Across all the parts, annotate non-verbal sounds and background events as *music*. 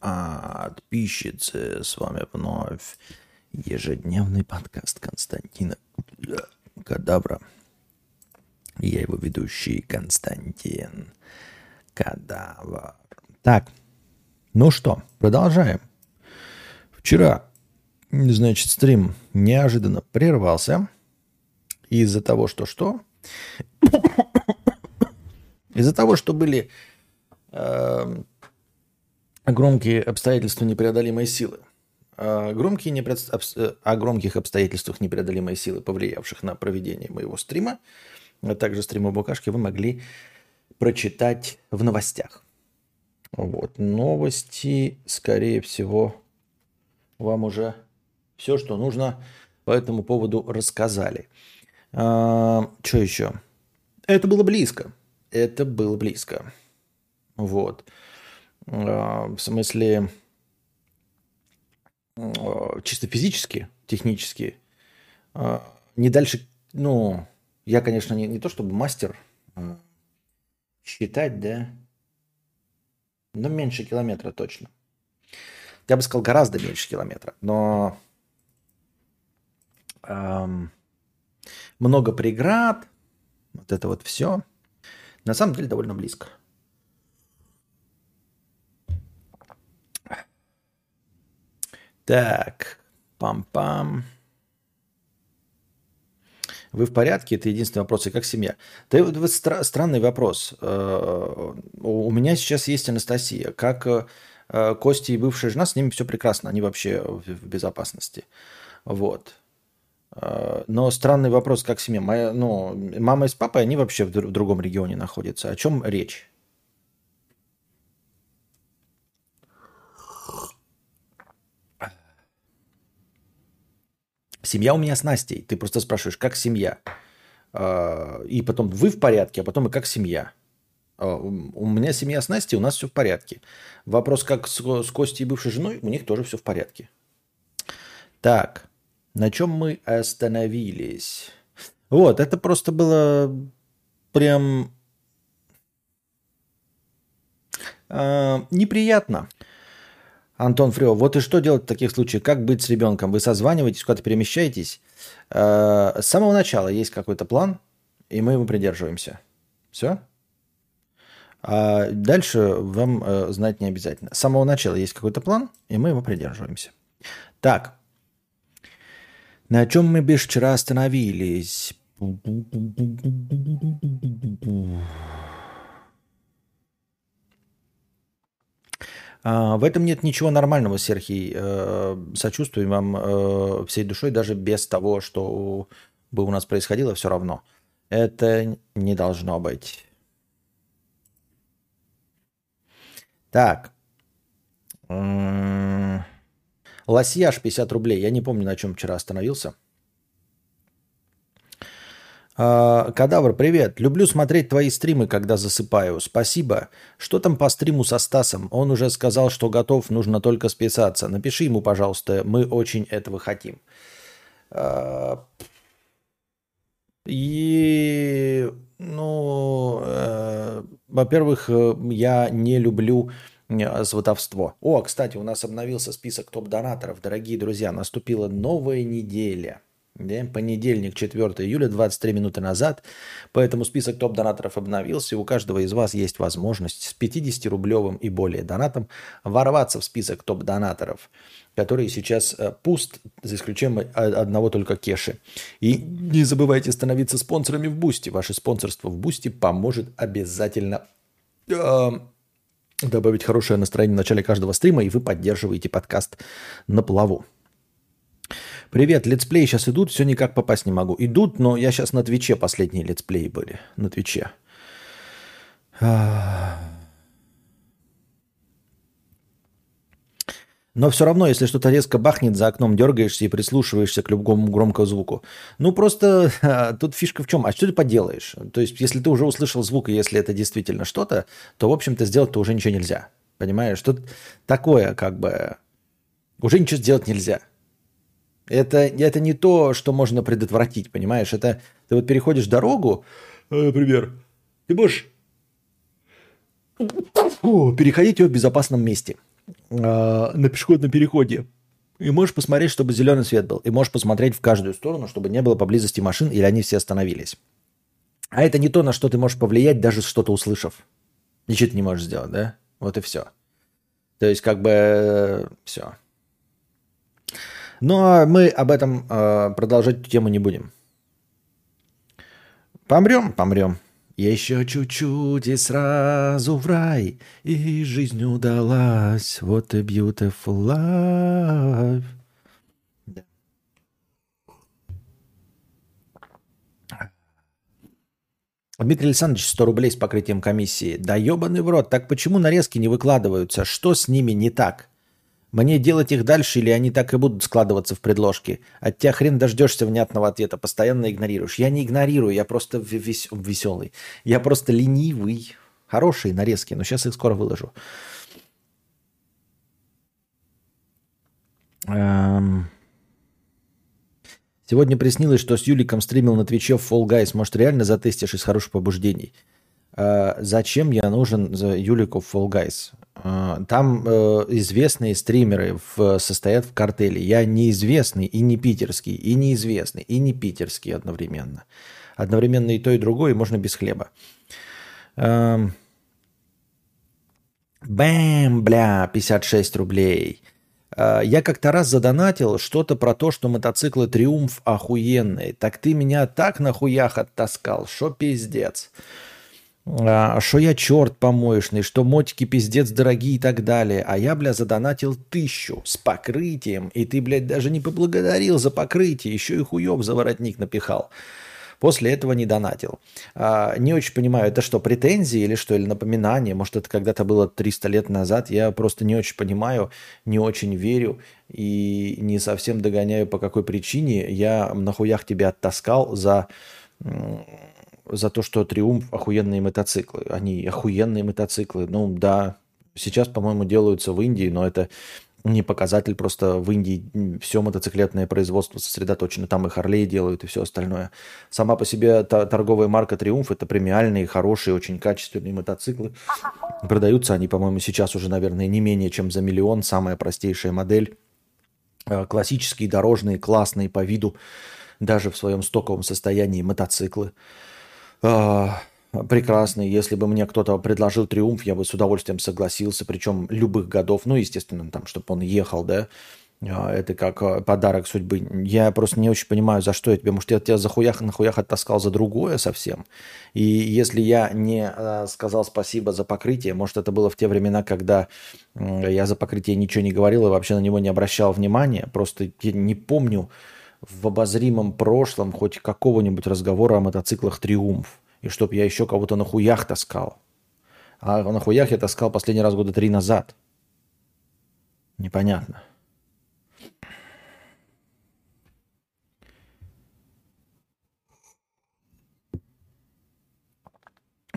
подписчицы, с вами вновь ежедневный подкаст Константина Кадавра. Я его ведущий Константин Кадавр. Так, ну что, продолжаем. Вчера, значит, стрим неожиданно прервался из-за того, что что? Из-за того, что были э, громкие обстоятельства непреодолимой силы. Э, громкие непред... Э, о громких обстоятельствах непреодолимой силы, повлиявших на проведение моего стрима, а также стрима Букашки, вы могли прочитать в новостях. Вот. Новости, скорее всего, вам уже все, что нужно по этому поводу рассказали. А, что еще? Это было близко. Это было близко. Вот. А, в смысле, а, чисто физически, технически, а, не дальше, ну, я, конечно, не, не то чтобы мастер считать, да, но меньше километра точно. Я бы сказал, гораздо меньше километра, но эм, много преград, вот это вот все, на самом деле довольно близко. Так, пам-пам. Вы в порядке? Это единственный вопрос. И как семья? Да вот, вот стра- странный вопрос. Э, у меня сейчас есть Анастасия. Как э, Костя и бывшая жена, с ними все прекрасно. Они вообще в безопасности. Вот. Э, но странный вопрос, как семья. Моя, ну, мама и с папой, они вообще в другом регионе находятся. О чем речь? Семья у меня с Настей. Ты просто спрашиваешь, как семья? А, и потом вы в порядке, а потом и как семья. А, у меня семья с Настей, у нас все в порядке. Вопрос, как с, Костей и бывшей женой, у них тоже все в порядке. Так, на чем мы остановились? Вот, это просто было прям э, неприятно. Антон Фрё, вот и что делать в таких случаях? Как быть с ребенком? Вы созваниваетесь, куда-то перемещаетесь? Э, с самого начала есть какой-то план, и мы его придерживаемся. Все? А дальше вам э, знать не обязательно. С самого начала есть какой-то план, и мы его придерживаемся. Так. На чем мы без вчера остановились? В этом нет ничего нормального, Сергей. Э, сочувствуем вам э, всей душой, даже без того, что бы у нас происходило, все равно. Это не должно быть. Так. Лосьяж 50 рублей. Я не помню, на чем вчера остановился. А, Кадавр, привет. Люблю смотреть твои стримы, когда засыпаю. Спасибо. Что там по стриму со Стасом? Он уже сказал, что готов, нужно только списаться. Напиши ему, пожалуйста, мы очень этого хотим. А, и, ну, э, во-первых, я не люблю э, сватовство. О, кстати, у нас обновился список топ-донаторов. Дорогие друзья, наступила новая неделя – да? Понедельник, 4 июля, 23 минуты назад. Поэтому список топ-донаторов обновился. У каждого из вас есть возможность с 50-рублевым и более донатом ворваться в список топ-донаторов, который сейчас э, пуст, за исключением одного только кеши. И не забывайте становиться спонсорами в Бусти. Ваше спонсорство в Бусти поможет обязательно э, добавить хорошее настроение в начале каждого стрима, и вы поддерживаете подкаст на плаву. Привет, летсплеи сейчас идут, все никак попасть не могу. Идут, но я сейчас на Твиче последние летсплеи были. На Твиче. Но все равно, если что-то резко бахнет, за окном дергаешься и прислушиваешься к любому громкому звуку. Ну, просто тут фишка в чем? А что ты поделаешь? То есть, если ты уже услышал звук, и если это действительно что-то, то, в общем-то, сделать-то уже ничего нельзя. Понимаешь? Тут такое, как бы, уже ничего сделать нельзя. Это, это не то, что можно предотвратить, понимаешь? Это ты вот переходишь дорогу, э, например, ты можешь переходить ее в безопасном месте. э, на пешеходном переходе. И можешь посмотреть, чтобы зеленый свет был. И можешь посмотреть в каждую сторону, чтобы не было поблизости машин, или они все остановились. А это не то, на что ты можешь повлиять, даже что-то услышав. Ничего ты не можешь сделать, да? Вот и все. То есть, как бы, э, все. Но мы об этом э, продолжать тему не будем. Помрем, помрем. Еще чуть-чуть и сразу в рай, и жизнь удалась. Вот и beautiful life. Да. Дмитрий Александрович, 100 рублей с покрытием комиссии. Да ебаный в рот, так почему нарезки не выкладываются? Что с ними не так? Мне делать их дальше или они так и будут складываться в предложки? От тебя хрен дождешься внятного ответа, постоянно игнорируешь. Я не игнорирую, я просто вес... веселый. Я просто ленивый. Хорошие нарезки, но сейчас их скоро выложу. Эм... Сегодня приснилось, что с Юликом стримил на Твиче в Fall Guys. Может, реально затестишь из хороших побуждений? Э, зачем я нужен Юлику Fall Guys? Э, там э, известные стримеры в, состоят в картеле. Я неизвестный и не питерский, и неизвестный, и не питерский одновременно. Одновременно и то, и другое, и можно без хлеба. Эм... Бэм, бля, 56 рублей. Я как-то раз задонатил что-то про то, что мотоциклы Триумф охуенные. Так ты меня так на хуях оттаскал, что пиздец. А, что я черт помоечный, что мотики пиздец дорогие и так далее. А я, бля, задонатил тысячу с покрытием. И ты, блядь, даже не поблагодарил за покрытие. Еще и хуев за воротник напихал. После этого не донатил. А, не очень понимаю, это что, претензии или что, или напоминание? Может, это когда-то было 300 лет назад? Я просто не очень понимаю, не очень верю и не совсем догоняю, по какой причине я нахуях тебя оттаскал за за то, что Триумф охуенные мотоциклы. Они охуенные мотоциклы. Ну да, сейчас, по-моему, делаются в Индии, но это не показатель, просто в Индии все мотоциклетное производство сосредоточено, там и Харлей делают, и все остальное. Сама по себе та, торговая марка Триумф – это премиальные, хорошие, очень качественные мотоциклы. Продаются они, по-моему, сейчас уже, наверное, не менее чем за миллион, самая простейшая модель. Э, классические, дорожные, классные по виду, даже в своем стоковом состоянии мотоциклы. А, прекрасный. Если бы мне кто-то предложил триумф, я бы с удовольствием согласился, причем любых годов. Ну, естественно, там, чтобы он ехал, да. А, это как а, подарок судьбы. Я просто не очень понимаю, за что я тебе. Может, я тебя за хуях на хуях оттаскал за другое совсем. И если я не сказал спасибо за покрытие, может, это было в те времена, когда я за покрытие ничего не говорил и вообще на него не обращал внимания. Просто я не помню, в обозримом прошлом хоть какого-нибудь разговора о мотоциклах «Триумф». И чтоб я еще кого-то на хуях таскал. А на хуях я таскал последний раз года три назад. Непонятно.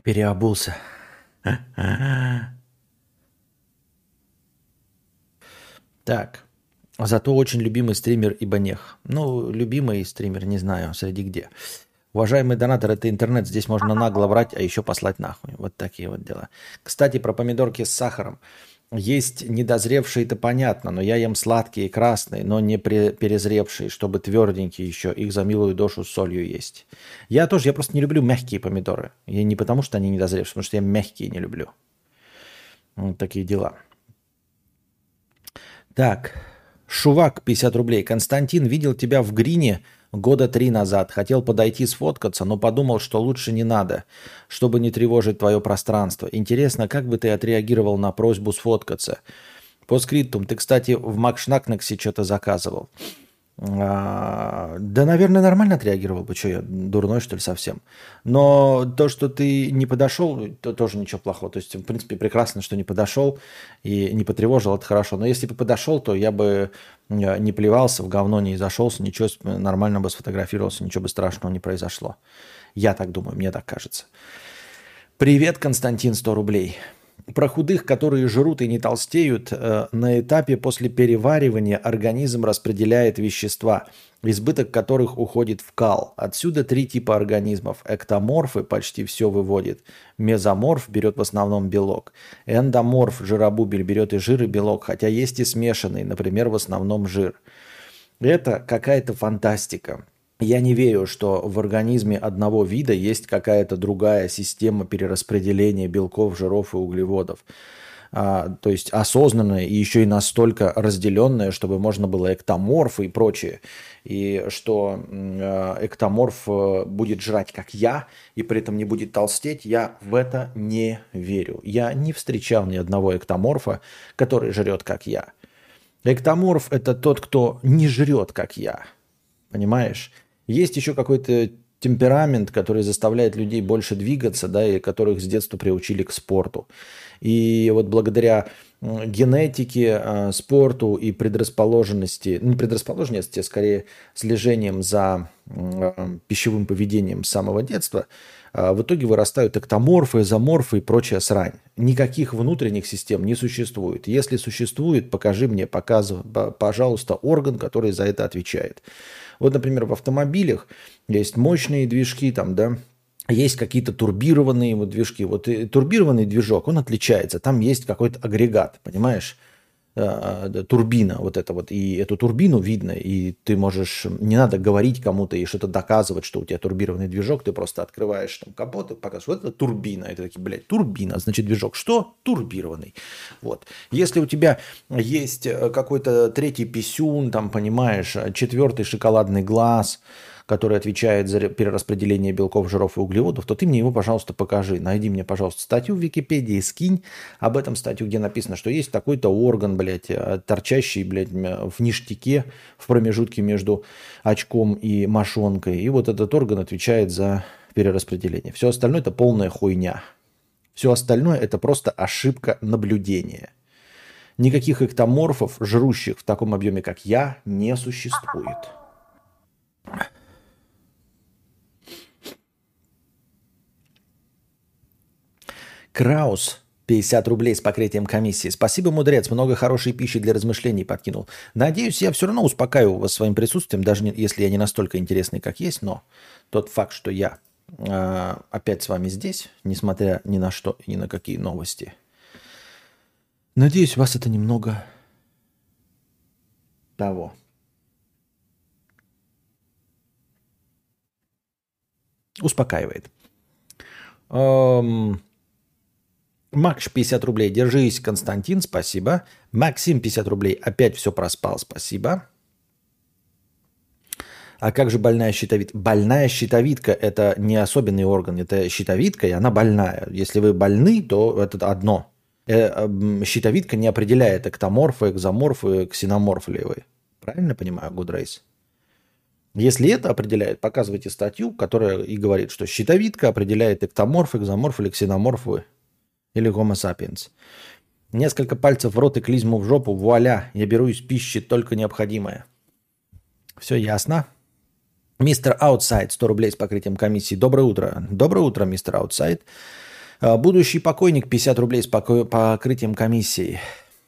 Переобулся. *laughs* Так. Зато очень любимый стример Ибанех. Ну, любимый стример, не знаю, среди где. Уважаемый донатор, это интернет, здесь можно нагло врать, а еще послать нахуй. Вот такие вот дела. Кстати, про помидорки с сахаром. Есть недозревшие, это понятно, но я ем сладкие, красные, но не перезревшие, чтобы тверденькие еще. Их за милую душу с солью есть. Я тоже, я просто не люблю мягкие помидоры. Я не потому, что они недозревшие, потому что я мягкие не люблю. Вот такие дела. Так. Шувак, 50 рублей. Константин, видел тебя в Грине года три назад. Хотел подойти сфоткаться, но подумал, что лучше не надо, чтобы не тревожить твое пространство. Интересно, как бы ты отреагировал на просьбу сфоткаться? По скриптум, ты, кстати, в Макшнакнаксе что-то заказывал. А, да, наверное, нормально отреагировал бы. Что я, дурной, что ли, совсем? Но то, что ты не подошел, то тоже ничего плохого. То есть, в принципе, прекрасно, что не подошел и не потревожил, это хорошо. Но если бы подошел, то я бы не плевался, в говно не зашелся, ничего нормально бы сфотографировался, ничего бы страшного не произошло. Я так думаю, мне так кажется. Привет, Константин, 100 рублей. Про худых, которые жрут и не толстеют, э, на этапе после переваривания организм распределяет вещества, избыток которых уходит в кал. Отсюда три типа организмов. Эктоморфы почти все выводит. Мезоморф берет в основном белок. Эндоморф, жиробубель, берет и жир, и белок, хотя есть и смешанный, например, в основном жир. Это какая-то фантастика. Я не верю, что в организме одного вида есть какая-то другая система перераспределения белков, жиров и углеводов. А, то есть осознанная и еще и настолько разделенная, чтобы можно было эктоморфы и прочее. И что э, эктоморф э, будет жрать, как я, и при этом не будет толстеть, я в это не верю. Я не встречал ни одного эктоморфа, который жрет, как я. Эктоморф – это тот, кто не жрет, как я. Понимаешь? Есть еще какой-то темперамент, который заставляет людей больше двигаться, да, и которых с детства приучили к спорту. И вот благодаря генетике, а, спорту и предрасположенности, не предрасположенности, а скорее слежением за а, пищевым поведением с самого детства, а, в итоге вырастают эктоморфы, изоморфы и прочая срань. Никаких внутренних систем не существует. Если существует, покажи мне, показывай, пожалуйста, орган, который за это отвечает. Вот, например, в автомобилях есть мощные движки, там, да, есть какие-то турбированные вот движки. Вот турбированный движок, он отличается. Там есть какой-то агрегат, понимаешь? Э, турбина вот это вот, и эту турбину видно, и ты можешь, не надо говорить кому-то и что-то доказывать, что у тебя турбированный движок, ты просто открываешь там капот и показываешь, вот это турбина, это такие, блядь, турбина, значит движок что? Турбированный. Вот. Если у тебя есть э, какой-то третий писюн, там, понимаешь, четвертый шоколадный глаз, который отвечает за перераспределение белков, жиров и углеводов, то ты мне его, пожалуйста, покажи. Найди мне, пожалуйста, статью в Википедии, скинь об этом статью, где написано, что есть такой-то орган, блядь, э, торчащий, блядь, в ништяке, в промежутке между очком и мошонкой. И вот этот орган отвечает за перераспределение. Все остальное это полная хуйня. Все остальное это просто ошибка наблюдения. Никаких эктоморфов, жрущих в таком объеме, как я, не существует. Краус 50 рублей с покрытием комиссии. Спасибо, мудрец. Много хорошей пищи для размышлений подкинул. Надеюсь, я все равно успокаиваю вас своим присутствием, даже если я не настолько интересный, как есть, но тот факт, что я э, опять с вами здесь, несмотря ни на что и ни на какие новости, надеюсь, вас это немного того. Успокаивает. Эм... Макш 50 рублей. Держись, Константин, спасибо. Максим 50 рублей. Опять все проспал, спасибо. А как же больная щитовидка? Больная щитовидка – это не особенный орган, это щитовидка, и она больная. Если вы больны, то это одно. Э, щитовидка не определяет эктоморфы, экзоморфы, ксеноморф ли вы. Правильно понимаю, Гудрейс? Если это определяет, показывайте статью, которая и говорит, что щитовидка определяет эктоморф, экзоморф или ксеноморф вы. Или Homo sapiens. Несколько пальцев в рот и клизму в жопу. Вуаля, я беру из пищи только необходимое. Все ясно? Мистер Аутсайд, 100 рублей с покрытием комиссии. Доброе утро. Доброе утро, мистер Аутсайд. А, будущий покойник, 50 рублей с покрытием комиссии.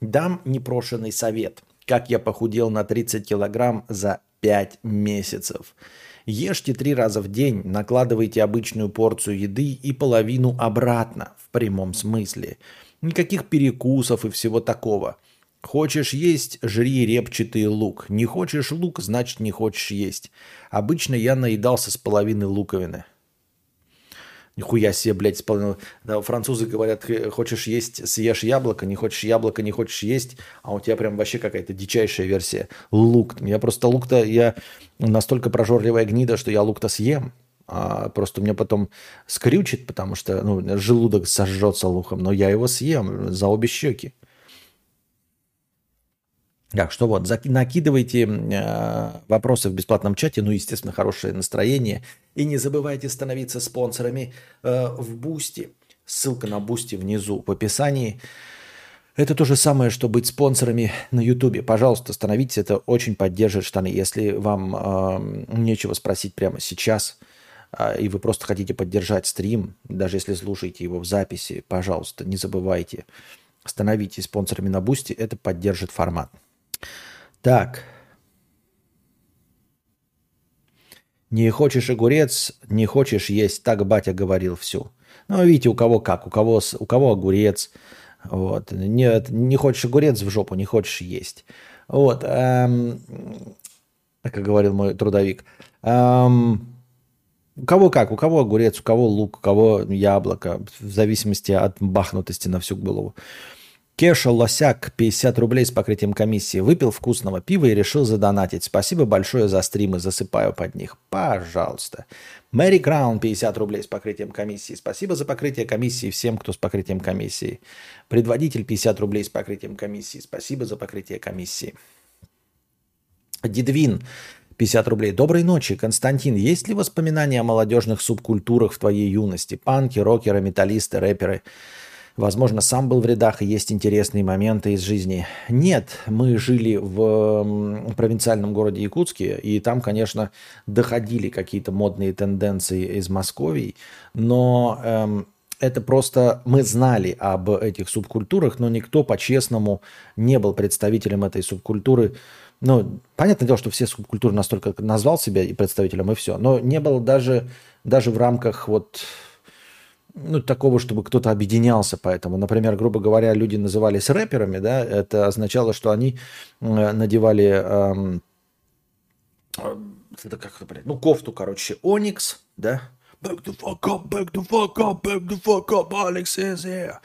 Дам непрошенный совет. Как я похудел на 30 килограмм за 5 месяцев. Ешьте три раза в день, накладывайте обычную порцию еды и половину обратно, в прямом смысле. Никаких перекусов и всего такого. Хочешь есть – жри репчатый лук. Не хочешь лук – значит не хочешь есть. Обычно я наедался с половины луковины – Нихуя себе, блядь, исполнил. Да, французы говорят, хочешь есть, съешь яблоко, не хочешь яблоко, не хочешь есть, а у тебя прям вообще какая-то дичайшая версия. Лук. Я просто лук-то, я настолько прожорливая гнида, что я лук-то съем. А просто мне потом скрючит, потому что ну, желудок сожжется луком, но я его съем за обе щеки. Так что вот, накидывайте э, вопросы в бесплатном чате, ну, естественно, хорошее настроение. И не забывайте становиться спонсорами э, в Бусти. Ссылка на Бусти внизу в описании. Это то же самое, что быть спонсорами на Ютубе. Пожалуйста, становитесь, это очень поддерживает штаны. Если вам э, нечего спросить прямо сейчас, а, и вы просто хотите поддержать стрим, даже если слушаете его в записи, пожалуйста, не забывайте, становитесь спонсорами на Бусти, это поддержит формат. Так. Не хочешь огурец, не хочешь есть, так батя говорил всю. Ну, видите, у кого как, у кого, у кого огурец. Вот. Не, не хочешь огурец в жопу, не хочешь есть. Вот. Эм, как говорил мой трудовик. Эм, у кого как, у кого огурец, у кого лук, у кого яблоко, в зависимости от бахнутости на всю голову. Кеша Лосяк, 50 рублей с покрытием комиссии. Выпил вкусного пива и решил задонатить. Спасибо большое за стримы, засыпаю под них. Пожалуйста. Мэри Краун, 50 рублей с покрытием комиссии. Спасибо за покрытие комиссии всем, кто с покрытием комиссии. Предводитель, 50 рублей с покрытием комиссии. Спасибо за покрытие комиссии. Дидвин, 50 рублей. Доброй ночи, Константин. Есть ли воспоминания о молодежных субкультурах в твоей юности? Панки, рокеры, металлисты, рэперы – Возможно, сам был в рядах и есть интересные моменты из жизни. Нет, мы жили в провинциальном городе Якутске, и там, конечно, доходили какие-то модные тенденции из Москвы, но эм, это просто мы знали об этих субкультурах, но никто по-честному не был представителем этой субкультуры. Ну, понятное дело, что все субкультуры настолько назвал себя и представителем, и все. Но не было даже, даже в рамках вот ну, такого, чтобы кто-то объединялся поэтому. Например, грубо говоря, люди назывались рэперами, да, это означало, что они надевали, эм, это как это, блядь, ну, кофту, короче, Оникс, да, back the fuck up, back the fuck up, back the fuck up, Alex is here.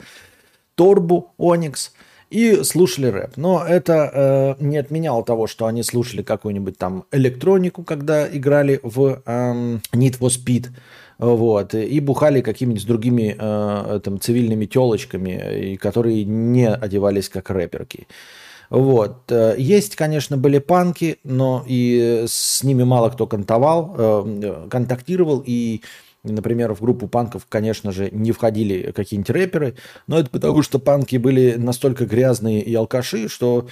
Торбу, Оникс, и слушали рэп. Но это э, не отменяло того, что они слушали какую-нибудь там электронику, когда играли в эм, Need for Speed, вот, и бухали какими-нибудь другими э, там, цивильными телочками, которые не одевались как рэперки. Вот. Э, есть, конечно, были панки, но и с ними мало кто кантовал, э, контактировал, и, например, в группу панков, конечно же, не входили какие-нибудь рэперы, но это потому, что панки были настолько грязные и алкаши, что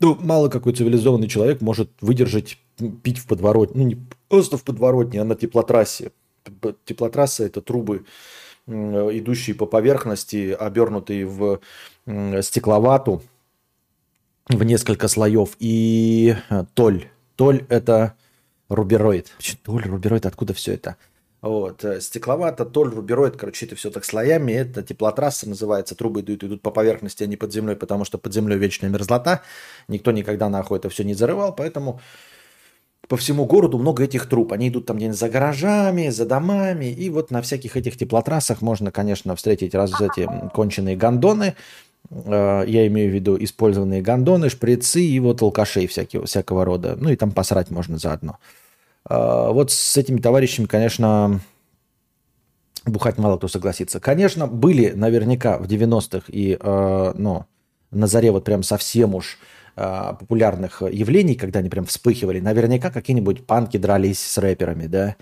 ну, мало какой цивилизованный человек может выдержать пить в подворотне, ну не просто в подворотне, а на теплотрассе теплотрасса – это трубы, идущие по поверхности, обернутые в стекловату в несколько слоев. И э, толь. Толь – это рубероид. Толь, рубероид, откуда все это? Вот. Э, стекловато, толь, рубероид, короче, это все так слоями. Это теплотрасса называется. Трубы идут, идут по поверхности, а не под землей, потому что под землей вечная мерзлота. Никто никогда нахуй это все не зарывал, поэтому по всему городу много этих труб. Они идут там где-нибудь за гаражами, за домами. И вот на всяких этих теплотрассах можно, конечно, встретить раз эти конченые гондоны. Э, я имею в виду использованные гондоны, шприцы и вот алкашей всякие, всякого рода. Ну и там посрать можно заодно. Э, вот с этими товарищами, конечно, бухать мало кто согласится. Конечно, были наверняка в 90-х и ну, на заре вот прям совсем уж популярных явлений, когда они прям вспыхивали, наверняка какие-нибудь панки дрались с рэперами, да.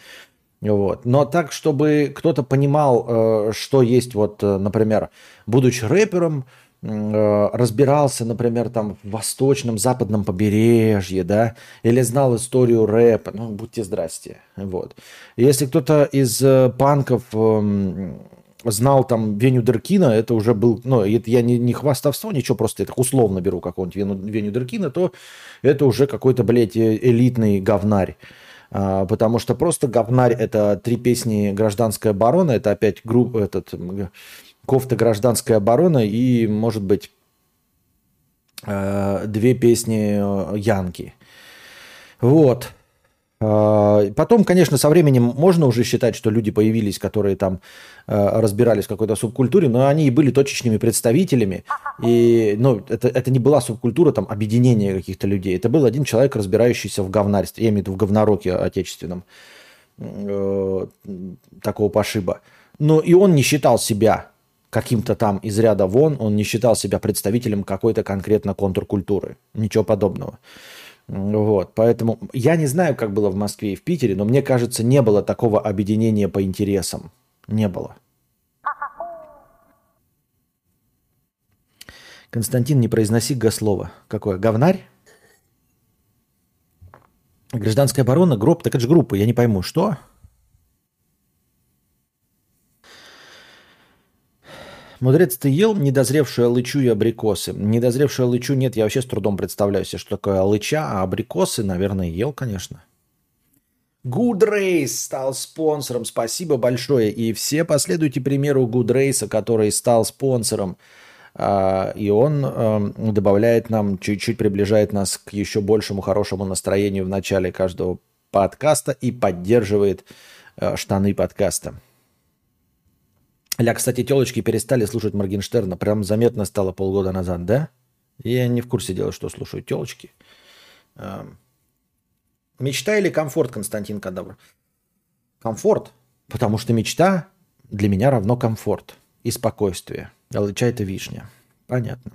Вот. Но так, чтобы кто-то понимал, э, что есть, вот, э, например, будучи рэпером, э, разбирался, например, там в восточном, западном побережье, да, или знал историю рэпа, ну, будьте здрасте, вот. Если кто-то из панков эм, знал там Веню Деркина, это уже был, ну, это я не, не хвастовство, ничего, просто это условно беру какого-нибудь Веню, Веню Деркина, то это уже какой-то, блядь, э, элитный говнарь. А, потому что просто говнарь это три песни «Гражданская оборона», это опять группа, этот, кофта «Гражданская оборона» и, может быть, э, две песни э, Янки. Вот. А, потом, конечно, со временем можно уже считать, что люди появились, которые там э, разбирались в какой-то субкультуре, но они и были точечными представителями. И ну, это, это не была субкультура там, объединения каких-то людей. Это был один человек, разбирающийся в говнарстве. Я имею в виду в говнороке отечественном э, такого пошиба. Но и он не считал себя каким-то там из ряда вон, он не считал себя представителем какой-то конкретно контркультуры. Ничего подобного. Вот, поэтому я не знаю, как было в Москве и в Питере, но мне кажется, не было такого объединения по интересам. Не было. Константин, не произноси га Какое? Говнарь? Гражданская оборона, гроб, так это же группа, я не пойму, что? Мудрец, ты ел недозревшую алычу и абрикосы? Недозревшую алычу нет, я вообще с трудом представляю себе, что такое алыча, а абрикосы, наверное, ел, конечно. Good Race стал спонсором. Спасибо большое. И все последуйте примеру Good Race, который стал спонсором. А, и он эм, добавляет нам, чуть-чуть приближает нас к еще большему хорошему настроению в начале каждого подкаста и поддерживает э, штаны подкаста. Ля, кстати, телочки перестали слушать Моргенштерна. Прям заметно стало полгода назад, да? Я не в курсе дела, что слушают телочки. Эм, Мечта или комфорт, Константин Кадавр? Комфорт, потому что мечта для меня равно комфорт и спокойствие. Алыча – это вишня. Понятно.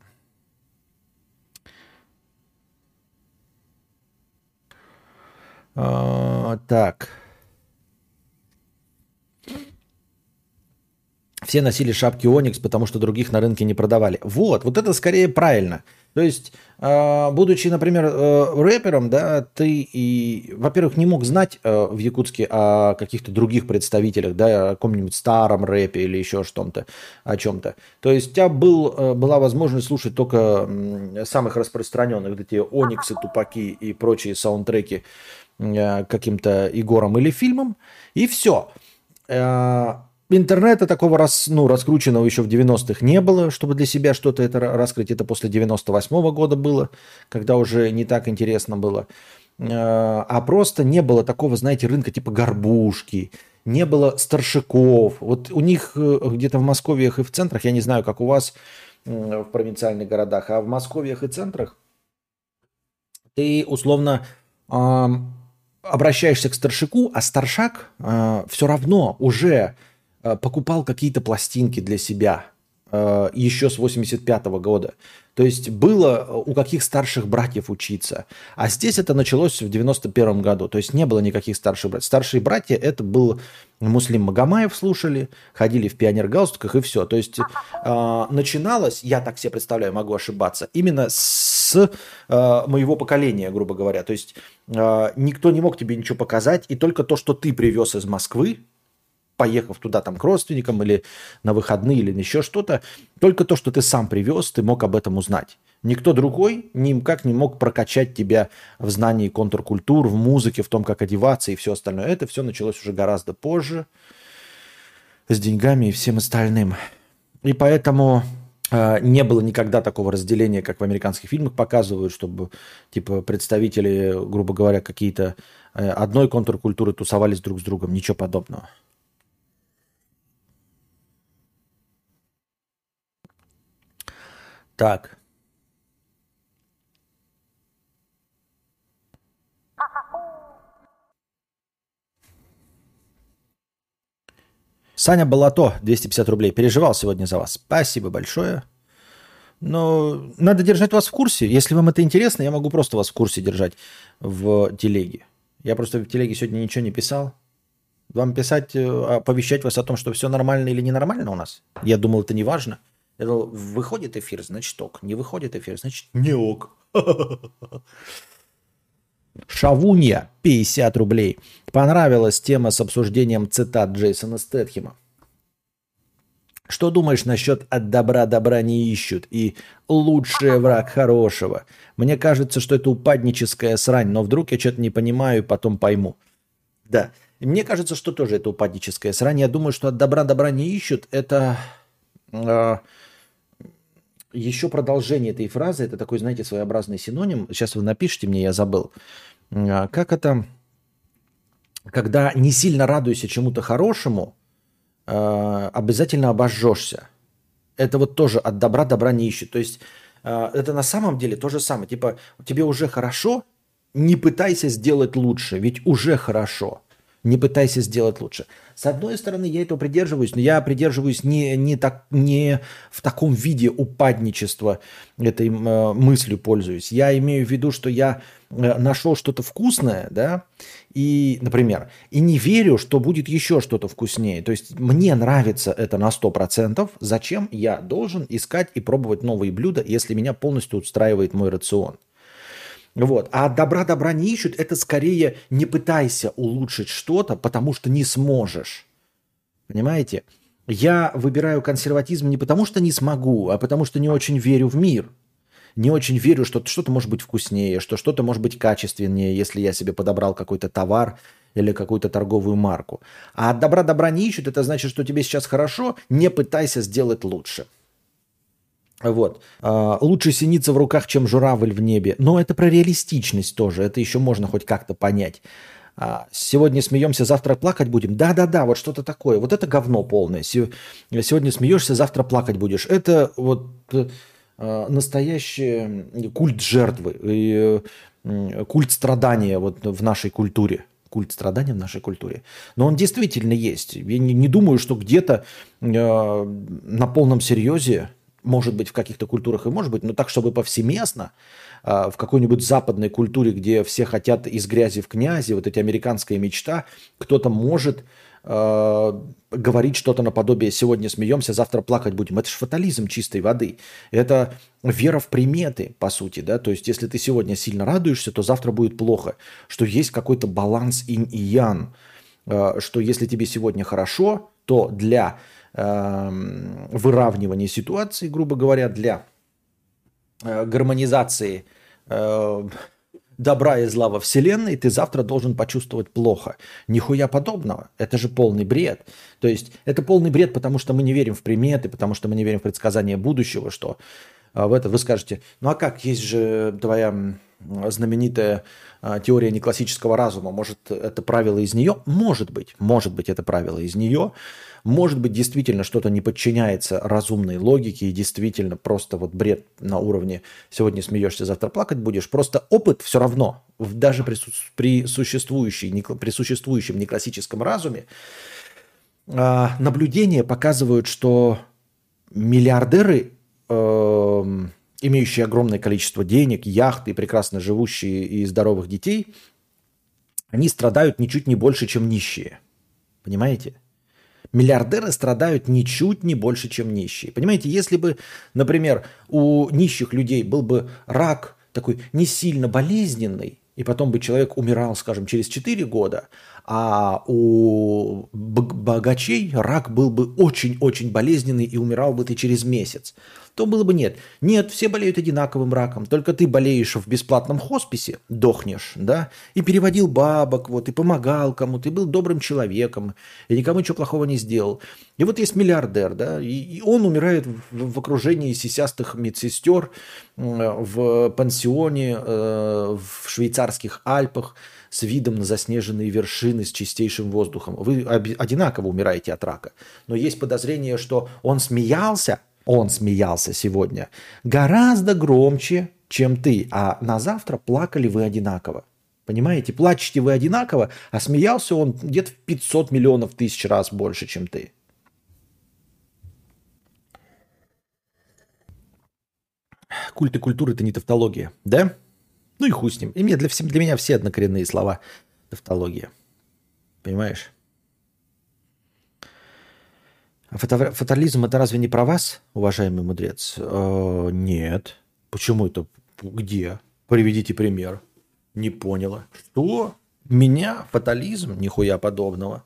А, так. Все носили шапки Оникс, потому что других на рынке не продавали. Вот, вот это скорее правильно – то есть, а, будучи, например, э, рэпером, да, ты и, во-первых, не мог знать э, в Якутске о каких-то других представителях, да, о каком-нибудь старом рэпе или еще что-то, о чем-то. То есть у тебя был, э, была возможность слушать только самых распространенных, вот эти Ониксы, Тупаки и прочие саундтреки каким-то Игором или фильмом, и все интернета такого рас, ну, раскрученного еще в 90-х не было, чтобы для себя что-то это раскрыть. Это после 98-го года было, когда уже не так интересно было. Э, а просто не было такого, знаете, рынка типа горбушки, не было старшиков. Вот у них э, где-то в Москве и в центрах, я не знаю, как у вас в провинциальных городах, а в Москве и центрах ты условно обращаешься к старшику, а старшак э, все равно уже покупал какие-то пластинки для себя э, еще с 85 -го года. То есть было э, у каких старших братьев учиться. А здесь это началось в 91 году. То есть не было никаких старших братьев. Старшие братья это был Муслим Магомаев слушали, ходили в пионер-галстуках и все. То есть э, начиналось, я так себе представляю, могу ошибаться, именно с э, моего поколения, грубо говоря. То есть э, никто не мог тебе ничего показать, и только то, что ты привез из Москвы, поехав туда там к родственникам или на выходные или еще что-то, только то, что ты сам привез, ты мог об этом узнать. Никто другой никак не мог прокачать тебя в знании контркультур, в музыке, в том, как одеваться и все остальное. Это все началось уже гораздо позже с деньгами и всем остальным. И поэтому э, не было никогда такого разделения, как в американских фильмах показывают, чтобы типа представители, грубо говоря, какие-то э, одной контркультуры тусовались друг с другом. Ничего подобного. Так. Саня Балато, 250 рублей. Переживал сегодня за вас. Спасибо большое. Но надо держать вас в курсе. Если вам это интересно, я могу просто вас в курсе держать в телеге. Я просто в телеге сегодня ничего не писал. Вам писать, э, оповещать вас о том, что все нормально или ненормально у нас? Я думал, это не важно. Я думал, выходит эфир, значит ок. Не выходит эфир, значит не ок. *laughs* Шавунья, 50 рублей. Понравилась тема с обсуждением цитат Джейсона Стэтхема. Что думаешь насчет «от добра добра не ищут» и «лучший враг хорошего»? Мне кажется, что это упадническая срань, но вдруг я что-то не понимаю и потом пойму. Да, мне кажется, что тоже это упадническая срань. Я думаю, что «от добра добра не ищут» – это э, еще продолжение этой фразы, это такой, знаете, своеобразный синоним. Сейчас вы напишите мне, я забыл. А, как это, когда не сильно радуешься чему-то хорошему, а, обязательно обожжешься. Это вот тоже от добра добра не ищет. То есть а, это на самом деле то же самое. Типа тебе уже хорошо, не пытайся сделать лучше, ведь уже хорошо. Не пытайся сделать лучше. С одной стороны, я этого придерживаюсь, но я придерживаюсь не, не, так, не в таком виде упадничества этой э, мыслью пользуюсь. Я имею в виду, что я э, нашел что-то вкусное, да, и, например, и не верю, что будет еще что-то вкуснее. То есть мне нравится это на 100%. Зачем я должен искать и пробовать новые блюда, если меня полностью устраивает мой рацион? Вот. А добра добра не ищут, это скорее не пытайся улучшить что-то, потому что не сможешь. Понимаете? Я выбираю консерватизм не потому, что не смогу, а потому, что не очень верю в мир. Не очень верю, что что-то может быть вкуснее, что что-то может быть качественнее, если я себе подобрал какой-то товар или какую-то торговую марку. А от добра добра не ищут, это значит, что тебе сейчас хорошо, не пытайся сделать лучше. Вот. А, лучше синица в руках, чем журавль в небе. Но это про реалистичность тоже. Это еще можно хоть как-то понять. А, сегодня смеемся, завтра плакать будем. Да-да-да, вот что-то такое. Вот это говно полное. Сегодня смеешься, завтра плакать будешь. Это вот а, настоящий культ жертвы, культ страдания вот в нашей культуре культ страдания в нашей культуре. Но он действительно есть. Я не, думаю, что где-то на полном серьезе может быть, в каких-то культурах и может быть, но так, чтобы повсеместно, а, в какой-нибудь западной культуре, где все хотят из грязи в князи, вот эти американская мечта, кто-то может э, говорить что-то наподобие «сегодня смеемся, завтра плакать будем». Это же фатализм чистой воды. Это вера в приметы, по сути. Да? То есть, если ты сегодня сильно радуешься, то завтра будет плохо. Что есть какой-то баланс инь и ян. Э, что если тебе сегодня хорошо, то для выравнивания ситуации, грубо говоря, для э, гармонизации э, добра и зла во Вселенной, ты завтра должен почувствовать плохо. Нихуя подобного. Это же полный бред. То есть это полный бред, потому что мы не верим в приметы, потому что мы не верим в предсказания будущего, что э, в это вы скажете, ну а как, есть же твоя знаменитая теория неклассического разума, может это правило из нее? Может быть, может быть это правило из нее, может быть, действительно что-то не подчиняется разумной логике и действительно просто вот бред на уровне «сегодня смеешься, завтра плакать будешь». Просто опыт все равно, даже при, при, существующей, при существующем неклассическом разуме, а, наблюдения показывают, что миллиардеры, эм, имеющие огромное количество денег, яхты, прекрасно живущие и здоровых детей, они страдают ничуть не больше, чем нищие. Понимаете? Миллиардеры страдают ничуть не больше, чем нищие. Понимаете, если бы, например, у нищих людей был бы рак такой не сильно болезненный, и потом бы человек умирал, скажем, через 4 года, а у богачей рак был бы очень-очень болезненный и умирал бы ты через месяц, то было бы нет. Нет, все болеют одинаковым раком, только ты болеешь в бесплатном хосписе, дохнешь, да, и переводил бабок, вот, и помогал кому-то, и был добрым человеком, и никому ничего плохого не сделал. И вот есть миллиардер, да, и, и он умирает в, в окружении сисястых медсестер в пансионе э, в швейцарских Альпах, с видом на заснеженные вершины с чистейшим воздухом. Вы одинаково умираете от рака. Но есть подозрение, что он смеялся, он смеялся сегодня гораздо громче, чем ты, а на завтра плакали вы одинаково. Понимаете, плачете вы одинаково, а смеялся он где-то в 500 миллионов тысяч раз больше, чем ты. Культ и культура – это не тавтология, да? Ну и хуй с ним. И мне, для, для меня все однокоренные слова тавтология. Понимаешь? Фатализм это разве не про вас, уважаемый мудрец? Э, нет. Почему это? Где? Приведите пример. Не поняла. Что? Меня? Фатализм? Нихуя подобного.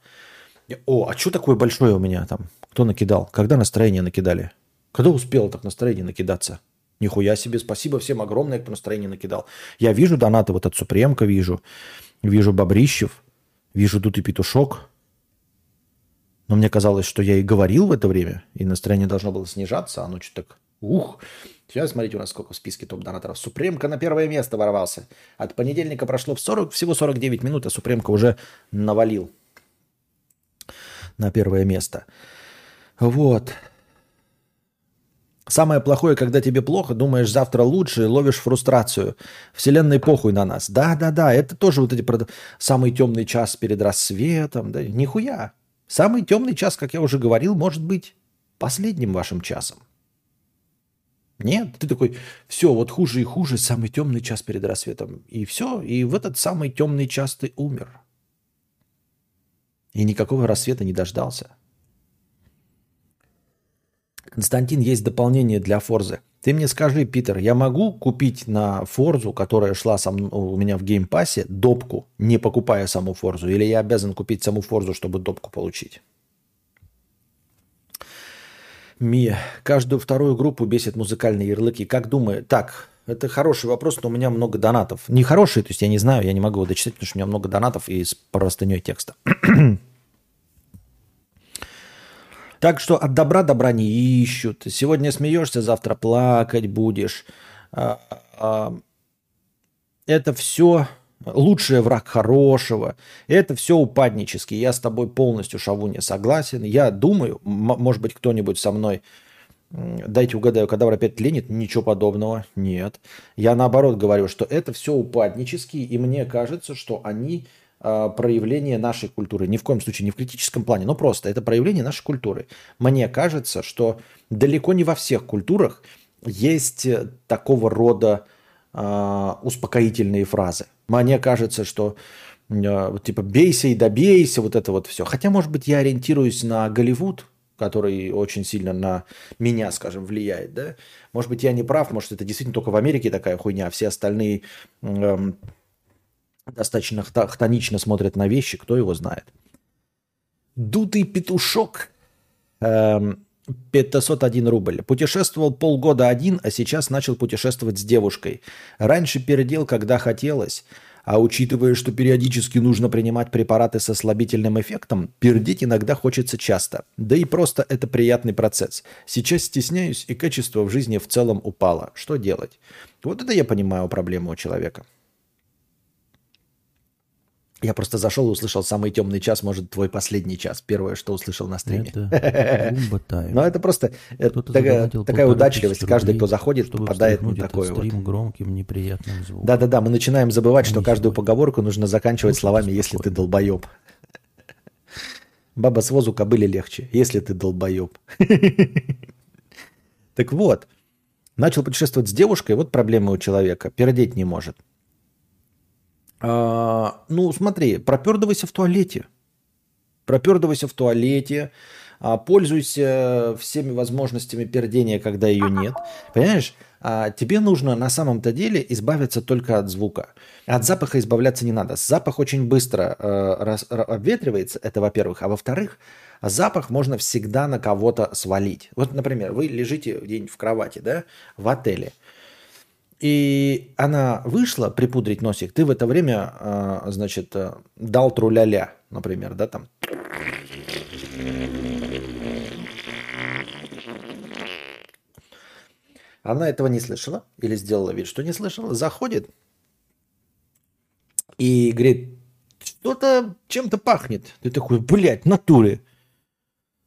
О, а что такое большое у меня там? Кто накидал? Когда настроение накидали? Когда успел так настроение накидаться? Нихуя себе, спасибо всем огромное, кто настроение накидал. Я вижу донаты вот от Супремка, вижу. Вижу Бобрищев, вижу и Петушок. Но мне казалось, что я и говорил в это время, и настроение должно было снижаться, а оно что-то так... Ух! Сейчас смотрите, у нас сколько в списке топ-донаторов. Супремка на первое место ворвался. От понедельника прошло в 40, всего 49 минут, а Супремка уже навалил на первое место. Вот. Самое плохое, когда тебе плохо, думаешь, завтра лучше, ловишь фрустрацию. Вселенной похуй на нас. Да-да-да, это тоже вот эти самый темный час перед рассветом. Да, нихуя. Самый темный час, как я уже говорил, может быть последним вашим часом. Нет, ты такой, все, вот хуже и хуже, самый темный час перед рассветом. И все, и в этот самый темный час ты умер. И никакого рассвета не дождался. Константин, есть дополнение для Форзы. Ты мне скажи, Питер, я могу купить на Форзу, которая шла со мной, у меня в геймпассе, допку, не покупая саму Форзу? Или я обязан купить саму Форзу, чтобы допку получить? Ми, каждую вторую группу бесит музыкальные ярлыки. Как думаю? Так, это хороший вопрос, но у меня много донатов. Не хороший, то есть я не знаю, я не могу его дочитать, потому что у меня много донатов и с простыней текста. *clears throat* так что от добра добра не ищут. Сегодня смеешься, завтра плакать будешь. А, а, это все лучший враг хорошего. Это все упаднически. Я с тобой полностью, Шавуня, согласен. Я думаю, может быть, кто-нибудь со мной Дайте угадаю, кадавр опять ленит? Ничего подобного. Нет. Я наоборот говорю, что это все упаднические, и мне кажется, что они проявление нашей культуры. Ни в коем случае не в критическом плане, но просто это проявление нашей культуры. Мне кажется, что далеко не во всех культурах есть э, такого рода э, успокоительные фразы. Мне кажется, что э, типа бейся и добейся, вот это вот все. Хотя, может быть, я ориентируюсь на Голливуд, который очень сильно на меня, скажем, влияет, да. Может быть, я не прав, может, это действительно только в Америке такая хуйня, а все остальные эм, достаточно хтонично смотрят на вещи, кто его знает. Дутый петушок. Эм, 501 рубль. Путешествовал полгода один, а сейчас начал путешествовать с девушкой. Раньше передел, когда хотелось. А учитывая, что периодически нужно принимать препараты со слабительным эффектом, пердеть иногда хочется часто. Да и просто это приятный процесс. Сейчас стесняюсь, и качество в жизни в целом упало. Что делать? Вот это я понимаю проблему у человека. Я просто зашел и услышал самый темный час, может, твой последний час. Первое, что услышал на стриме. *laughs* Но это просто э, такая, удачливость. Каждый, кто заходит, попадает на такое вот. громким, неприятным звуком. Да-да-да, мы начинаем забывать, что каждую поговорку нужно заканчивать словами «если ты долбоеб». Баба с возу кобыли легче, если ты долбоеб. Так вот, начал путешествовать с девушкой, вот проблема у человека. Пердеть не может. А, ну, смотри, пропердывайся в туалете. Пропердывайся в туалете, а, пользуйся всеми возможностями пердения, когда ее нет. Понимаешь? А, тебе нужно на самом-то деле избавиться только от звука. От запаха избавляться не надо. Запах очень быстро э, раз, обветривается, это во-первых. А во-вторых, запах можно всегда на кого-то свалить. Вот, например, вы лежите где-нибудь в кровати, да, в отеле – и она вышла припудрить носик, ты в это время, а, значит, э, дал труляля, например, да, там. Она этого не слышала или сделала вид, что не слышала, заходит и говорит, что-то чем-то пахнет. Ты такой, блядь, натуре.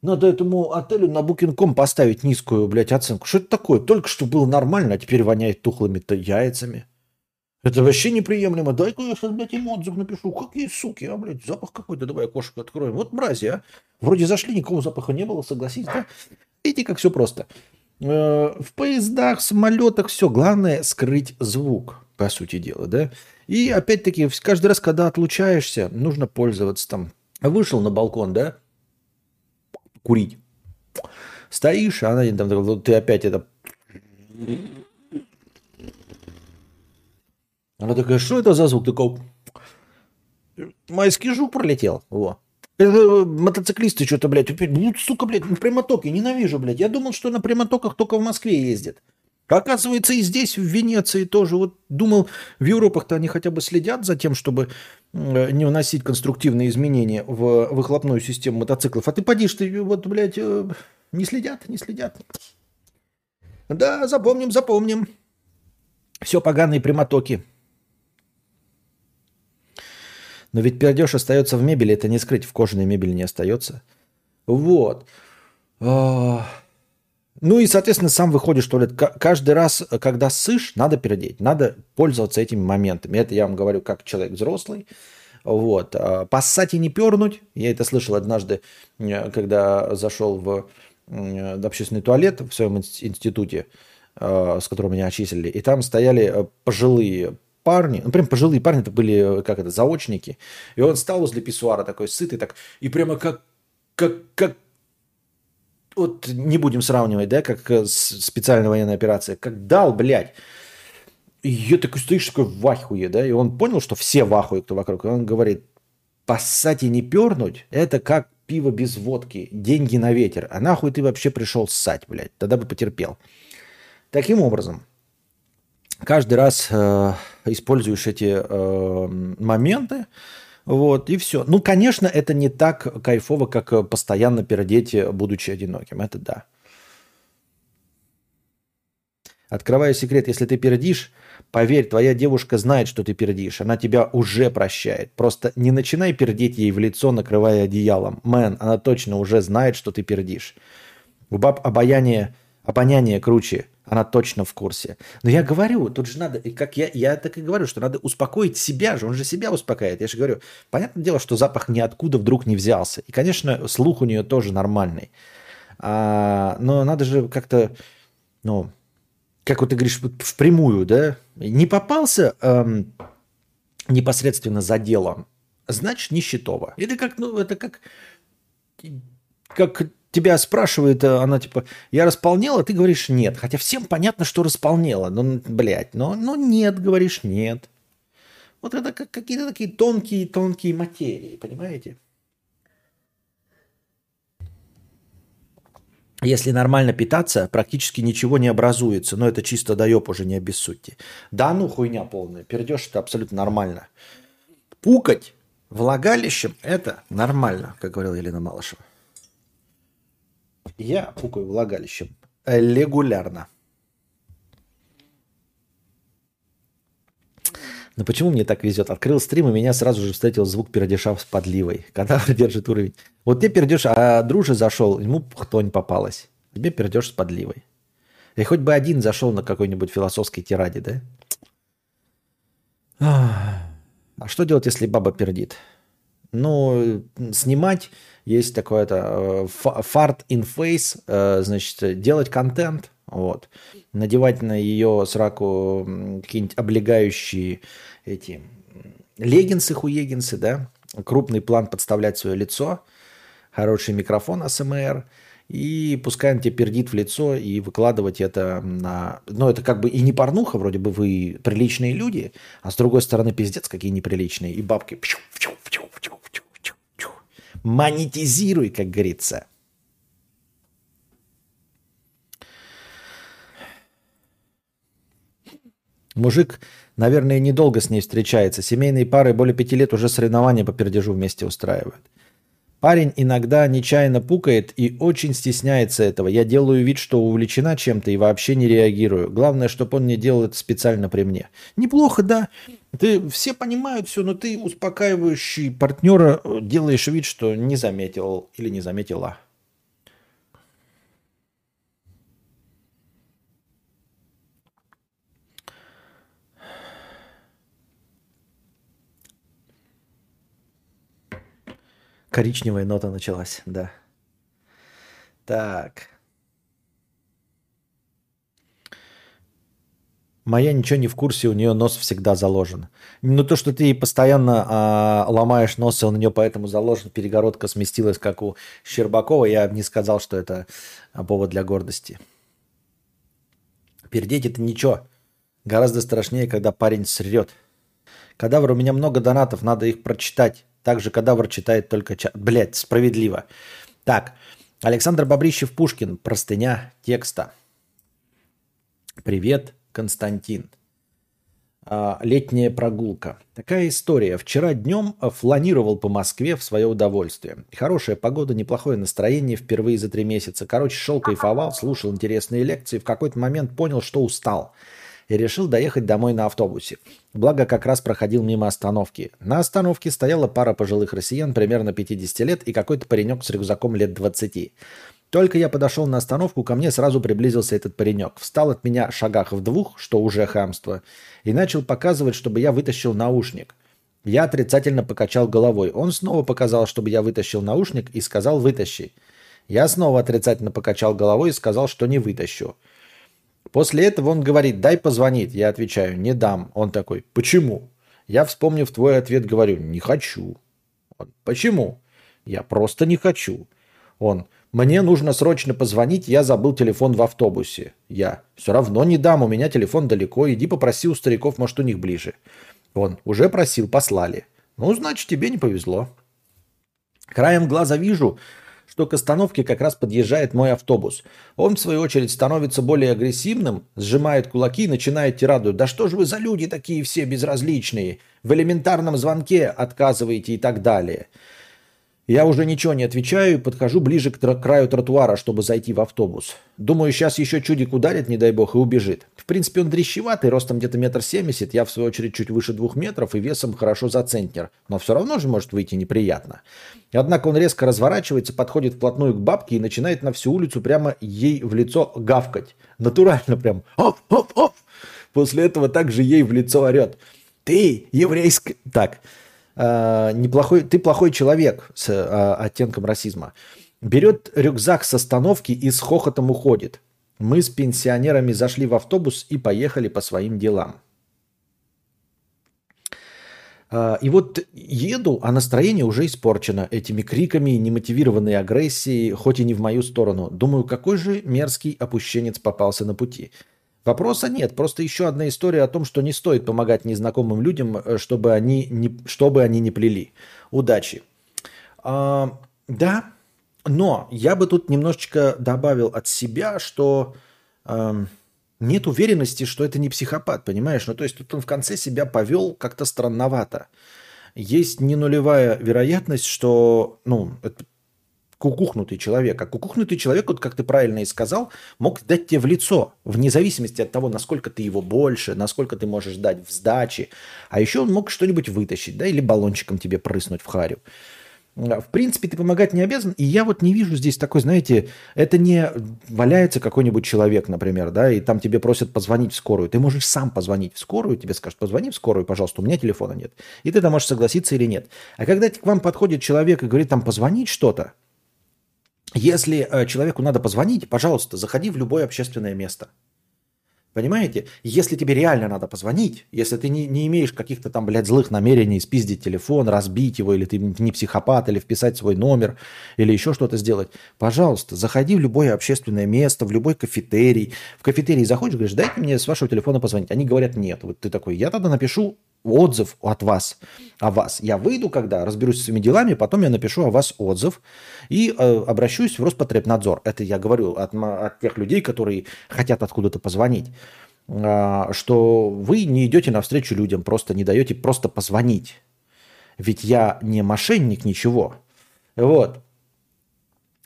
Надо этому отелю на Booking.com поставить низкую, блядь, оценку. Что это такое? Только что было нормально, а теперь воняет тухлыми-то яйцами. Это вообще неприемлемо. Дай-ка я сейчас, блядь, им отзыв напишу. Какие суки, а, блядь, запах какой-то. Давай окошко откроем. Вот мрази, а. Вроде зашли, никакого запаха не было, согласись, да? Видите, как все просто. Э, в поездах, самолетах все. Главное скрыть звук, по сути дела, да? И опять-таки, каждый раз, когда отлучаешься, нужно пользоваться там. Вышел на балкон, да? Курить. Стоишь, а она там, «Ну, ты опять это... Она такая, что это за звук? Такой, майский жук пролетел. Во. Это э, мотоциклисты что-то, блядь, опять, сука, блядь, на прямотоке, ненавижу, блядь. Я думал, что на прямотоках только в Москве ездят. Оказывается, и здесь, в Венеции тоже. Вот думал, в Европах-то они хотя бы следят за тем, чтобы не вносить конструктивные изменения в выхлопную систему мотоциклов. А ты подишь, ты вот, блядь, э, не следят, не следят. Да, запомним, запомним. Все поганые прямотоки. Но ведь пердеж остается в мебели, это не скрыть, в кожаной мебели не остается. Вот. А, ну и, соответственно, сам выходишь в туалет. Каждый раз, когда сышь, надо передеть, надо пользоваться этими моментами. Это я вам говорю как человек взрослый. Вот. А, поссать и не пернуть. Я это слышал однажды, э, когда зашел в общественный туалет в своем институте, э, с которым меня отчислили. И там стояли э, пожилые парни, ну прям пожилые парни, это были, как это, заочники. И он стал возле писсуара такой сытый, так, и прямо как, как, как вот не будем сравнивать, да, как э, специальная военная операция, как дал, блядь. И такой стоишь такой в ахуе, да, и он понял, что все в ахуе, кто вокруг, и он говорит, поссать и не пернуть, это как пиво без водки, деньги на ветер. А нахуй ты вообще пришел ссать, блядь? Тогда бы потерпел. Таким образом, каждый раз э, используешь эти э, моменты, вот, и все. Ну, конечно, это не так кайфово, как постоянно пердеть, будучи одиноким. Это да. Открываю секрет, если ты пердишь, поверь, твоя девушка знает, что ты пердишь. Она тебя уже прощает. Просто не начинай пердеть ей в лицо, накрывая одеялом. Мэн, она точно уже знает, что ты пердишь. У баб обаяние, обоняние круче. Она точно в курсе. Но я говорю, тут же надо, как я, я так и говорю, что надо успокоить себя же. Он же себя успокаивает. Я же говорю, понятное дело, что запах ниоткуда вдруг не взялся. И, конечно, слух у нее тоже нормальный. А, но надо же как-то, ну, как вот ты говоришь, впрямую, да, не попался эм, непосредственно за делом, значит нищетово. Это как, ну, это как, как тебя спрашивает, э, она типа, я располнела, ты говоришь нет. Хотя всем понятно, что располнела. Ну, блядь, но, но нет, говоришь нет. Вот это как какие-то такие тонкие-тонкие материи, понимаете? если нормально питаться, практически ничего не образуется. Но это чисто доеб уже не обессудьте. Да ну хуйня полная. Перейдешь это абсолютно нормально. Пукать влагалищем – это нормально, как говорила Елена Малышева. Я пукаю влагалищем регулярно. Но почему мне так везет? Открыл стрим, и меня сразу же встретил звук пердеша с подливой. *laughs* Когда держит уровень. Вот ты пердешь, а друже зашел, ему хтонь попалась. Тебе пердешь с подливой. И хоть бы один зашел на какой-нибудь философской тираде, да? А что делать, если баба пердит? Ну, снимать, есть такое-то э, фарт in face, э, значит, делать контент, вот. Надевать на ее сраку какие-нибудь облегающие эти леггинсы, хуегинсы, да, крупный план подставлять свое лицо, хороший микрофон АСМР, и пускай он тебе пердит в лицо и выкладывать это на... Ну, это как бы и не порнуха, вроде бы вы приличные люди, а с другой стороны пиздец какие неприличные. И бабки... Монетизируй, как говорится. Мужик, наверное, недолго с ней встречается. Семейные пары более пяти лет уже соревнования по пердежу вместе устраивают. Парень иногда нечаянно пукает и очень стесняется этого. Я делаю вид, что увлечена чем-то и вообще не реагирую. Главное, чтобы он не делал это специально при мне. Неплохо, да. Ты все понимают все, но ты успокаивающий партнера делаешь вид, что не заметил или не заметила. Коричневая нота началась, да. Так. Моя ничего не в курсе, у нее нос всегда заложен. Ну, то, что ты постоянно а, ломаешь нос, и он у нее поэтому заложен, перегородка сместилась, как у Щербакова, я не сказал, что это повод для гордости. Пердеть это ничего. Гораздо страшнее, когда парень срет. Кадавр, у меня много донатов, надо их прочитать. Также кадавр читает только чат. Блять, справедливо. Так, Александр Бобрищев-Пушкин. Простыня текста. Привет, Константин. А, летняя прогулка. Такая история. Вчера днем фланировал по Москве в свое удовольствие. Хорошая погода, неплохое настроение впервые за три месяца. Короче, шел кайфовал, слушал интересные лекции. В какой-то момент понял, что устал и решил доехать домой на автобусе. Благо, как раз проходил мимо остановки. На остановке стояла пара пожилых россиян примерно 50 лет и какой-то паренек с рюкзаком лет 20. Только я подошел на остановку, ко мне сразу приблизился этот паренек. Встал от меня шагах в двух, что уже хамство, и начал показывать, чтобы я вытащил наушник. Я отрицательно покачал головой. Он снова показал, чтобы я вытащил наушник и сказал «вытащи». Я снова отрицательно покачал головой и сказал, что не вытащу. После этого он говорит, дай позвонить. Я отвечаю, не дам. Он такой, почему? Я, вспомнив твой ответ, говорю, не хочу. Он, почему? Я просто не хочу. Он, мне нужно срочно позвонить, я забыл телефон в автобусе. Я, все равно не дам, у меня телефон далеко, иди попроси у стариков, может, у них ближе. Он, уже просил, послали. Ну, значит, тебе не повезло. Краем глаза вижу, что к остановке как раз подъезжает мой автобус. Он, в свою очередь, становится более агрессивным, сжимает кулаки и начинает тираду. «Да что же вы за люди такие все безразличные? В элементарном звонке отказываете и так далее». Я уже ничего не отвечаю и подхожу ближе к краю тротуара, чтобы зайти в автобус. Думаю, сейчас еще чудик ударит, не дай бог, и убежит. В принципе, он дрещеватый, ростом где-то метр семьдесят, я в свою очередь чуть выше двух метров и весом хорошо за центнер. Но все равно же может выйти неприятно. Однако он резко разворачивается, подходит вплотную к бабке и начинает на всю улицу прямо ей в лицо гавкать. Натурально прям. Оп, оп, оп. После этого также ей в лицо орет. Ты еврейская... Так, э, неплохой, ты плохой человек с э, оттенком расизма. Берет рюкзак с остановки и с хохотом уходит. Мы с пенсионерами зашли в автобус и поехали по своим делам. Э, и вот еду, а настроение уже испорчено этими криками, немотивированной агрессией, хоть и не в мою сторону. Думаю, какой же мерзкий опущенец попался на пути. Вопроса нет, просто еще одна история о том, что не стоит помогать незнакомым людям, э, чтобы они не, чтобы они не плели. Удачи. А, да, но я бы тут немножечко добавил от себя, что а, нет уверенности, что это не психопат, понимаешь? Ну, то есть тут он в конце себя повел как-то странновато. Есть не нулевая вероятность, что, ну, это кукухнутый человек. А кукухнутый человек, вот как ты правильно и сказал, мог дать тебе в лицо, вне зависимости от того, насколько ты его больше, насколько ты можешь дать в сдаче. А еще он мог что-нибудь вытащить, да, или баллончиком тебе прыснуть в харю. В принципе, ты помогать не обязан. И я вот не вижу здесь такой, знаете, это не валяется какой-нибудь человек, например, да, и там тебе просят позвонить в скорую. Ты можешь сам позвонить в скорую, тебе скажут, позвони в скорую, пожалуйста, у меня телефона нет. И ты там можешь согласиться или нет. А когда к вам подходит человек и говорит там позвонить что-то, если э, человеку надо позвонить, пожалуйста, заходи в любое общественное место. Понимаете? Если тебе реально надо позвонить, если ты не, не имеешь каких-то там, блядь, злых намерений спиздить телефон, разбить его, или ты не психопат, или вписать свой номер, или еще что-то сделать, пожалуйста, заходи в любое общественное место, в любой кафетерий. В кафетерий заходишь, говоришь, дайте мне с вашего телефона позвонить. Они говорят, нет. Вот ты такой, я тогда напишу отзыв от вас, о вас. Я выйду, когда разберусь с своими делами, потом я напишу о вас отзыв и э, обращусь в Роспотребнадзор. Это я говорю от, от тех людей, которые хотят откуда-то позвонить, э, что вы не идете навстречу людям, просто не даете просто позвонить. Ведь я не мошенник, ничего. Вот.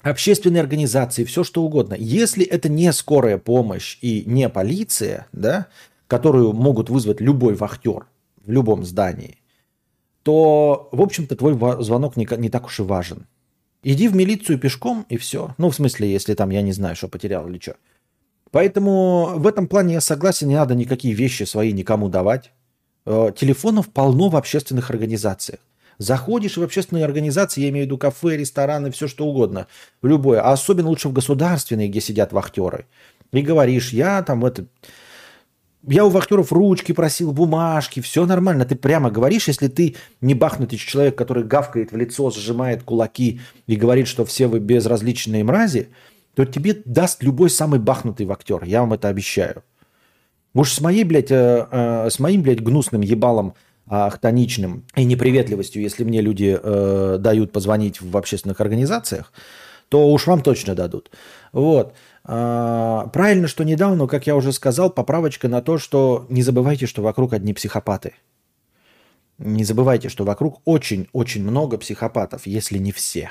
Общественные организации, все что угодно. Если это не скорая помощь и не полиция, да, которую могут вызвать любой вахтер, в любом здании, то, в общем-то, твой звонок не, не так уж и важен. Иди в милицию пешком и все. Ну, в смысле, если там, я не знаю, что потерял или что. Поэтому в этом плане я согласен, не надо никакие вещи свои никому давать. Э, телефонов полно в общественных организациях. Заходишь в общественные организации, я имею в виду кафе, рестораны, все что угодно, в любое. А особенно лучше в государственные, где сидят вахтеры. И говоришь, я там это я у вахтеров ручки просил, бумажки, все нормально. Ты прямо говоришь, если ты не бахнутый человек, который гавкает в лицо, сжимает кулаки и говорит, что все вы безразличные мрази, то тебе даст любой самый бахнутый вахтер. Я вам это обещаю. Уж с моей, блядь, э, э, с моим, блядь, гнусным ебалом ахтоничным и неприветливостью, если мне люди э, дают позвонить в общественных организациях, то уж вам точно дадут. Вот. А, правильно, что недавно, как я уже сказал, поправочка на то, что не забывайте, что вокруг одни психопаты. Не забывайте, что вокруг очень-очень много психопатов, если не все.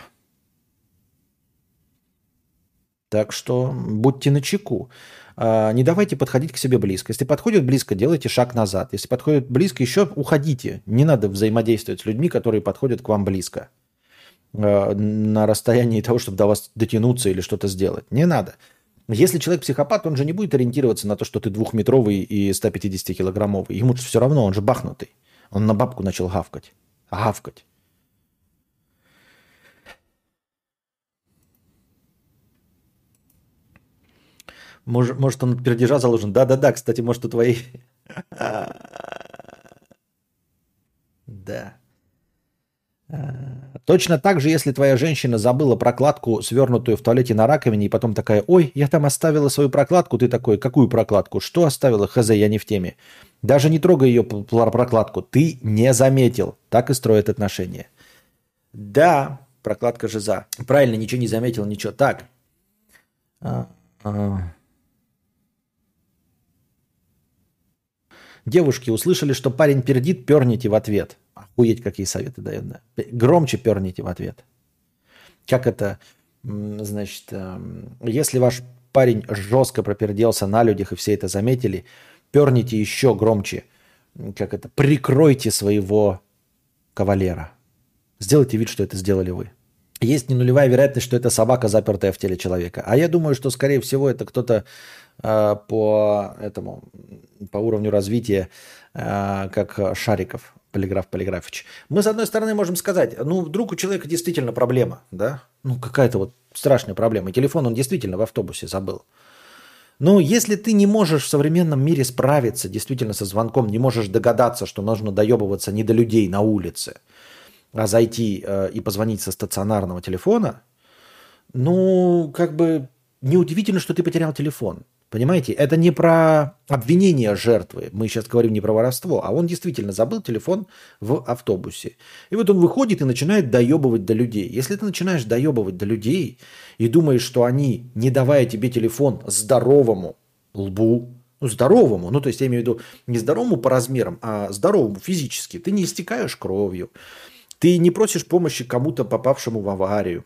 Так что будьте начеку. А, не давайте подходить к себе близко. Если подходит близко, делайте шаг назад. Если подходит близко, еще уходите. Не надо взаимодействовать с людьми, которые подходят к вам близко. А, на расстоянии того, чтобы до вас дотянуться или что-то сделать. Не надо. Если человек психопат, он же не будет ориентироваться на то, что ты двухметровый и 150-килограммовый. Ему же все равно, он же бахнутый. Он на бабку начал гавкать. Гавкать. Может, может он пердежа заложен? Да-да-да, кстати, может, у твоей... *laughs* Да. Точно так же, если твоя женщина забыла прокладку, свернутую в туалете на раковине, и потом такая, ой, я там оставила свою прокладку, ты такой, какую прокладку? Что оставила? Хз, я не в теме. Даже не трогай ее прокладку, ты не заметил. Так и строят отношения. Да, Прокладка жиза. Правильно, ничего не заметил, ничего. Так. А, а. Девушки услышали, что парень пердит, перните в ответ. Охуеть, какие советы дает, да. Громче перните в ответ. Как это, значит, эм, если ваш парень жестко проперделся на людях и все это заметили, перните еще громче. Как это, прикройте своего кавалера. Сделайте вид, что это сделали вы. Есть не нулевая вероятность, что это собака, запертая в теле человека. А я думаю, что, скорее всего, это кто-то э, по этому, по уровню развития, э, как Шариков, полиграф Полиграфович. Мы, с одной стороны, можем сказать, ну, вдруг у человека действительно проблема, да? Ну, какая-то вот страшная проблема. И телефон он действительно в автобусе забыл. Но если ты не можешь в современном мире справиться действительно со звонком, не можешь догадаться, что нужно доебываться не до людей на улице – а зайти э, и позвонить со стационарного телефона, ну, как бы неудивительно, что ты потерял телефон. Понимаете, это не про обвинение жертвы. Мы сейчас говорим не про воровство, а он действительно забыл телефон в автобусе. И вот он выходит и начинает доебывать до людей. Если ты начинаешь доебывать до людей и думаешь, что они, не давая тебе телефон здоровому лбу, ну, здоровому, ну, то есть я имею в виду не здоровому по размерам, а здоровому физически, ты не истекаешь кровью, ты не просишь помощи кому-то, попавшему в аварию.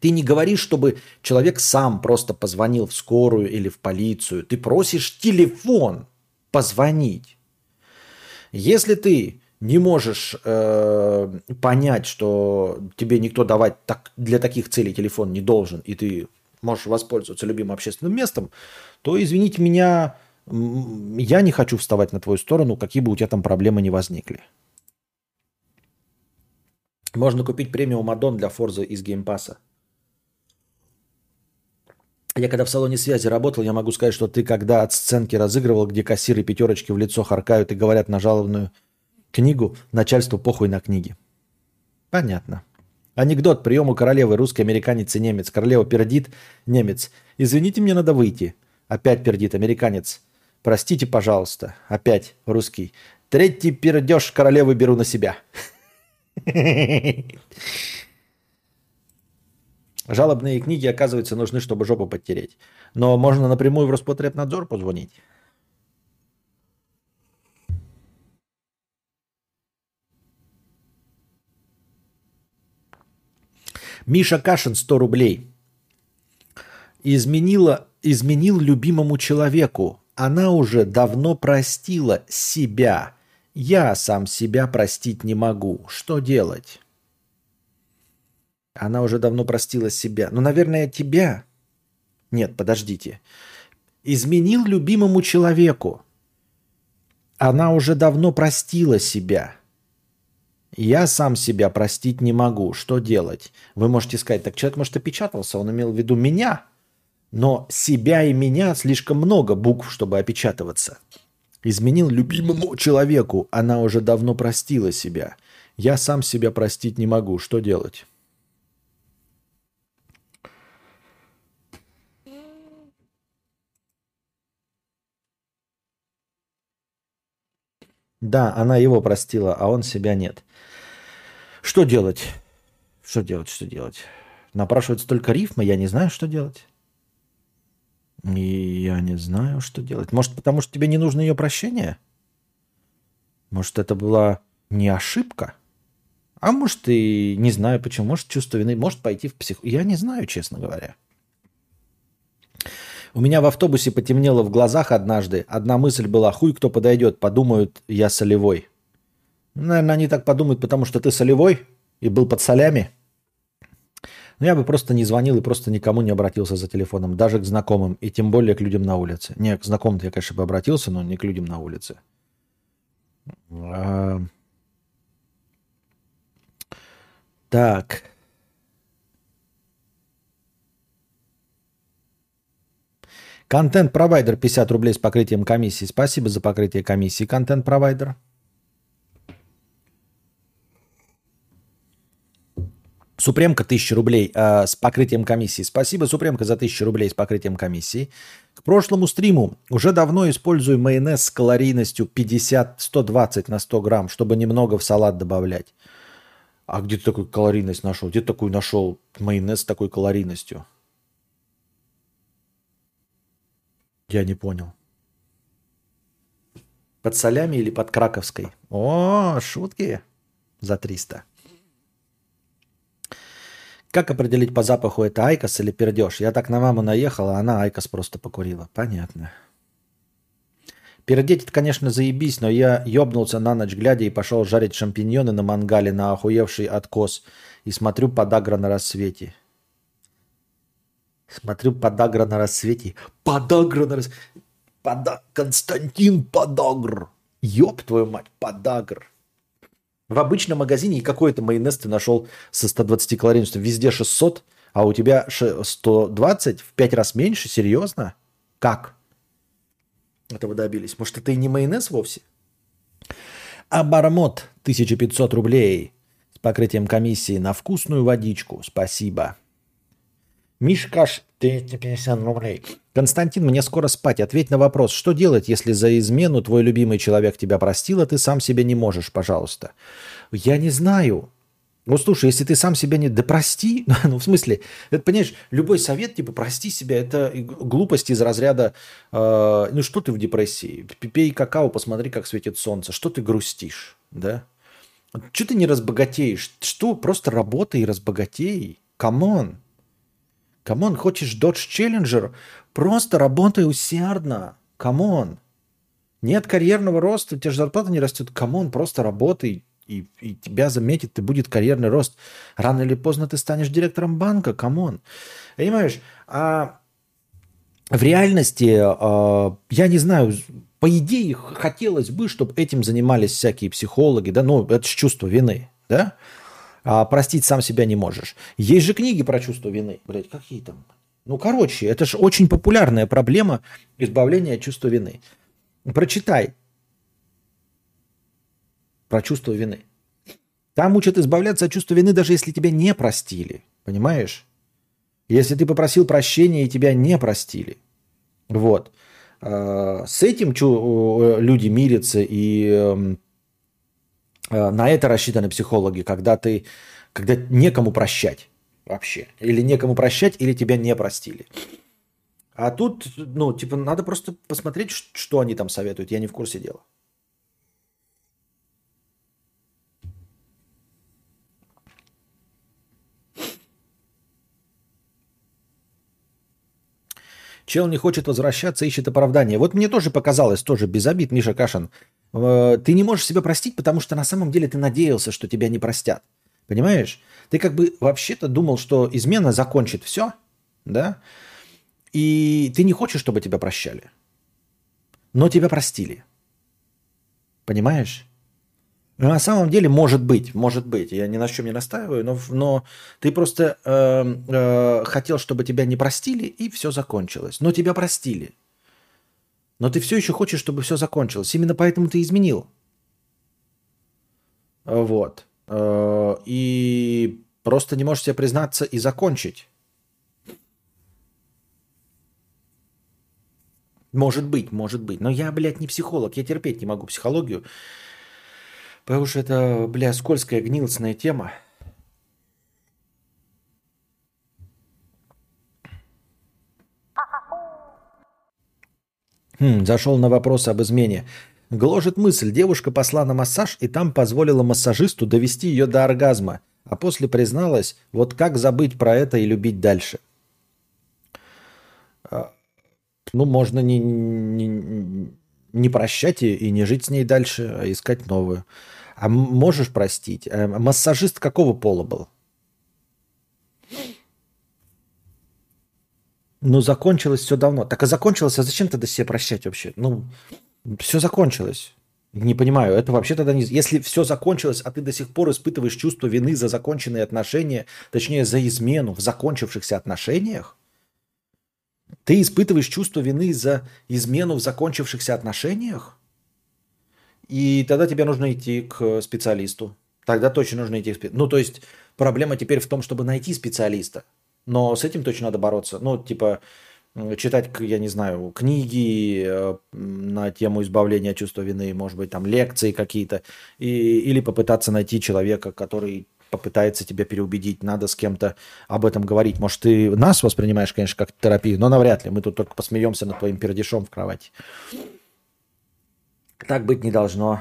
Ты не говоришь, чтобы человек сам просто позвонил в скорую или в полицию. Ты просишь телефон позвонить. Если ты не можешь э, понять, что тебе никто давать так, для таких целей телефон не должен, и ты можешь воспользоваться любимым общественным местом, то, извините меня, я не хочу вставать на твою сторону, какие бы у тебя там проблемы не возникли. Можно купить премиум аддон для Forza из геймпаса. Я когда в салоне связи работал, я могу сказать, что ты когда вот сценки разыгрывал, где кассиры пятерочки в лицо харкают и говорят на жалобную книгу, начальству похуй на книги. Понятно. Анекдот. Прием у королевы. Русский, американец и немец. Королева пердит. Немец. Извините, мне надо выйти. Опять пердит. Американец. Простите, пожалуйста. Опять русский. Третий пердеж королевы беру на себя. *laughs* Жалобные книги, оказывается, нужны, чтобы жопу подтереть. Но можно напрямую в Роспотребнадзор позвонить. Миша Кашин 100 рублей. Изменила, изменил любимому человеку. Она уже давно простила себя я сам себя простить не могу. Что делать? Она уже давно простила себя. Ну, наверное, тебя. Нет, подождите. Изменил любимому человеку. Она уже давно простила себя. Я сам себя простить не могу. Что делать? Вы можете сказать, так человек, может, опечатался, он имел в виду меня. Но себя и меня слишком много букв, чтобы опечатываться. Изменил любимому человеку. Она уже давно простила себя. Я сам себя простить не могу. Что делать? Да, она его простила, а он себя нет. Что делать? Что делать, что делать? Напрашивается только рифма, я не знаю, что делать. И я не знаю, что делать. Может, потому что тебе не нужно ее прощение? Может, это была не ошибка? А может, и не знаю почему. Может, чувство вины. Может, пойти в псих... Я не знаю, честно говоря. У меня в автобусе потемнело в глазах однажды. Одна мысль была, хуй кто подойдет, подумают, я солевой. Наверное, они так подумают, потому что ты солевой и был под солями. Ну, я бы просто не звонил и просто никому не обратился за телефоном, даже к знакомым, и тем более к людям на улице. Не, к знакомым я, конечно, бы обратился, но не к людям на улице. А... Так. Контент-провайдер 50 рублей с покрытием комиссии. Спасибо за покрытие комиссии, контент-провайдер. Супремка 1000 рублей э, с покрытием комиссии. Спасибо, Супремка, за 1000 рублей с покрытием комиссии. К прошлому стриму уже давно использую майонез с калорийностью 50-120 на 100 грамм, чтобы немного в салат добавлять. А где ты такую калорийность нашел? Где ты такую нашел майонез с такой калорийностью? Я не понял. Под солями или под краковской? О, шутки за 300. Как определить по запаху, это IQOS или пердеж? Я так на маму наехал, а она IQOS просто покурила. Понятно. Пердеть это, конечно, заебись, но я ёбнулся на ночь глядя и пошел жарить шампиньоны на мангале на охуевший откос. И смотрю подагра на рассвете. Смотрю подагра на рассвете. Подагра на рассвете. Пода... Константин Подагр. Ёб твою мать, Подагр. В обычном магазине и какой-то майонез ты нашел со 120 калорийностью. Везде 600, а у тебя 120 в 5 раз меньше? Серьезно? Как? Этого добились. Может, это и не майонез вовсе? Абармот 1500 рублей с покрытием комиссии на вкусную водичку. Спасибо. Мишкаш 250 рублей. Константин, мне скоро спать. Ответь на вопрос, что делать, если за измену твой любимый человек тебя простил, а ты сам себе не можешь, пожалуйста. Я не знаю. Ну, слушай, если ты сам себя не... Да прости. *laughs* ну, в смысле, это, понимаешь, любой совет, типа, прости себя, это глупость из разряда, э, ну, что ты в депрессии? Пей какао, посмотри, как светит солнце. Что ты грустишь, да? Что ты не разбогатеешь? Что? Просто работай и разбогатей. Come on. Come on, хочешь Dodge Challenger? Просто работай усердно. Come on. Нет карьерного роста, у тебя же зарплата не растет. Come on, просто работай, и, и тебя заметит, и будет карьерный рост. Рано или поздно ты станешь директором банка, come on. Понимаешь, а в реальности, а, я не знаю, по идее, хотелось бы, чтобы этим занимались всякие психологи, да, ну, это же чувство вины, да, а простить сам себя не можешь. Есть же книги про чувство вины. Блять, какие там? Ну, короче, это же очень популярная проблема избавления от чувства вины. Прочитай про чувство вины. Там учат избавляться от чувства вины, даже если тебя не простили. Понимаешь? Если ты попросил прощения и тебя не простили. Вот. А, с этим люди мирятся и эм, Э, на это рассчитаны психологи, когда ты, когда некому прощать вообще. Или некому прощать, или тебя не простили. А тут, ну, типа, надо просто посмотреть, что они там советуют. Я не в курсе дела. Чел не хочет возвращаться, ищет оправдание. Вот мне тоже показалось, тоже без обид, Миша Кашин. Э, ты не можешь себя простить, потому что на самом деле ты надеялся, что тебя не простят. Понимаешь? Ты как бы вообще-то думал, что измена закончит все, да? И ты не хочешь, чтобы тебя прощали. Но тебя простили. Понимаешь? Ну, на самом деле, может быть, может быть, я ни на чем не настаиваю, но, но ты просто э, э, хотел, чтобы тебя не простили, и все закончилось. Но тебя простили. Но ты все еще хочешь, чтобы все закончилось. Именно поэтому ты изменил. Вот. Э, и просто не можешь себе признаться и закончить. Может быть, может быть. Но я, блядь, не психолог. Я терпеть не могу психологию. Потому что это, бля, скользкая, гнилостная тема. Хм, зашел на вопрос об измене. Гложет мысль. Девушка посла на массаж и там позволила массажисту довести ее до оргазма. А после призналась, вот как забыть про это и любить дальше. А, ну, можно не, не, не прощать и, и не жить с ней дальше, а искать новую. А можешь простить? А массажист какого пола был? Ну, закончилось все давно. Так а закончилось, а зачем тогда себе прощать вообще? Ну, все закончилось. Не понимаю, это вообще тогда не... Если все закончилось, а ты до сих пор испытываешь чувство вины за законченные отношения, точнее, за измену в закончившихся отношениях, ты испытываешь чувство вины за измену в закончившихся отношениях, и тогда тебе нужно идти к специалисту. Тогда точно нужно идти к специалисту. Ну, то есть проблема теперь в том, чтобы найти специалиста. Но с этим точно надо бороться. Ну, типа, читать, я не знаю, книги э, на тему избавления от чувства вины, может быть, там лекции какие-то, и, или попытаться найти человека, который попытается тебя переубедить, надо с кем-то об этом говорить. Может, ты нас воспринимаешь, конечно, как терапию, но навряд ли. Мы тут только посмеемся над твоим пердешом в кровати. Так быть не должно.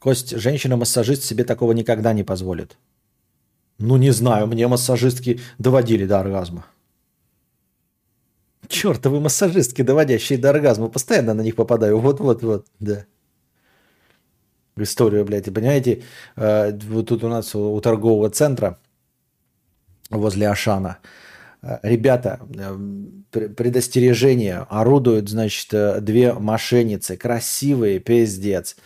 Кость, женщина-массажист себе такого никогда не позволит. Ну, не знаю, мне массажистки доводили до оргазма. Чертовы массажистки, доводящие до оргазма. Постоянно на них попадаю. Вот-вот-вот, да. Историю, блядь, понимаете? Э, вот тут у нас у торгового центра возле Ашана э, ребята, э, предостережение, орудуют, значит, две мошенницы, красивые, пиздец,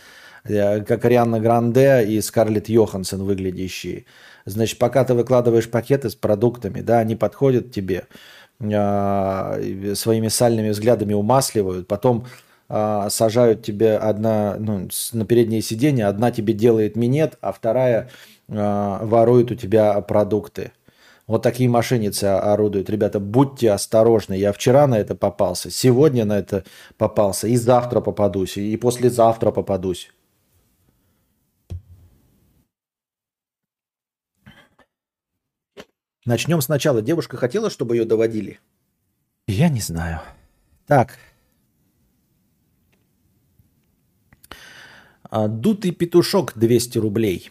как Арианна Гранде и Скарлетт Йоханссон выглядящие. Значит, пока ты выкладываешь пакеты с продуктами, да, они подходят тебе, своими сальными взглядами умасливают, потом сажают тебе одна ну, на переднее сиденье, одна тебе делает минет, а вторая э, ворует у тебя продукты. Вот такие мошенницы орудуют. Ребята, будьте осторожны. Я вчера на это попался, сегодня на это попался, и завтра попадусь, и послезавтра попадусь. Начнем сначала. Девушка хотела, чтобы ее доводили? Я не знаю. Так. Дутый петушок 200 рублей.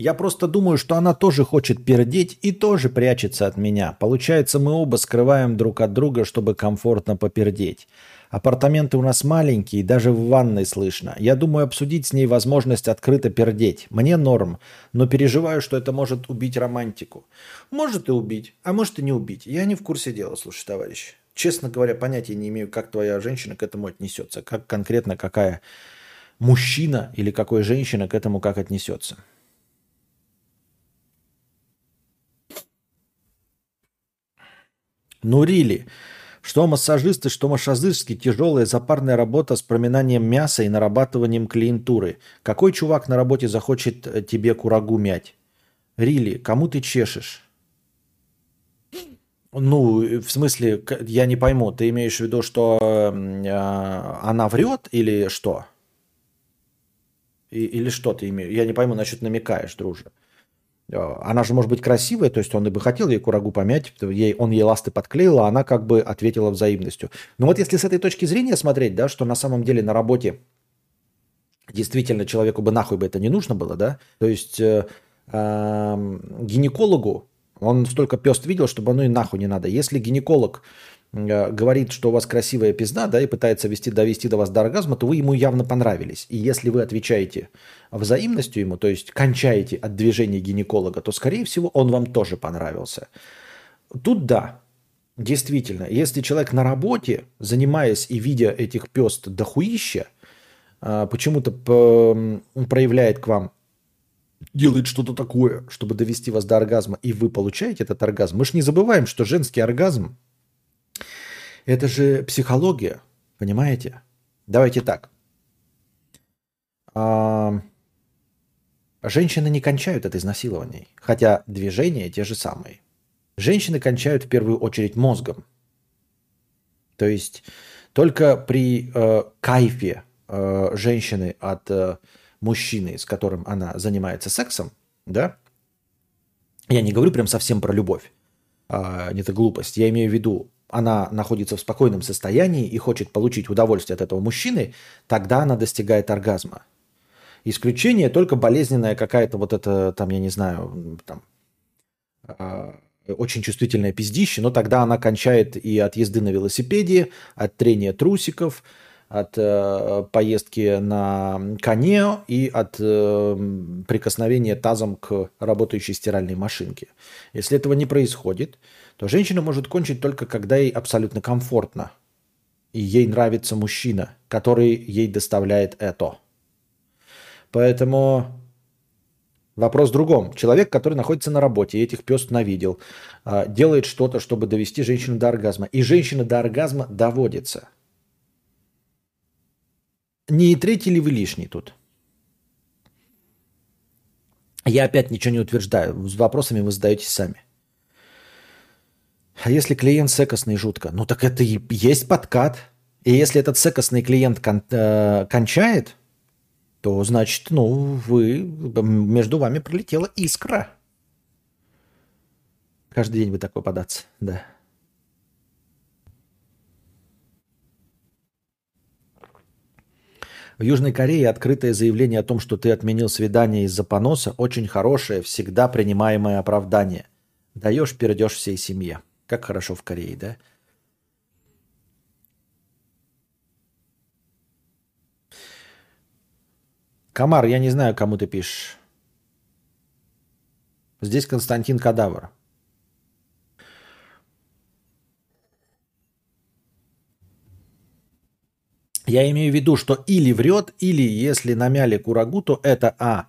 Я просто думаю, что она тоже хочет пердеть и тоже прячется от меня. Получается, мы оба скрываем друг от друга, чтобы комфортно попердеть. Апартаменты у нас маленькие, даже в ванной слышно. Я думаю обсудить с ней возможность открыто пердеть. Мне норм, но переживаю, что это может убить романтику. Может и убить, а может и не убить. Я не в курсе дела, слушай, товарищ. Честно говоря, понятия не имею, как твоя женщина к этому отнесется. Как конкретно какая мужчина или какой женщина к этому как отнесется. Ну, рили. Really. Что массажисты, что массажистки – тяжелая запарная работа с проминанием мяса и нарабатыванием клиентуры. Какой чувак на работе захочет э, тебе курагу мять? Рили, кому ты чешешь? Ну, э, в смысле, я не пойму, ты имеешь в виду, что э, она врет или что? И, или что ты имеешь? Я не пойму, насчет намекаешь, друже. Она же может быть красивая, то есть он и бы хотел ей курагу помять, ей, он ей ласты подклеил, а она как бы ответила взаимностью. Но вот если с этой точки зрения смотреть, да, что на самом деле на работе действительно человеку бы нахуй бы это не нужно было, да, то есть э, э, гинекологу он столько пест видел, чтобы оно и нахуй не надо. Если гинеколог Э, говорит, что у вас красивая пизда, да, и пытается вести, довести до вас до оргазма, то вы ему явно понравились. И если вы отвечаете взаимностью ему, то есть кончаете от движения гинеколога, то, скорее всего, он вам тоже понравился. Тут да, действительно, если человек на работе, занимаясь и видя этих пест дохуища, э, почему-то проявляет к вам делает что-то такое, чтобы довести вас до оргазма, и вы получаете этот оргазм. Мы же не забываем, что женский оргазм – это же психология, понимаете? Давайте так. Женщины не кончают от изнасилований, хотя движения те же самые. Женщины кончают в первую очередь мозгом. То есть только при э, кайфе э, женщины от э, мужчины, с которым она занимается сексом, да, я не говорю прям совсем про любовь, а, не это глупость, я имею в виду она находится в спокойном состоянии и хочет получить удовольствие от этого мужчины, тогда она достигает оргазма. Исключение только болезненная какая-то вот это, там, я не знаю, там, э, очень чувствительное пиздище, но тогда она кончает и от езды на велосипеде, от трения трусиков, от э, поездки на коне и от э, прикосновения тазом к работающей стиральной машинке. Если этого не происходит, то женщина может кончить только когда ей абсолютно комфортно. И ей нравится мужчина, который ей доставляет это. Поэтому вопрос в другом. Человек, который находится на работе, и этих пес навидел, а, делает что-то, чтобы довести женщину до оргазма. И женщина до оргазма доводится. Не третий ли вы лишний тут? Я опять ничего не утверждаю. С вопросами вы задаетесь сами. А если клиент секосный жутко? Ну так это и есть подкат. И если этот секосный клиент кон- э, кончает, то значит, ну, вы, между вами пролетела искра. Каждый день вы такой податься, да. В Южной Корее открытое заявление о том, что ты отменил свидание из-за поноса, очень хорошее, всегда принимаемое оправдание. Даешь, перейдешь всей семье. Как хорошо в Корее, да? Комар, я не знаю, кому ты пишешь. Здесь Константин Кадавр. Я имею в виду, что или врет, или если намяли курагу, то это А.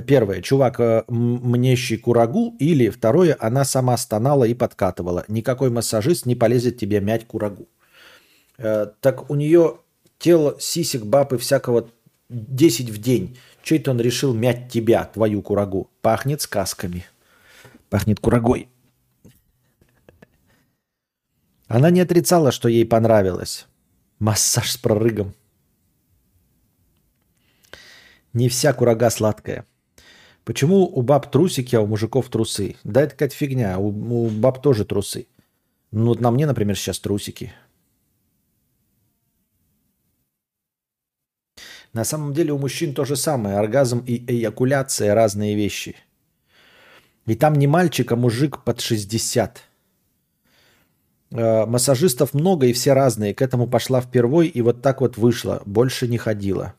Первое, чувак э, мнещий курагу, или второе, она сама стонала и подкатывала. Никакой массажист не полезет тебе мять курагу. Э, так у нее тело сисек, бабы всякого 10 в день. Че это он решил мять тебя, твою курагу? Пахнет сказками. Пахнет курагой. Она не отрицала, что ей понравилось. Массаж с прорыгом. Не вся курага сладкая. Почему у баб трусики, а у мужиков трусы? Да это какая-то фигня. У, у баб тоже трусы. Ну вот на мне, например, сейчас трусики. На самом деле у мужчин то же самое. Оргазм и эякуляция – разные вещи. И там не мальчик, а мужик под 60. Э, массажистов много и все разные. К этому пошла впервой и вот так вот вышла. Больше не ходила.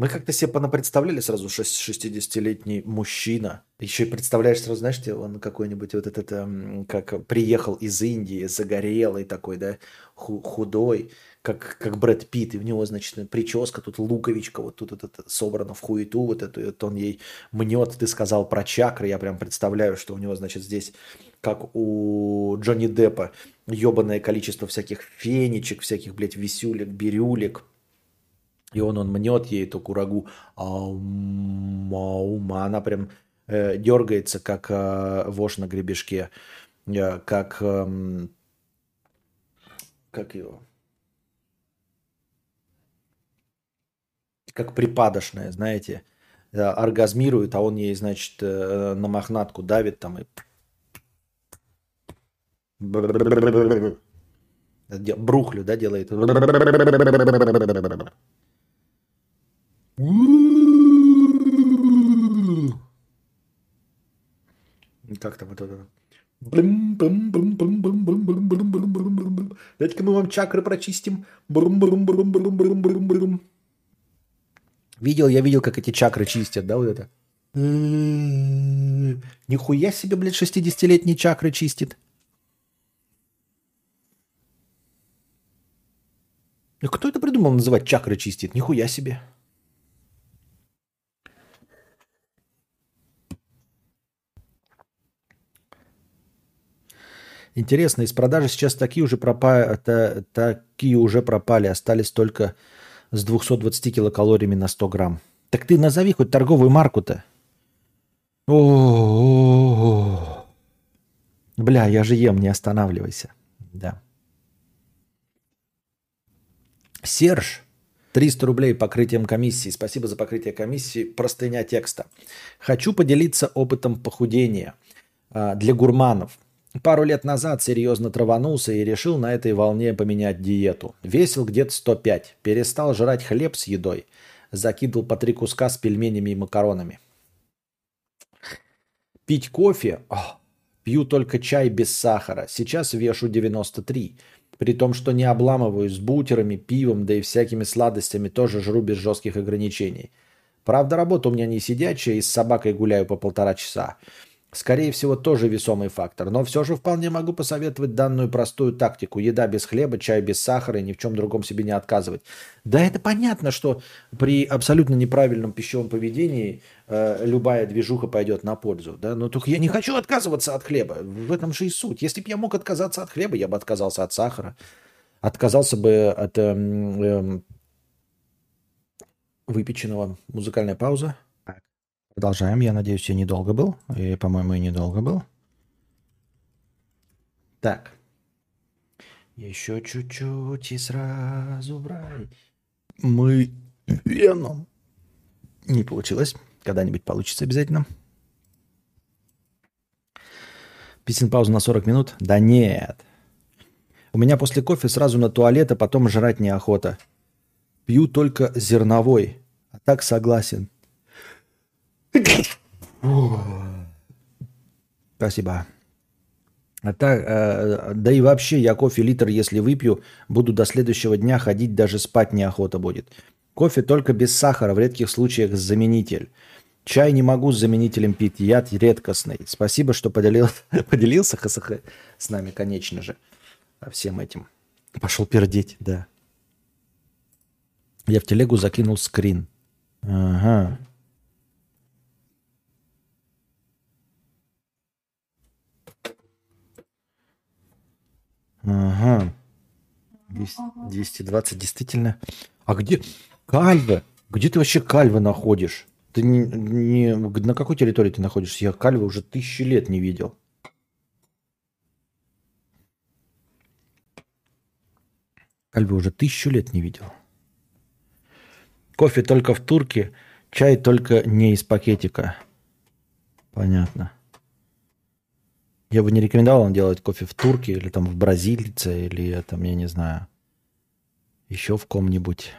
Мы как-то себе понапредставляли сразу 60-летний мужчина. Еще и представляешь сразу, знаешь, он какой-нибудь вот этот, эм, как приехал из Индии, загорелый такой, да, худой, как, как Брэд Питт, и у него, значит, прическа, тут луковичка, вот тут это собрано в хуету, вот это, вот он ей мнет, ты сказал про чакры, я прям представляю, что у него, значит, здесь, как у Джонни Деппа, ебаное количество всяких фенечек, всяких, блядь, висюлек, бирюлек, и он, он мнет ей эту курагу, аум, аум, а она прям э, дергается, как э, вошь на гребешке, э, как, э, как его, как припадочная, знаете, э, оргазмирует, а он ей, значит, э, на мохнатку давит там и брухлю, да, делает. Как там это? Давайте-ка мы вам чакры прочистим. Видел, я видел, как эти чакры чистят, да, вот это. Нихуя себе, блядь, 60-летний чакры чистит. Кто это придумал называть чакры чистит? Нихуя себе. Интересно, из продажи сейчас такие уже пропали, та, такие уже пропали, остались только с 220 килокалориями на 100 грамм. Так ты назови хоть торговую марку-то. О, Бля, я же ем, не останавливайся. Да. Серж, 300 рублей покрытием комиссии. Спасибо за покрытие комиссии. Простыня текста. Хочу поделиться опытом похудения а, для гурманов – Пару лет назад серьезно траванулся и решил на этой волне поменять диету. Весил где-то 105, перестал жрать хлеб с едой, закидывал по три куска с пельменями и макаронами. Пить кофе? О, пью только чай без сахара. Сейчас вешу 93. При том, что не обламываюсь с бутерами, пивом, да и всякими сладостями тоже жру без жестких ограничений. Правда, работа у меня не сидячая, и с собакой гуляю по полтора часа. Скорее всего, тоже весомый фактор, но все же вполне могу посоветовать данную простую тактику. Еда без хлеба, чай без сахара и ни в чем другом себе не отказывать. Да это понятно, что при абсолютно неправильном пищевом поведении э, любая движуха пойдет на пользу. Да? Но только я не хочу отказываться от хлеба. В этом же и суть. Если бы я мог отказаться от хлеба, я бы отказался от сахара. Отказался бы от э, э, выпеченного. Музыкальная пауза. Продолжаем. Я надеюсь, я недолго был. И, по-моему, и недолго был. Так. Еще чуть-чуть и сразу рай. Мы членом. Не получилось. Когда-нибудь получится обязательно. Писин пауза на 40 минут? Да нет. У меня после кофе сразу на туалет, а потом жрать неохота. Пью только зерновой. А так согласен. Спасибо. А так, э, да и вообще я кофе литр, если выпью, буду до следующего дня ходить, даже спать неохота будет. Кофе только без сахара, в редких случаях заменитель. Чай не могу с заменителем пить, яд редкостный. Спасибо, что поделил, *laughs* поделился ХСХ с нами, конечно же, всем этим. Пошел пердеть, да. Я в телегу закинул скрин. Ага. Ага. 220 действительно. А где Кальве? Где ты вообще Кальве находишь? Ты не, не, на какой территории ты находишься? Я Кальве уже тысячи лет не видел. Кальве уже тысячу лет не видел. Кофе только в турке, чай только не из пакетика. Понятно. Я бы не рекомендовал вам делать кофе в турке или там в бразильце или там, я не знаю, еще в ком-нибудь.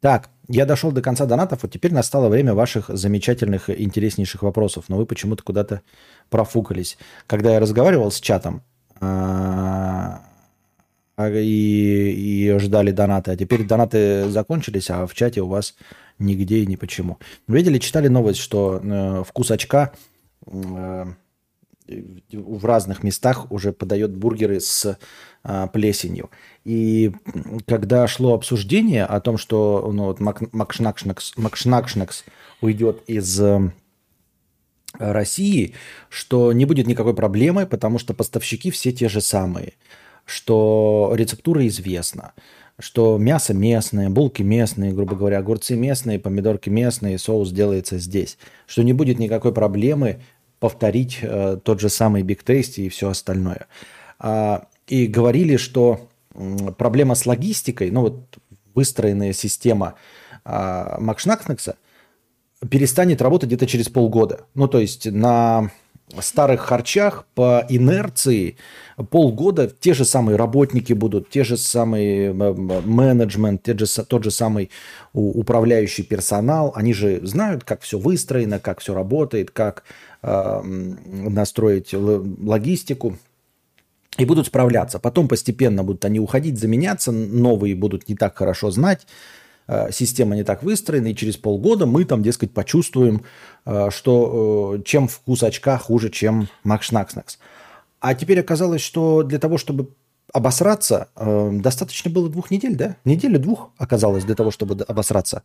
Так, я дошел до конца донатов, вот теперь настало время ваших замечательных, интереснейших вопросов, но вы почему-то куда-то профукались. Когда я разговаривал с чатом а, и, и ждали донаты, а теперь донаты закончились, а в чате у вас нигде и ни почему. Видели, читали новость, что э, вкус очка э, в разных местах уже подает бургеры с а, плесенью. И когда шло обсуждение о том, что ну, вот Мак, Макшнакшнакс, Макшнакшнакс уйдет из э, России, что не будет никакой проблемы, потому что поставщики все те же самые, что рецептура известна, что мясо местное, булки местные, грубо говоря, огурцы местные, помидорки местные, соус делается здесь, что не будет никакой проблемы повторить э, тот же самый Big Tasty и все остальное. А, и говорили, что проблема с логистикой, ну вот выстроенная система а, Макшнакснекса перестанет работать где-то через полгода. Ну то есть на старых харчах по инерции полгода те же самые работники будут, те же самые менеджмент, те же, тот же самый управляющий персонал. Они же знают, как все выстроено, как все работает, как э, настроить логистику и будут справляться. Потом постепенно будут они уходить, заменяться, новые будут не так хорошо знать, э, система не так выстроена, и через полгода мы там, дескать, почувствуем, э, что э, чем вкус очка хуже, чем Макшнакснакс. А теперь оказалось, что для того, чтобы обосраться, достаточно было двух недель, да? Недели двух оказалось для того, чтобы обосраться.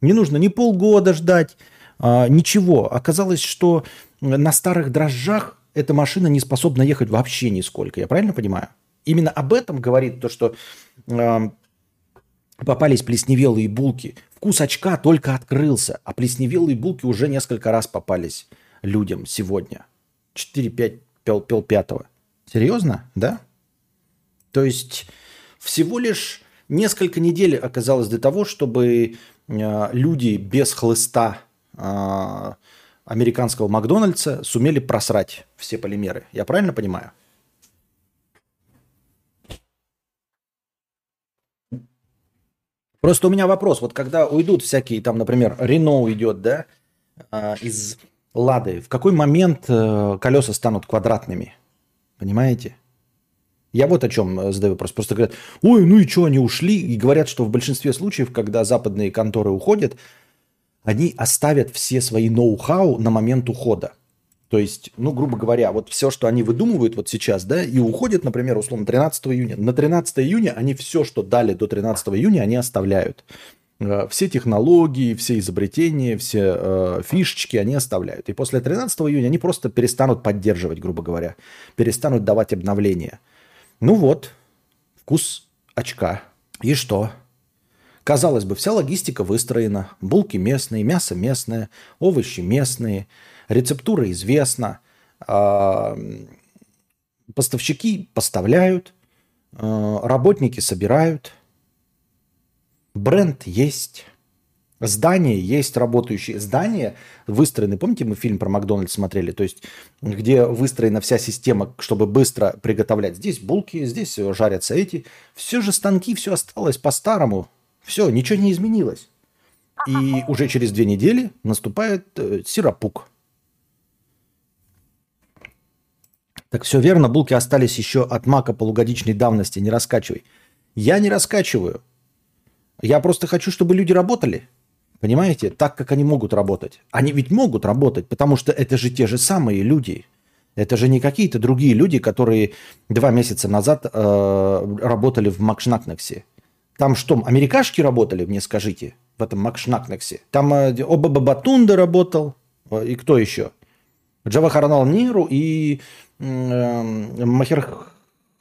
Не нужно ни полгода ждать, ничего. Оказалось, что на старых дрожжах эта машина не способна ехать вообще нисколько. Я правильно понимаю? Именно об этом говорит то, что э, попались плесневелые булки. Вкус очка только открылся, а плесневелые булки уже несколько раз попались людям сегодня. 4-5 пел, пел пятого. Серьезно? Да? То есть всего лишь несколько недель оказалось для того, чтобы э, люди без хлыста э, американского Макдональдса сумели просрать все полимеры. Я правильно понимаю? Просто у меня вопрос. Вот когда уйдут всякие, там, например, Рено уйдет, да, а, из Лады, в какой момент э, колеса станут квадратными? Понимаете? Я вот о чем э, задаю вопрос. Просто говорят, ой, ну и что, они ушли? И говорят, что в большинстве случаев, когда западные конторы уходят, они оставят все свои ноу-хау на момент ухода. То есть, ну, грубо говоря, вот все, что они выдумывают вот сейчас, да, и уходят, например, условно, 13 июня. На 13 июня они все, что дали до 13 июня, они оставляют. Э, все технологии, все изобретения, все э, фишечки они оставляют. И после 13 июня они просто перестанут поддерживать, грубо говоря, перестанут давать обновления. Ну вот, вкус очка. И что? Казалось бы, вся логистика выстроена. Булки местные, мясо местное, овощи местные, рецептура известна. А, поставщики поставляют, а, работники собирают. Бренд есть. Здание есть работающие. Здания выстроены. Помните, мы фильм про Макдональдс смотрели? То есть, где выстроена вся система, чтобы быстро приготовлять. Здесь булки, здесь жарятся эти. Все же станки, все осталось по-старому. Все, ничего не изменилось. И уже через две недели наступает э, сиропук. Так все верно, булки остались еще от мака полугодичной давности, не раскачивай. Я не раскачиваю. Я просто хочу, чтобы люди работали. Понимаете? Так, как они могут работать. Они ведь могут работать, потому что это же те же самые люди. Это же не какие-то другие люди, которые два месяца назад э, работали в Макшнакнексе. Там что, америкашки работали, мне скажите, в этом Макшнакнексе? Там э, Обаба Батунда работал, э, и кто еще? Джавахарнал Ниру и э, Махер,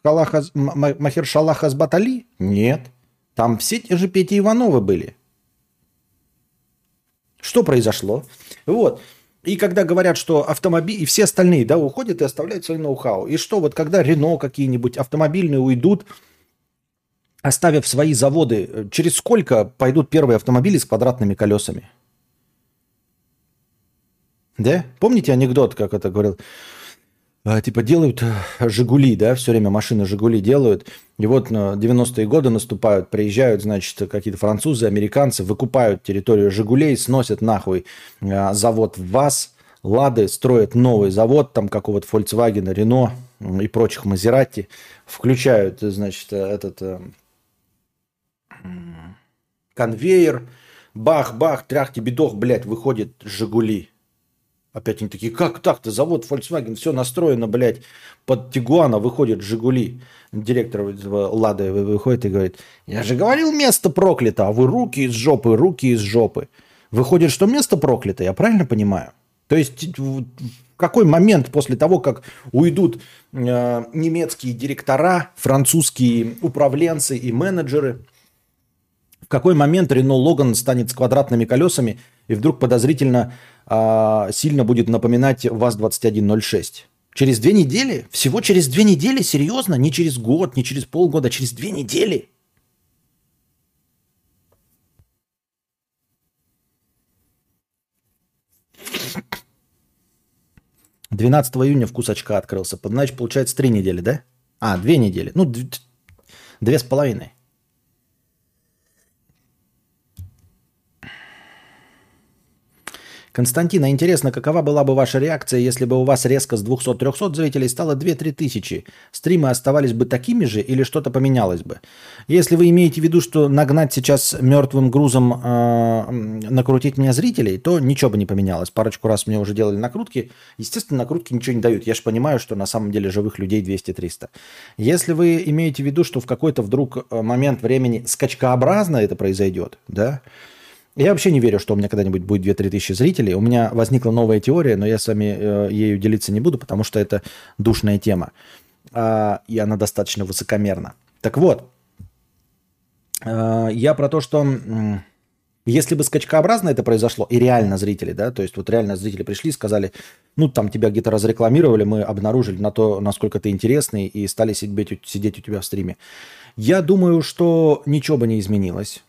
Халахаз, Батали? Нет. Там все те же Петя Ивановы были. Что произошло? Вот. И когда говорят, что автомобиль, и все остальные, да, уходят и оставляют свой ноу-хау. И что, вот когда Рено какие-нибудь автомобильные уйдут, оставив свои заводы, через сколько пойдут первые автомобили с квадратными колесами? Да? Помните анекдот, как это говорил? А, типа делают э, «Жигули», да, все время машины «Жигули» делают. И вот на 90-е годы наступают, приезжают, значит, какие-то французы, американцы, выкупают территорию «Жигулей», сносят нахуй а, завод ВАЗ, «Лады», строят новый завод, там какого-то Volkswagen, Рено и прочих Мазерати, включают, значит, этот э, конвейер, бах-бах, тряхти-бедох, блядь, выходит «Жигули». Опять они такие, как так-то? Завод Volkswagen, все настроено, блядь, под Тигуана выходит Жигули. Директор Лады выходит и говорит, я же говорил, место проклято, а вы руки из жопы, руки из жопы. Выходит, что место проклято, я правильно понимаю? То есть в какой момент после того, как уйдут э, немецкие директора, французские управленцы и менеджеры, в какой момент Рено Логан станет с квадратными колесами и вдруг подозрительно а, сильно будет напоминать ВАЗ-2106. Через две недели? Всего через две недели? Серьезно? Не через год, не через полгода, через две недели? Двенадцатого июня вкус очка открылся. Значит, получается три недели, да? А, две недели. Ну, две с половиной. Константин, а интересно, какова была бы ваша реакция, если бы у вас резко с 200-300 зрителей стало 2-3 тысячи? Стримы оставались бы такими же или что-то поменялось бы? Если вы имеете в виду, что нагнать сейчас мертвым грузом, э, накрутить мне зрителей, то ничего бы не поменялось. Парочку раз мне уже делали накрутки. Естественно, накрутки ничего не дают. Я же понимаю, что на самом деле живых людей 200-300. Если вы имеете в виду, что в какой-то вдруг э, момент времени скачкообразно это произойдет, да, я вообще не верю, что у меня когда-нибудь будет 2-3 тысячи зрителей. У меня возникла новая теория, но я с вами э, ею делиться не буду, потому что это душная тема. Э, и она достаточно высокомерна. Так вот, э, я про то, что э, если бы скачкообразно это произошло, и реально зрители, да, то есть вот реально зрители пришли и сказали, ну там тебя где-то разрекламировали, мы обнаружили на то, насколько ты интересный, и стали сидеть, сидеть у тебя в стриме. Я думаю, что ничего бы не изменилось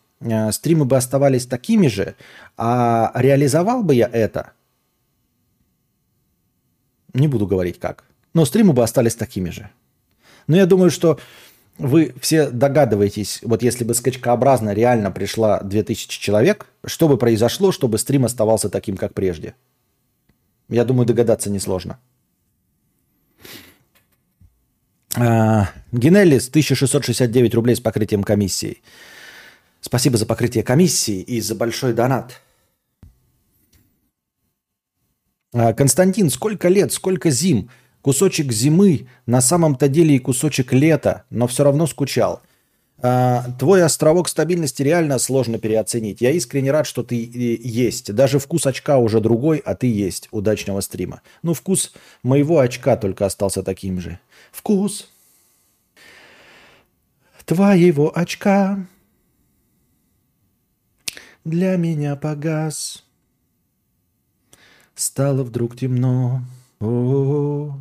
стримы бы оставались такими же, а реализовал бы я это, не буду говорить как, но стримы бы остались такими же. Но я думаю, что вы все догадываетесь, вот если бы скачкообразно реально пришла 2000 человек, что бы произошло, чтобы стрим оставался таким, как прежде? Я думаю, догадаться несложно. А, Генелис 1669 рублей с покрытием комиссии. Спасибо за покрытие комиссии и за большой донат. А, Константин, сколько лет, сколько зим? Кусочек зимы, на самом-то деле и кусочек лета, но все равно скучал. А, твой островок стабильности реально сложно переоценить. Я искренне рад, что ты есть. Даже вкус очка уже другой, а ты есть. Удачного стрима. Ну, вкус моего очка только остался таким же. Вкус твоего очка для меня погас. Стало вдруг темно. О-о-о.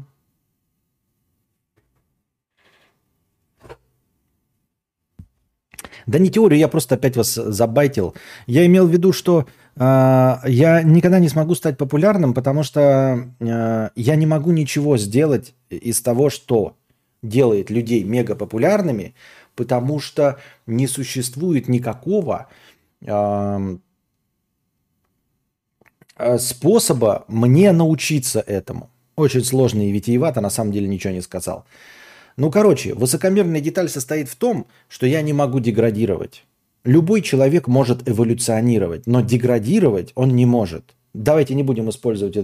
Да не теорию, я просто опять вас забайтил. Я имел в виду, что э, я никогда не смогу стать популярным, потому что э, я не могу ничего сделать из того, что делает людей мега популярными, потому что не существует никакого способа мне научиться этому. Очень сложно и витиевато, на самом деле ничего не сказал. Ну, короче, высокомерная деталь состоит в том, что я не могу деградировать. Любой человек может эволюционировать, но деградировать он не может. Давайте не будем использовать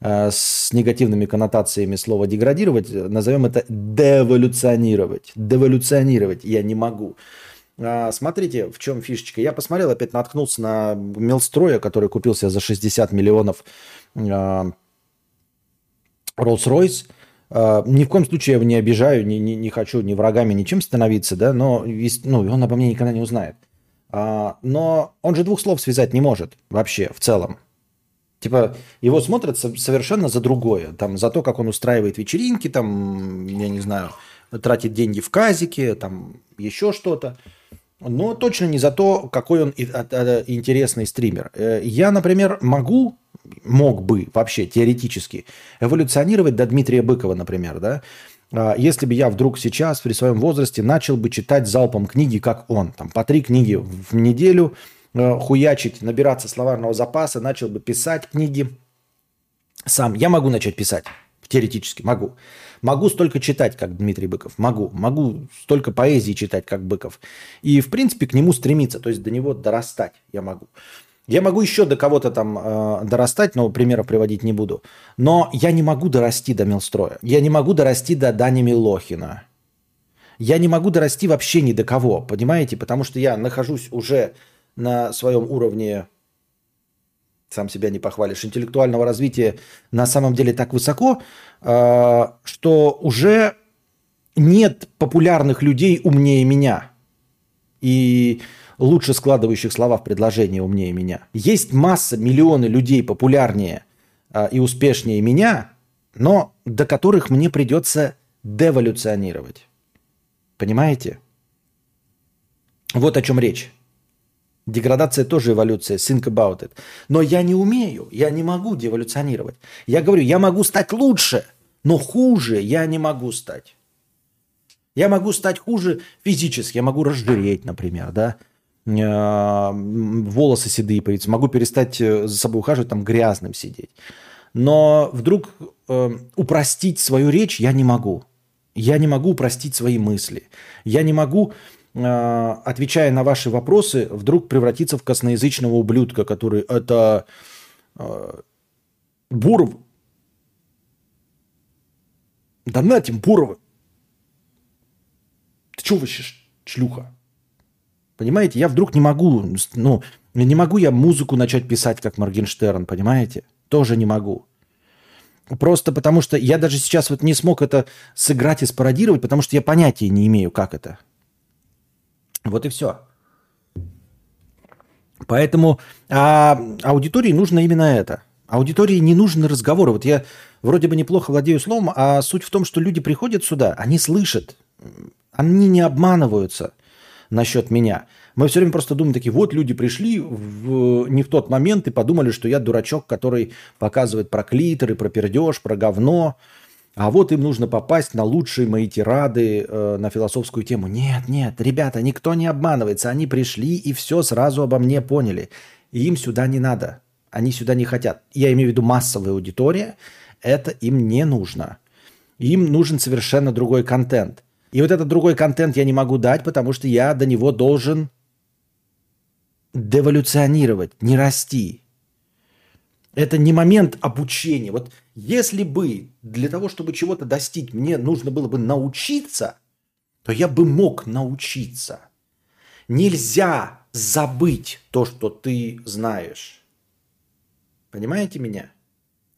э, с негативными коннотациями слово деградировать, назовем это деволюционировать. Деволюционировать я не могу. А, смотрите, в чем фишечка. Я посмотрел, опять наткнулся на Мелстроя, который купился за 60 миллионов а, Rolls-Royce. Uh, ни в коем случае я его не обижаю, не, не, не хочу ни врагами, ничем становиться, да, но ну, он обо мне никогда не узнает. Но он же двух слов связать не может вообще в целом. Типа его смотрят совершенно за другое, там за то, как он устраивает вечеринки, там, я не знаю, тратит деньги в казике, там еще что-то. Но точно не за то, какой он интересный стример. Э, я, например, могу мог бы вообще теоретически эволюционировать до Дмитрия Быкова, например, да, а, если бы я вдруг сейчас при своем возрасте начал бы читать залпом книги, как он, там по три книги в неделю, э, хуячить, набираться словарного запаса, начал бы писать книги сам. Я могу начать писать, теоретически могу. Могу столько читать, как Дмитрий Быков. Могу. Могу столько поэзии читать, как Быков. И, в принципе, к нему стремиться, то есть до него дорастать я могу. Я могу еще до кого-то там э, дорастать, но примеров приводить не буду. Но я не могу дорасти до Милстроя. Я не могу дорасти до Дани Милохина. Я не могу дорасти вообще ни до кого, понимаете? Потому что я нахожусь уже на своем уровне, сам себя не похвалишь, интеллектуального развития на самом деле так высоко, э, что уже нет популярных людей умнее меня. И лучше складывающих слова в предложение умнее меня. Есть масса, миллионы людей популярнее а, и успешнее меня, но до которых мне придется деволюционировать. Понимаете? Вот о чем речь. Деградация тоже эволюция, think about it. Но я не умею, я не могу деволюционировать. Я говорю, я могу стать лучше, но хуже я не могу стать. Я могу стать хуже физически, я могу разжиреть, например, да. Э, волосы седые появиться, могу перестать э, за собой ухаживать, там грязным сидеть. Но вдруг э, упростить свою речь я не могу. Я не могу упростить свои мысли. Я не могу, отвечая на ваши вопросы, вдруг превратиться в косноязычного ублюдка, который это э, Буров. Донатим Буровы. Ты что вообще шлюха? Понимаете, я вдруг не могу, ну, не могу я музыку начать писать, как Моргенштерн, понимаете? Тоже не могу. Просто потому что я даже сейчас вот не смог это сыграть и спародировать, потому что я понятия не имею, как это. Вот и все. Поэтому а, аудитории нужно именно это. Аудитории не нужны разговоры. Вот я вроде бы неплохо владею словом, а суть в том, что люди приходят сюда, они слышат, они не обманываются насчет меня. Мы все время просто думаем такие, вот люди пришли в, не в тот момент и подумали, что я дурачок, который показывает про клиторы, про пердеж, про говно. А вот им нужно попасть на лучшие мои тирады э, на философскую тему. Нет, нет, ребята, никто не обманывается. Они пришли и все сразу обо мне поняли. Им сюда не надо. Они сюда не хотят. Я имею в виду массовая аудитория. Это им не нужно. Им нужен совершенно другой контент. И вот этот другой контент я не могу дать, потому что я до него должен деволюционировать, не расти. Это не момент обучения. Вот если бы для того, чтобы чего-то достичь, мне нужно было бы научиться, то я бы мог научиться. Нельзя забыть то, что ты знаешь. Понимаете меня?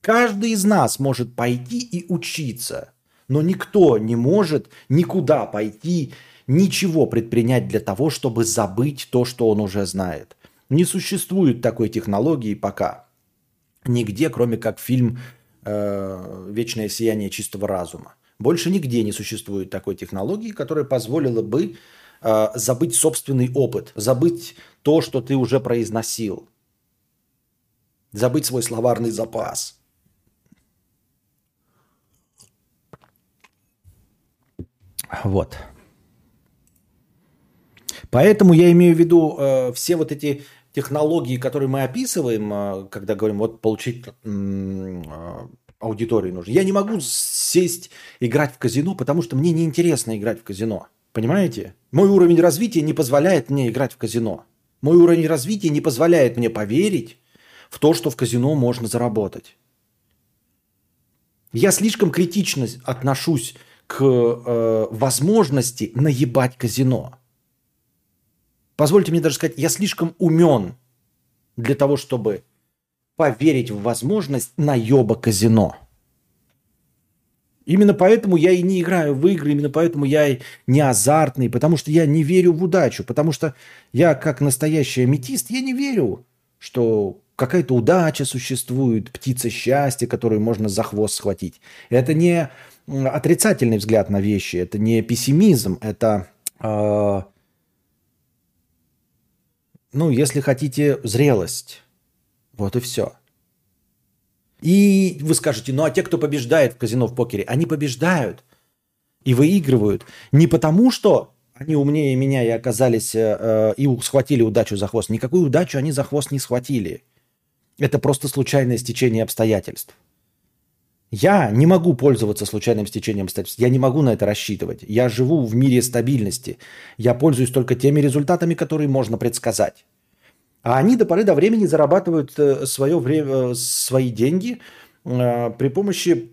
Каждый из нас может пойти и учиться – но никто не может никуда пойти, ничего предпринять для того, чтобы забыть то, что он уже знает. Не существует такой технологии пока. Нигде, кроме как фильм э, «Вечное сияние чистого разума». Больше нигде не существует такой технологии, которая позволила бы э, забыть собственный опыт, забыть то, что ты уже произносил, забыть свой словарный запас. Вот. Поэтому я имею в виду э, все вот эти технологии, которые мы описываем, э, когда говорим, вот получить э, аудиторию нужно. Я не могу сесть играть в казино, потому что мне неинтересно играть в казино. Понимаете? Мой уровень развития не позволяет мне играть в казино. Мой уровень развития не позволяет мне поверить в то, что в казино можно заработать. Я слишком критично отношусь к э, возможности наебать казино. Позвольте мне даже сказать, я слишком умен для того, чтобы поверить в возможность наеба казино. Именно поэтому я и не играю в игры, именно поэтому я и не азартный, потому что я не верю в удачу, потому что я как настоящий аметист, я не верю, что какая-то удача существует, птица счастья, которую можно за хвост схватить. Это не отрицательный взгляд на вещи, это не пессимизм, это э, ну, если хотите, зрелость. Вот и все. И вы скажете, ну а те, кто побеждает в казино в покере, они побеждают и выигрывают не потому, что они умнее меня и оказались э, э и схватили удачу за хвост. Никакую удачу они за хвост не схватили. Это просто случайное стечение обстоятельств. Я не могу пользоваться случайным стечением обстоятельств. Я не могу на это рассчитывать. Я живу в мире стабильности. Я пользуюсь только теми результатами, которые можно предсказать. А они до поры до времени зарабатывают э, свое время, э, свои деньги э, при помощи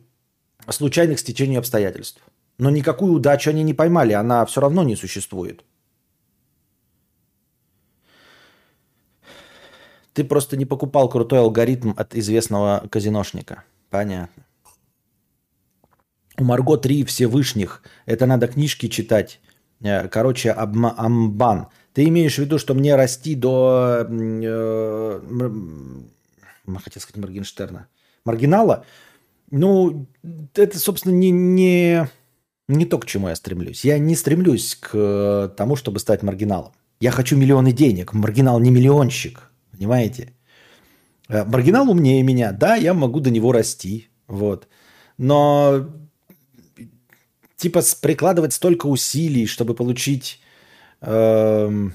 случайных стечений обстоятельств. Но никакую удачу они не поймали, она все равно не существует. Ты просто не покупал крутой алгоритм от известного казиношника. Понятно. У Марго 3 Всевышних. Это надо книжки читать. Короче, амбан. Ты имеешь в виду, что мне расти до, э, хотел сказать, Моргенштерна, маргинала? Ну, это, собственно, не, не, не то, к чему я стремлюсь. Я не стремлюсь к тому, чтобы стать маргиналом. Я хочу миллионы денег. Маргинал не миллионщик, понимаете? Э, маргинал умнее меня. Да, я могу до него расти. Вот. Но типа прикладывать столько усилий, чтобы получить Эм,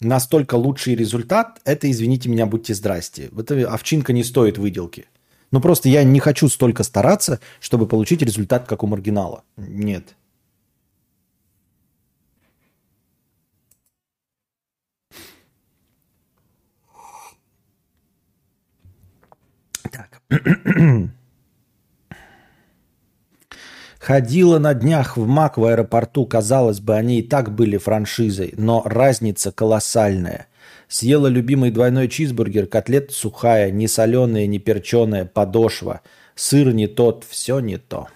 настолько лучший результат, это, извините меня, будьте здрасте. Это овчинка не стоит выделки. Ну просто я не хочу столько стараться, чтобы получить результат, как у маргинала. Нет. Так. *clears throat* Ходила на днях в МАК в аэропорту, казалось бы, они и так были франшизой, но разница колоссальная. Съела любимый двойной чизбургер, котлета сухая, не соленая, не перченая, подошва. Сыр не тот, все не то.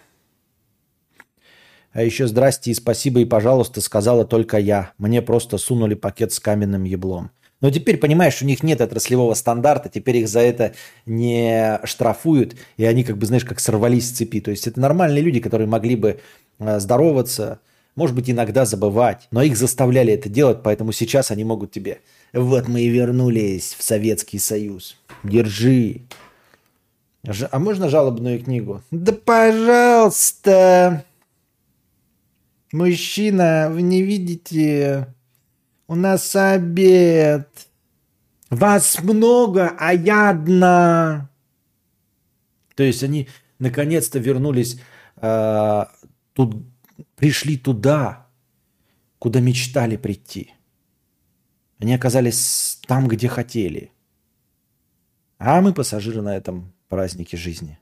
А еще здрасте и спасибо и пожалуйста сказала только я. Мне просто сунули пакет с каменным еблом. Но теперь, понимаешь, у них нет отраслевого стандарта, теперь их за это не штрафуют, и они как бы, знаешь, как сорвались с цепи. То есть это нормальные люди, которые могли бы э, здороваться, может быть, иногда забывать, но их заставляли это делать, поэтому сейчас они могут тебе. Вот мы и вернулись в Советский Союз. Держи. А можно жалобную книгу? Да пожалуйста. Мужчина, вы не видите у нас обед. Вас много, а я одна. То есть они наконец-то вернулись, э, тут, пришли туда, куда мечтали прийти. Они оказались там, где хотели. А мы пассажиры на этом празднике жизни.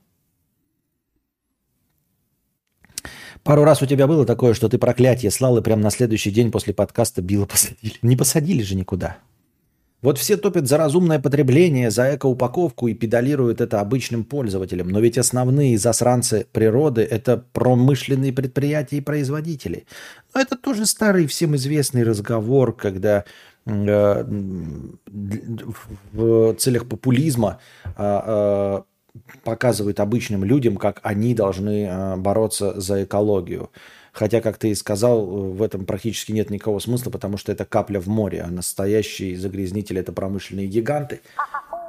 Пару раз у тебя было такое, что ты проклятие слал, и прям на следующий день после подкаста било посадили. Не посадили же никуда. Вот все топят за разумное потребление, за экоупаковку и педалируют это обычным пользователям. Но ведь основные засранцы природы – это промышленные предприятия и производители. Но это тоже старый всем известный разговор, когда э, в целях популизма э, показывают обычным людям, как они должны э, бороться за экологию. Хотя, как ты и сказал, в этом практически нет никакого смысла, потому что это капля в море, а настоящие загрязнители – это промышленные гиганты.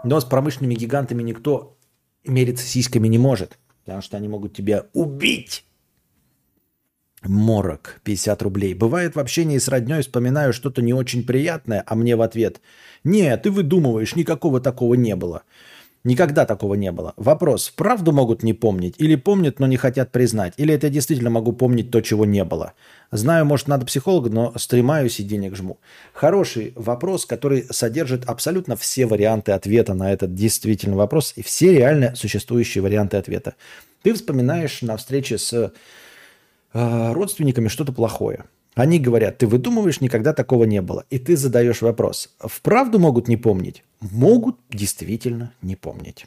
Но с промышленными гигантами никто мериться сиськами не может, потому что они могут тебя убить. Морок, 50 рублей. Бывает в общении с родней, вспоминаю что-то не очень приятное, а мне в ответ «Нет, ты выдумываешь, никакого такого не было». Никогда такого не было. Вопрос, правду могут не помнить? Или помнят, но не хотят признать? Или это действительно могу помнить то, чего не было? Знаю, может, надо психолога, но стремаюсь и денег жму. Хороший вопрос, который содержит абсолютно все варианты ответа на этот действительный вопрос и все реально существующие варианты ответа. Ты вспоминаешь на встрече с э, родственниками что-то плохое. Они говорят, ты выдумываешь, никогда такого не было. И ты задаешь вопрос, вправду могут не помнить? Могут действительно не помнить.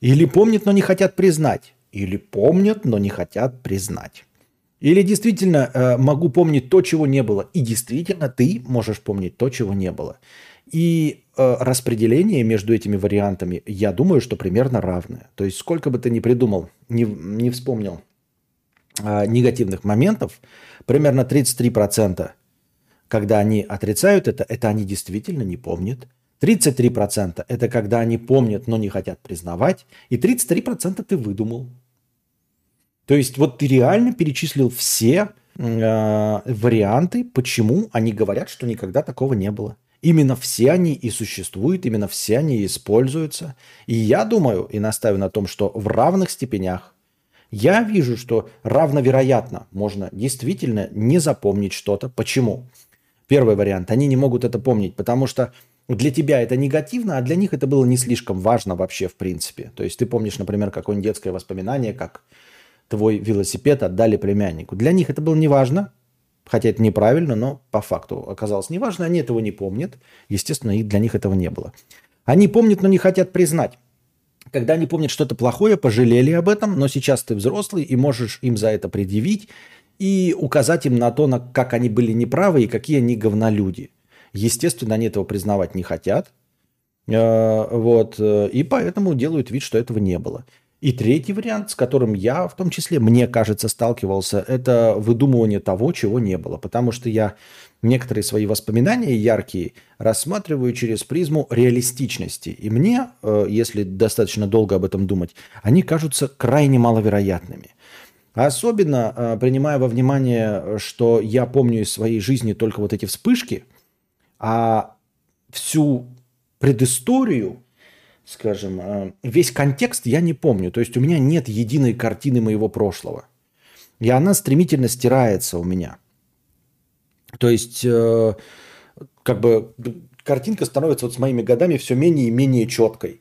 Или помнят, но не хотят признать. Или помнят, но не хотят признать. Или действительно э, могу помнить то, чего не было. И действительно ты можешь помнить то, чего не было. И э, распределение между этими вариантами, я думаю, что примерно равное. То есть сколько бы ты ни придумал, не, не вспомнил э, негативных моментов, примерно 33%, когда они отрицают это, это они действительно не помнят. 33% это когда они помнят, но не хотят признавать. И 33% ты выдумал. То есть вот ты реально перечислил все э, варианты, почему они говорят, что никогда такого не было. Именно все они и существуют, именно все они и используются. И я думаю и настаиваю на том, что в равных степенях я вижу, что равновероятно можно действительно не запомнить что-то. Почему? Первый вариант. Они не могут это помнить, потому что для тебя это негативно, а для них это было не слишком важно вообще в принципе. То есть ты помнишь, например, какое-нибудь детское воспоминание, как твой велосипед отдали племяннику. Для них это было не важно, хотя это неправильно, но по факту оказалось неважно, они этого не помнят. Естественно, и для них этого не было. Они помнят, но не хотят признать когда они помнят что-то плохое, пожалели об этом, но сейчас ты взрослый и можешь им за это предъявить и указать им на то, на, как они были неправы и какие они говнолюди. Естественно, они этого признавать не хотят. Э, вот, э, и поэтому делают вид, что этого не было. И третий вариант, с которым я в том числе, мне кажется, сталкивался, это выдумывание того, чего не было. Потому что я некоторые свои воспоминания яркие рассматриваю через призму реалистичности. И мне, э, если достаточно долго об этом думать, они кажутся крайне маловероятными. Особенно принимая во внимание, что я помню из своей жизни только вот эти вспышки, а всю предысторию скажем, э, весь контекст я не помню. То есть у меня нет единой картины моего прошлого. И она стремительно стирается у меня. То есть, э, как бы картинка становится вот с моими годами все менее и менее четкой.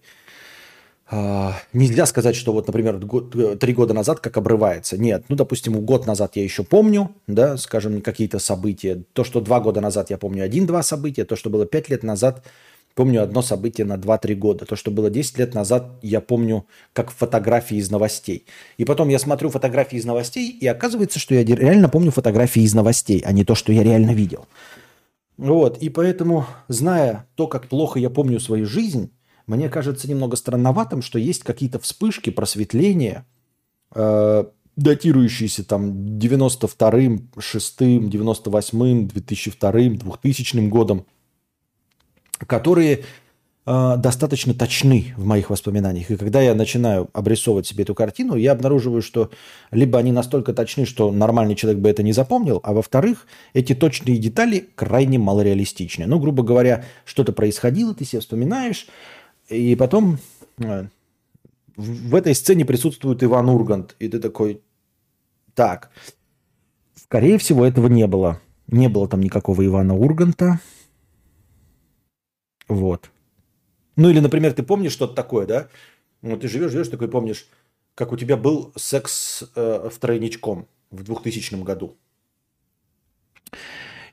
А, нельзя сказать, что вот, например, э, три года назад как обрывается. Нет, ну, допустим, год назад я еще помню, да, скажем, какие-то события. То, что два года назад я помню один-два события, то, что было пять лет назад – Помню одно событие на 2-3 года. То, что было 10 лет назад, я помню как фотографии из новостей. И потом я смотрю фотографии из новостей, и оказывается, что я реально помню фотографии из новостей, а не то, что я реально видел. Вот, и поэтому, зная то, как плохо я помню свою жизнь, мне кажется немного странноватым, что есть какие-то вспышки, просветления, э, датирующиеся там 92-м, 6-м, 98-м, 2002-м, 2000 годом – которые э, достаточно точны в моих воспоминаниях. И когда я начинаю обрисовывать себе эту картину, я обнаруживаю, что либо они настолько точны, что нормальный человек бы это не запомнил, а во-вторых, эти точные детали крайне малореалистичны. Ну, грубо говоря, что-то происходило, ты себе вспоминаешь, и потом э, в этой сцене присутствует Иван Ургант, и ты такой, так, скорее всего, этого не было. Не было там никакого Ивана Урганта, вот. Ну или, например, ты помнишь что-то такое, да? Ну, ты живешь, живешь, такой помнишь, как у тебя был секс э, в тройничком в 2000 году.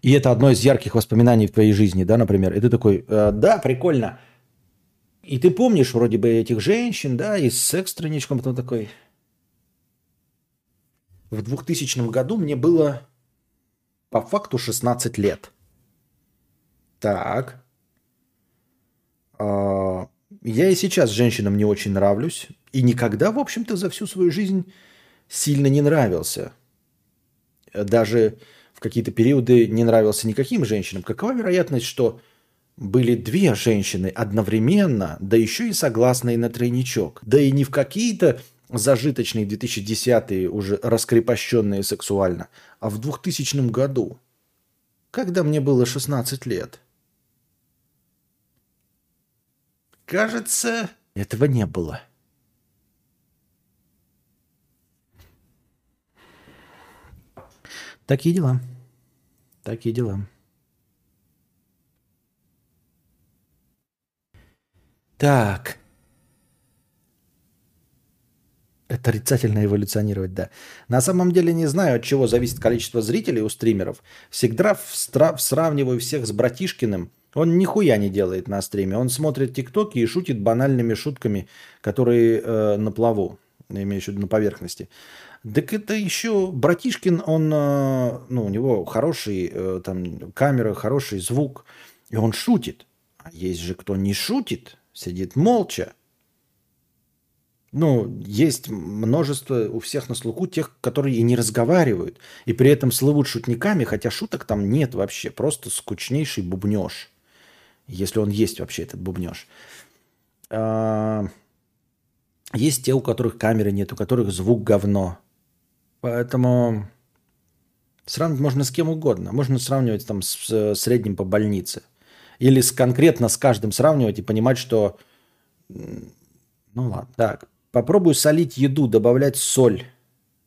И это одно из ярких воспоминаний в твоей жизни, да, например. И ты такой, э, да, прикольно. И ты помнишь вроде бы этих женщин, да, и секс в тройничком, потом такой... В 2000 году мне было по факту 16 лет. Так. А, я и сейчас женщинам не очень нравлюсь. И никогда, в общем-то, за всю свою жизнь сильно не нравился. даже в какие-то периоды не нравился никаким женщинам, какова вероятность, что были две женщины одновременно, да еще и согласные на тройничок, да и не в какие-то зажиточные 2010-е уже раскрепощенные сексуально, а в 2000 году, когда мне было 16 лет. Кажется, этого не было. Такие дела. Такие дела. Так. Отрицательно эволюционировать, да. На самом деле не знаю, от чего зависит количество зрителей у стримеров. Всегда сравниваю всех с братишкиным. Он нихуя не делает на стриме. Он смотрит тиктоки и шутит банальными шутками, которые э, на плаву, имею в виду на поверхности. Так это еще братишкин, он, э, ну, у него хороший э, там камера, хороший звук, и он шутит. А есть же кто не шутит, сидит молча. Ну, есть множество у всех на слуху тех, которые и не разговаривают, и при этом слывут шутниками, хотя шуток там нет вообще, просто скучнейший бубнеж, если он есть вообще этот бубнеж. А, есть те, у которых камеры нет, у которых звук говно. Поэтому сравнивать можно с кем угодно. Можно сравнивать там с средним по больнице – или с, конкретно с каждым сравнивать и понимать, что... Ну ладно. Так, попробуй солить еду, добавлять соль.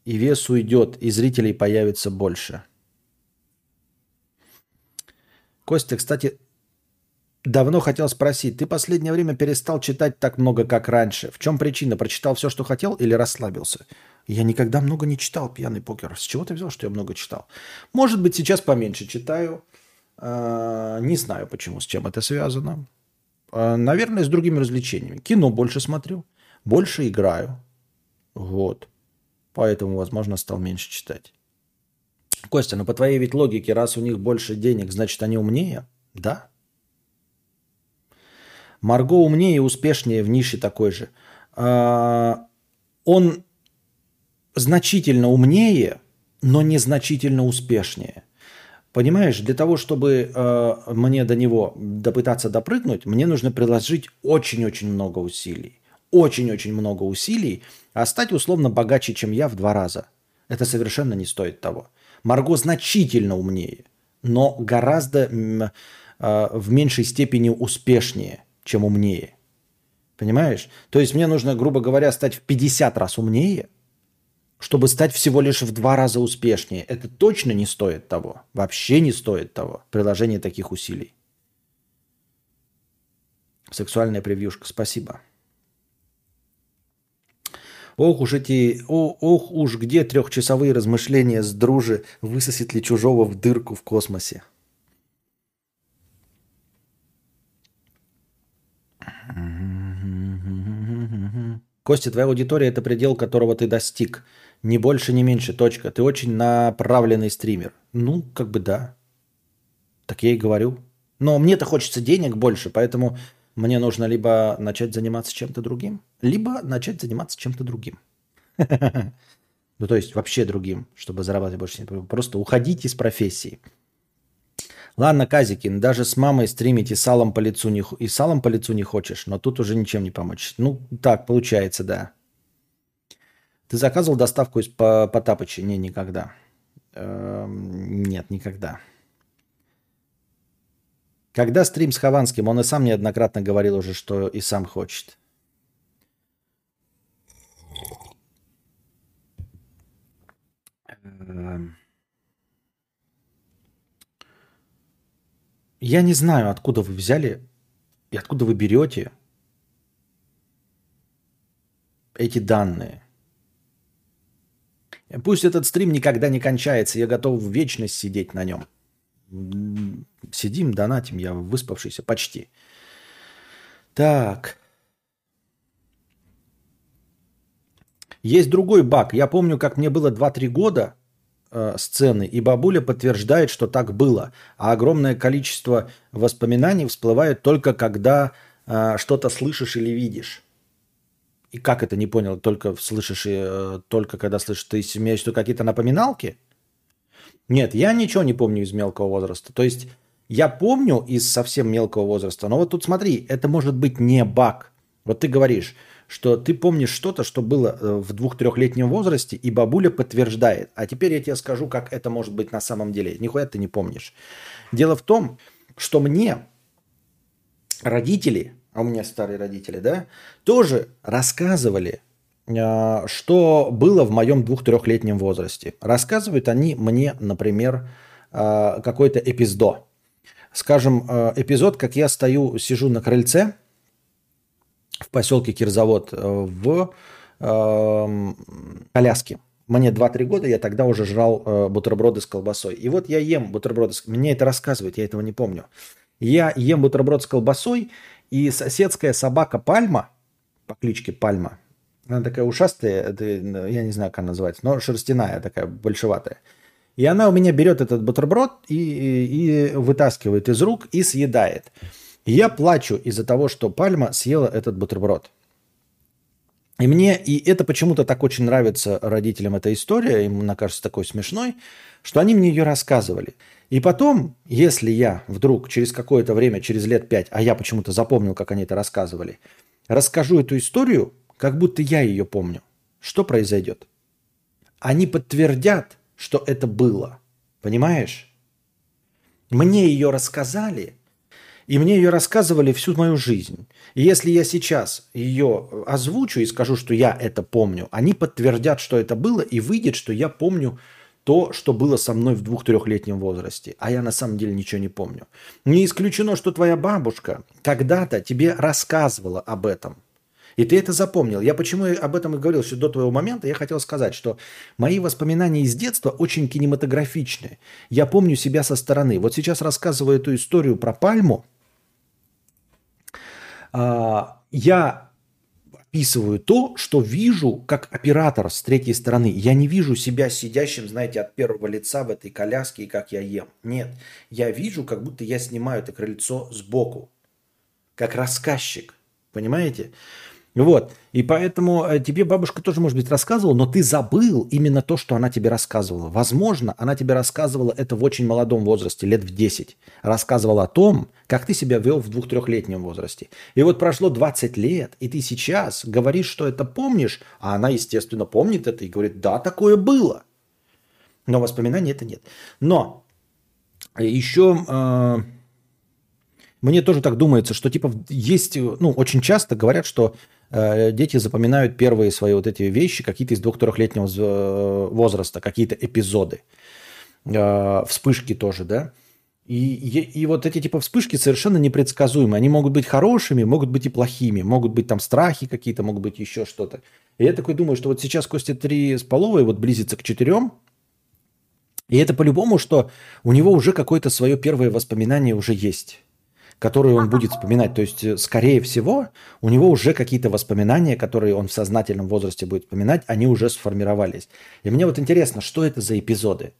И вес уйдет, и зрителей появится больше. Костя, кстати, давно хотел спросить. Ты последнее время перестал читать так много, как раньше. В чем причина? Прочитал все, что хотел или расслабился? Я никогда много не читал пьяный покер. С чего ты взял, что я много читал? Может быть, сейчас поменьше читаю. А, не знаю, почему, с чем это связано. А, наверное, с другими развлечениями. Кино больше смотрю, больше играю. Вот. Поэтому, возможно, стал меньше читать. Костя, ну по твоей ведь логике, раз у них больше денег, значит они умнее? Да. Марго умнее и успешнее в нише такой же. А, он значительно умнее, но незначительно успешнее. Понимаешь, для того, чтобы э, мне до него допытаться допрыгнуть, мне нужно приложить очень-очень много усилий. Очень-очень много усилий, а стать условно богаче, чем я в два раза. Это совершенно не стоит того. Марго значительно умнее, но гораздо э, в меньшей степени успешнее, чем умнее. Понимаешь? То есть мне нужно, грубо говоря, стать в 50 раз умнее – чтобы стать всего лишь в два раза успешнее. Это точно не стоит того. Вообще не стоит того. Приложение таких усилий. Сексуальная превьюшка. Спасибо. Ох уж эти, о, ох уж где трехчасовые размышления с дружи, высосет ли чужого в дырку в космосе. Костя, твоя аудитория – это предел, которого ты достиг – ни больше, ни меньше, точка. Ты очень направленный стример. Ну, как бы да. Так я и говорю. Но мне-то хочется денег больше, поэтому мне нужно либо начать заниматься чем-то другим, либо начать заниматься чем-то другим. *laughs* Ну, то есть вообще другим, чтобы зарабатывать больше. Просто уходить из профессии. Ладно, Казикин, даже с мамой стримить и салом по лицу не, и салом по лицу не хочешь, но тут уже ничем не помочь. Ну, так получается, да. Ты заказывал доставку из Потапыча? Не, никогда. Эм, нет, никогда. Когда стрим с Хованским, он и сам неоднократно говорил уже, что и сам хочет. Эм. Я не знаю, откуда вы взяли и откуда вы берете эти данные. Пусть этот стрим никогда не кончается, я готов в вечность сидеть на нем. Сидим, донатим, я выспавшийся почти. Так. Есть другой баг. Я помню, как мне было 2-3 года э, сцены, и бабуля подтверждает, что так было. А огромное количество воспоминаний всплывает только когда э, что-то слышишь или видишь. И как это не понял, только слышишь, и, э, только когда слышишь, ты имеешь в какие-то напоминалки? Нет, я ничего не помню из мелкого возраста. То есть я помню из совсем мелкого возраста, но вот тут смотри, это может быть не баг. Вот ты говоришь, что ты помнишь что-то, что было э, в двух-трехлетнем возрасте, и бабуля подтверждает. А теперь я тебе скажу, как это может быть на самом деле. Нихуя ты не помнишь. Дело в том, что мне родители, а у меня старые родители, да, тоже рассказывали, а, что было в моем двух-трехлетнем возрасте. Рассказывают они мне, например, а, какой-то эпиздо. Скажем, а, эпизод, как я стою, сижу на крыльце в поселке Кирзавод э, в коляске. Мне 2-3 года, я тогда уже жрал э, бутерброды с колбасой. И вот я ем бутерброды, мне это рассказывают, я этого не помню. Я ем бутерброд с колбасой, и соседская собака Пальма, по кличке Пальма, она такая ушастая, это, я не знаю, как она называется, но шерстяная такая, большеватая. И она у меня берет этот бутерброд и, и, и вытаскивает из рук и съедает. И я плачу из-за того, что Пальма съела этот бутерброд. И мне, и это почему-то так очень нравится родителям эта история, им она кажется такой смешной, что они мне ее рассказывали. И потом, если я вдруг через какое-то время, через лет пять, а я почему-то запомнил, как они это рассказывали, расскажу эту историю, как будто я ее помню, что произойдет? Они подтвердят, что это было. Понимаешь? Мне ее рассказали, и мне ее рассказывали всю мою жизнь. И если я сейчас ее озвучу и скажу, что я это помню, они подтвердят, что это было, и выйдет, что я помню то, что было со мной в двух-трехлетнем возрасте, а я на самом деле ничего не помню. Не исключено, что твоя бабушка когда-то тебе рассказывала об этом. И ты это запомнил. Я почему об этом и говорил, что до твоего момента я хотел сказать, что мои воспоминания из детства очень кинематографичны. Я помню себя со стороны. Вот сейчас рассказываю эту историю про пальму. А, я описываю то, что вижу как оператор с третьей стороны. Я не вижу себя сидящим, знаете, от первого лица в этой коляске и как я ем. Нет, я вижу, как будто я снимаю это крыльцо сбоку, как рассказчик. Понимаете? Вот. И поэтому э, тебе бабушка тоже, может быть, рассказывала, но ты забыл именно то, что она тебе рассказывала. Возможно, она тебе рассказывала это в очень молодом возрасте, лет в 10. Рассказывала о том, как ты себя вел в двух-трехлетнем возрасте. И вот прошло 20 лет, и ты сейчас говоришь, что это помнишь, а она, естественно, помнит это и говорит, да, такое было. Но воспоминаний это нет. Но еще э, мне тоже так думается, что типа есть, ну, очень часто говорят, что Э, дети запоминают первые свои вот эти вещи, какие-то из двух-трехлетнего э, возраста, какие-то эпизоды. Э, вспышки тоже, да. И, и, и вот эти типа вспышки совершенно непредсказуемы. Они могут быть хорошими, могут быть и плохими. Могут быть там страхи какие-то, могут быть еще что-то. И я такой думаю, что вот сейчас Костя 3 с половой вот близится к 4, и это по-любому, что у него уже какое-то свое первое воспоминание уже есть которую он будет вспоминать. То есть, э, скорее всего, у него уже какие-то воспоминания, которые он в сознательном возрасте будет вспоминать, они уже сформировались. И мне вот интересно, что это за эпизоды?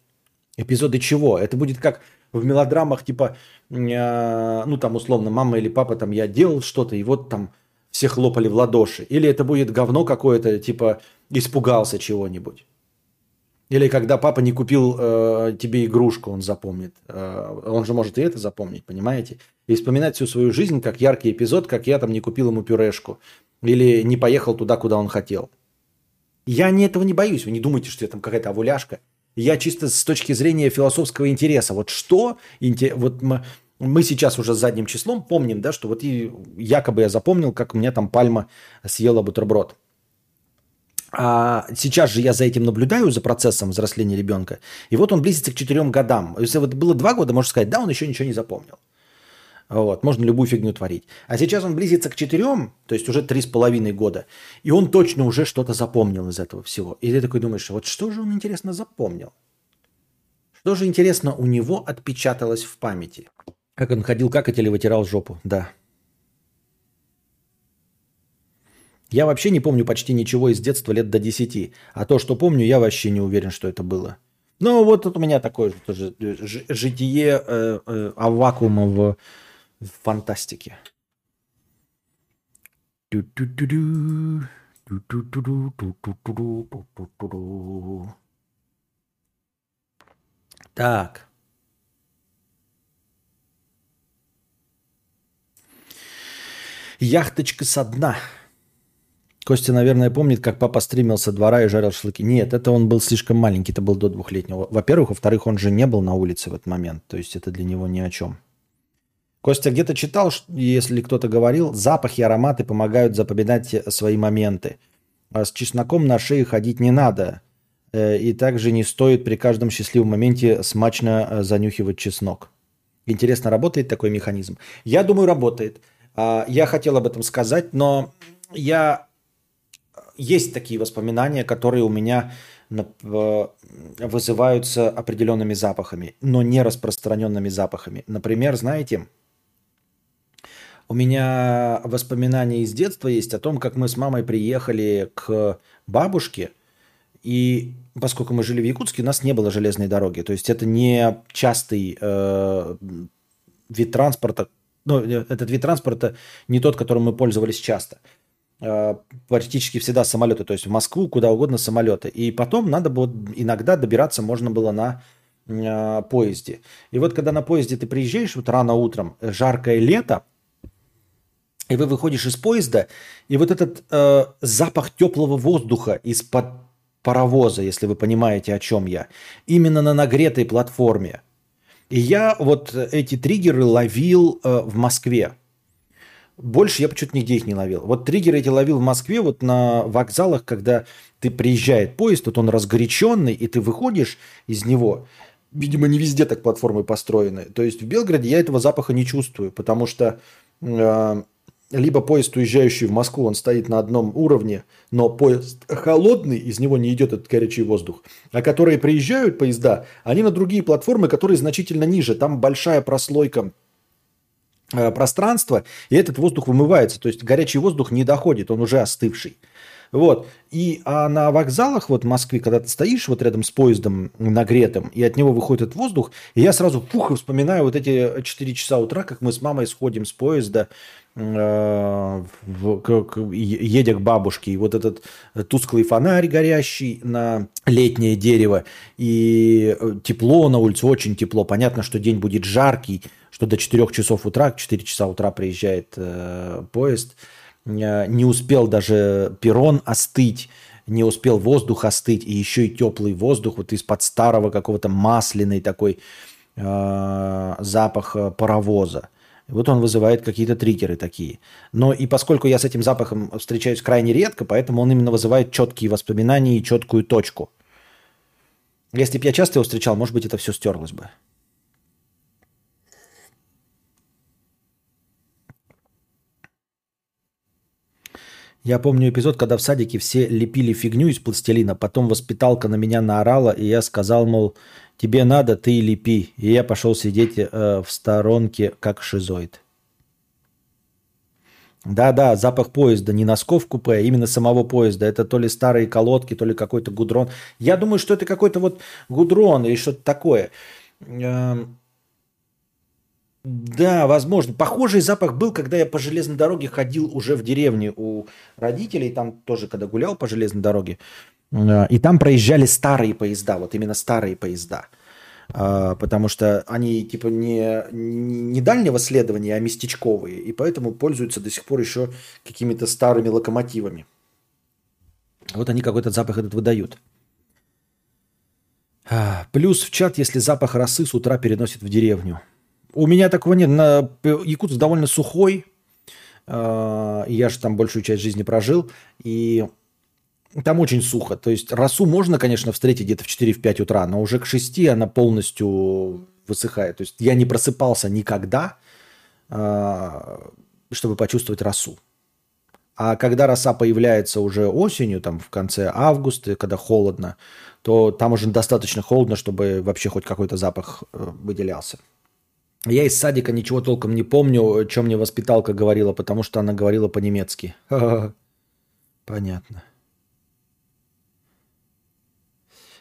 Эпизоды чего? Это будет как в мелодрамах, типа, э, ну там условно, мама или папа, там я делал что-то, и вот там все хлопали в ладоши. Или это будет говно какое-то, типа, испугался чего-нибудь. Или когда папа не купил э, тебе игрушку, он запомнит. Э, он же может и это запомнить, понимаете? И вспоминать всю свою жизнь как яркий эпизод, как я там не купил ему пюрешку. Или не поехал туда, куда он хотел. Я не этого не боюсь. Вы не думайте, что я там какая-то овуляшка. Я чисто с точки зрения философского интереса. Вот что... Вот мы, сейчас уже задним числом помним, да, что вот и якобы я запомнил, как у меня там пальма съела бутерброд. А сейчас же я за этим наблюдаю, за процессом взросления ребенка. И вот он близится к четырем годам. Если вот было два года, можно сказать, да, он еще ничего не запомнил. Вот, можно любую фигню творить. А сейчас он близится к четырем, то есть уже три с половиной года, и он точно уже что-то запомнил из этого всего. И ты такой думаешь, вот что же он, интересно, запомнил? Что же, интересно, у него отпечаталось в памяти? Как он ходил какать или вытирал жопу? Да. Я вообще не помню почти ничего из детства лет до 10. А то, что помню, я вообще не уверен, что это было. Ну, вот тут у меня такое же тоже житие э, э, вакуума в, в фантастике. Так. Яхточка со дна. Костя, наверное, помнит, как папа стримил двора и жарил шашлыки. Нет, это он был слишком маленький, это был до двухлетнего. Во-первых, во-вторых, он же не был на улице в этот момент. То есть это для него ни о чем. Костя где-то читал, если кто-то говорил, запахи, ароматы помогают запоминать свои моменты. А с чесноком на шее ходить не надо. Э, и также не стоит при каждом счастливом моменте смачно э, занюхивать чеснок. Интересно, работает такой механизм? Я думаю, работает. А, я хотел об этом сказать, но я... Есть такие воспоминания, которые у меня вызываются определенными запахами, но не распространенными запахами. Например, знаете, у меня воспоминания из детства есть о том, как мы с мамой приехали к бабушке, и поскольку мы жили в Якутске, у нас не было железной дороги. То есть это не частый э, вид транспорта, ну, э, этот вид транспорта не тот, которым мы пользовались часто. Э, практически всегда самолеты, то есть в Москву, куда угодно самолеты. И потом надо было иногда добираться можно было на э, поезде. И вот когда на поезде ты приезжаешь вот рано утром, жаркое лето, и вы выходишь из поезда, и вот этот э, запах теплого воздуха из-под паровоза, если вы понимаете, о чем я, именно на нагретой платформе – и я вот эти триггеры ловил э, в Москве. Больше я почему-то нигде их не ловил. Вот триггеры эти ловил в Москве, вот на вокзалах, когда ты приезжает поезд, вот он разгоряченный, и ты выходишь из него. Видимо, не везде так платформы построены. То есть в Белграде я этого запаха не чувствую, потому что э, либо поезд, уезжающий в Москву, он стоит на одном уровне, но поезд холодный, из него не идет этот горячий воздух. А которые приезжают поезда, они на другие платформы, которые значительно ниже. Там большая прослойка э, пространства, и этот воздух вымывается. То есть горячий воздух не доходит, он уже остывший. Вот. И а на вокзалах вот в Москве, когда ты стоишь вот рядом с поездом нагретым, и от него выходит этот воздух, и я сразу фух, вспоминаю вот эти 4 часа утра, как мы с мамой сходим с поезда, Э, в, к, к, едя к бабушке, и вот этот тусклый фонарь горящий на летнее дерево, и э, тепло на улице, очень тепло. Понятно, что день будет жаркий, что до 4 часов утра, 4 часа утра приезжает э, поезд. Э, не успел даже перрон остыть, не успел воздух остыть, и еще и теплый воздух вот из-под старого какого-то масляный такой э, запах паровоза. Вот он вызывает какие-то триггеры такие. Но и поскольку я с этим запахом встречаюсь крайне редко, поэтому он именно вызывает четкие воспоминания и четкую точку. Если бы я часто его встречал, может быть, это все стерлось бы. Я помню эпизод, когда в садике все лепили фигню из пластилина, потом воспиталка на меня наорала, и я сказал, мол, Тебе надо, ты лепи. И я пошел сидеть э, в сторонке, как шизоид. Да-да, запах поезда, не носков купе, а именно самого поезда. Это то ли старые колодки, то ли какой-то гудрон. Я думаю, что это какой-то вот гудрон или что-то такое. Эм... Да, возможно. Похожий запах был, когда я по железной дороге ходил уже в деревне у родителей. Там тоже, когда гулял по железной дороге. И там проезжали старые поезда, вот именно старые поезда. А, потому что они типа не, не дальнего следования, а местечковые. И поэтому пользуются до сих пор еще какими-то старыми локомотивами. Вот они какой-то запах этот выдают. А, плюс в чат, если запах росы с утра переносит в деревню. У меня такого нет. На... Якутск довольно сухой. А, я же там большую часть жизни прожил. И там очень сухо. То есть росу можно, конечно, встретить где-то в 4-5 утра, но уже к 6 она полностью высыхает. То есть я не просыпался никогда, а, чтобы почувствовать росу. А когда роса появляется уже осенью, там в конце августа, когда холодно, то там уже достаточно холодно, чтобы вообще хоть какой-то запах э, выделялся. Я из садика ничего толком не помню, чем мне воспиталка говорила, потому что она говорила по-немецки. *laughs* Понятно.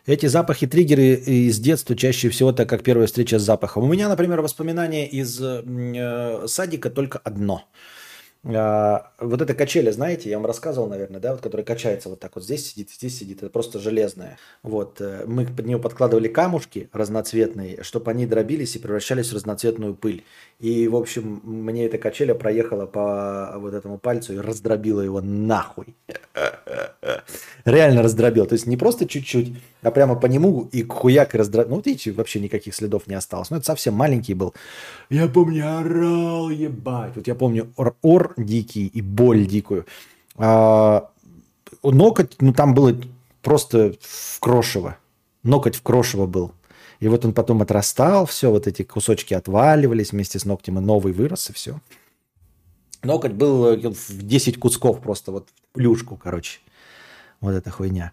Эти запахи триггеры из детства чаще всего так как первая встреча с запахом. У меня, например, воспоминание из э, садика только одно. А, вот эта качеля, знаете, я вам рассказывал, наверное, да, вот, которая качается вот так вот здесь сидит, здесь сидит, это просто железная. Вот, э, мы под нее подкладывали камушки разноцветные, чтобы они дробились и превращались в разноцветную пыль. И, в общем, мне эта качеля проехала по вот этому пальцу и раздробила его нахуй. *laughs* Реально раздробил. То есть не просто чуть-чуть, а прямо по нему и хуяк раздробил. Ну, вот видите, вообще никаких следов не осталось. Ну, это совсем маленький был. Я помню, орал, ебать. Вот я помню ор, ор дикий и боль дикую. А, ноготь, ну, там было просто в крошево. Ноготь в крошево был. И вот он потом отрастал, все, вот эти кусочки отваливались вместе с ногтем, и новый вырос, и все. Ноготь был э, в 10 кусков просто, вот в плюшку, короче. Вот эта хуйня.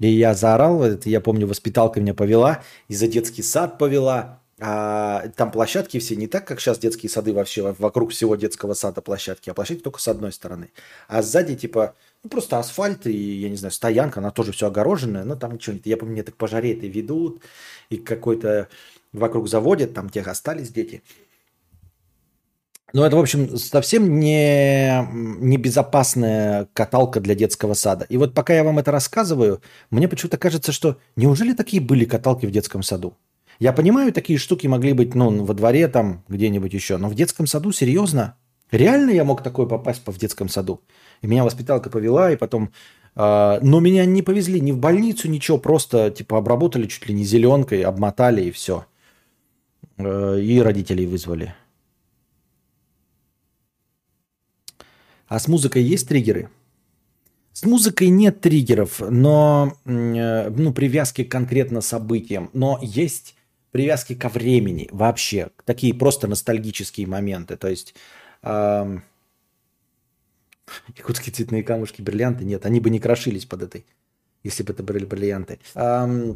И я заорал, я помню, воспиталка меня повела, и за детский сад повела. А там площадки все не так, как сейчас детские сады вообще, вокруг всего детского сада площадки, а площадки только с одной стороны. А сзади типа ну, просто асфальт и, я не знаю, стоянка, она тоже все огороженная, но там ничего нет. Я помню, мне так по жаре это ведут, и какой-то вокруг заводят, там тех остались дети. Ну, это, в общем, совсем не, не безопасная каталка для детского сада. И вот пока я вам это рассказываю, мне почему-то кажется, что неужели такие были каталки в детском саду? Я понимаю, такие штуки могли быть, ну, во дворе там, где-нибудь еще, но в детском саду, серьезно? Реально я мог такое попасть в детском саду? И меня воспиталка повела, и потом... Э, но меня не повезли ни в больницу, ничего, просто, типа, обработали чуть ли не зеленкой, обмотали, и все. Э, и родителей вызвали. А с музыкой есть триггеры? С музыкой нет триггеров, но э, ну, привязки конкретно событиям. Но есть привязки ко времени вообще. Такие просто ностальгические моменты. То есть э, якутские цветные камушки, бриллианты, нет, они бы не крошились под этой, если бы это были бриллианты. Э,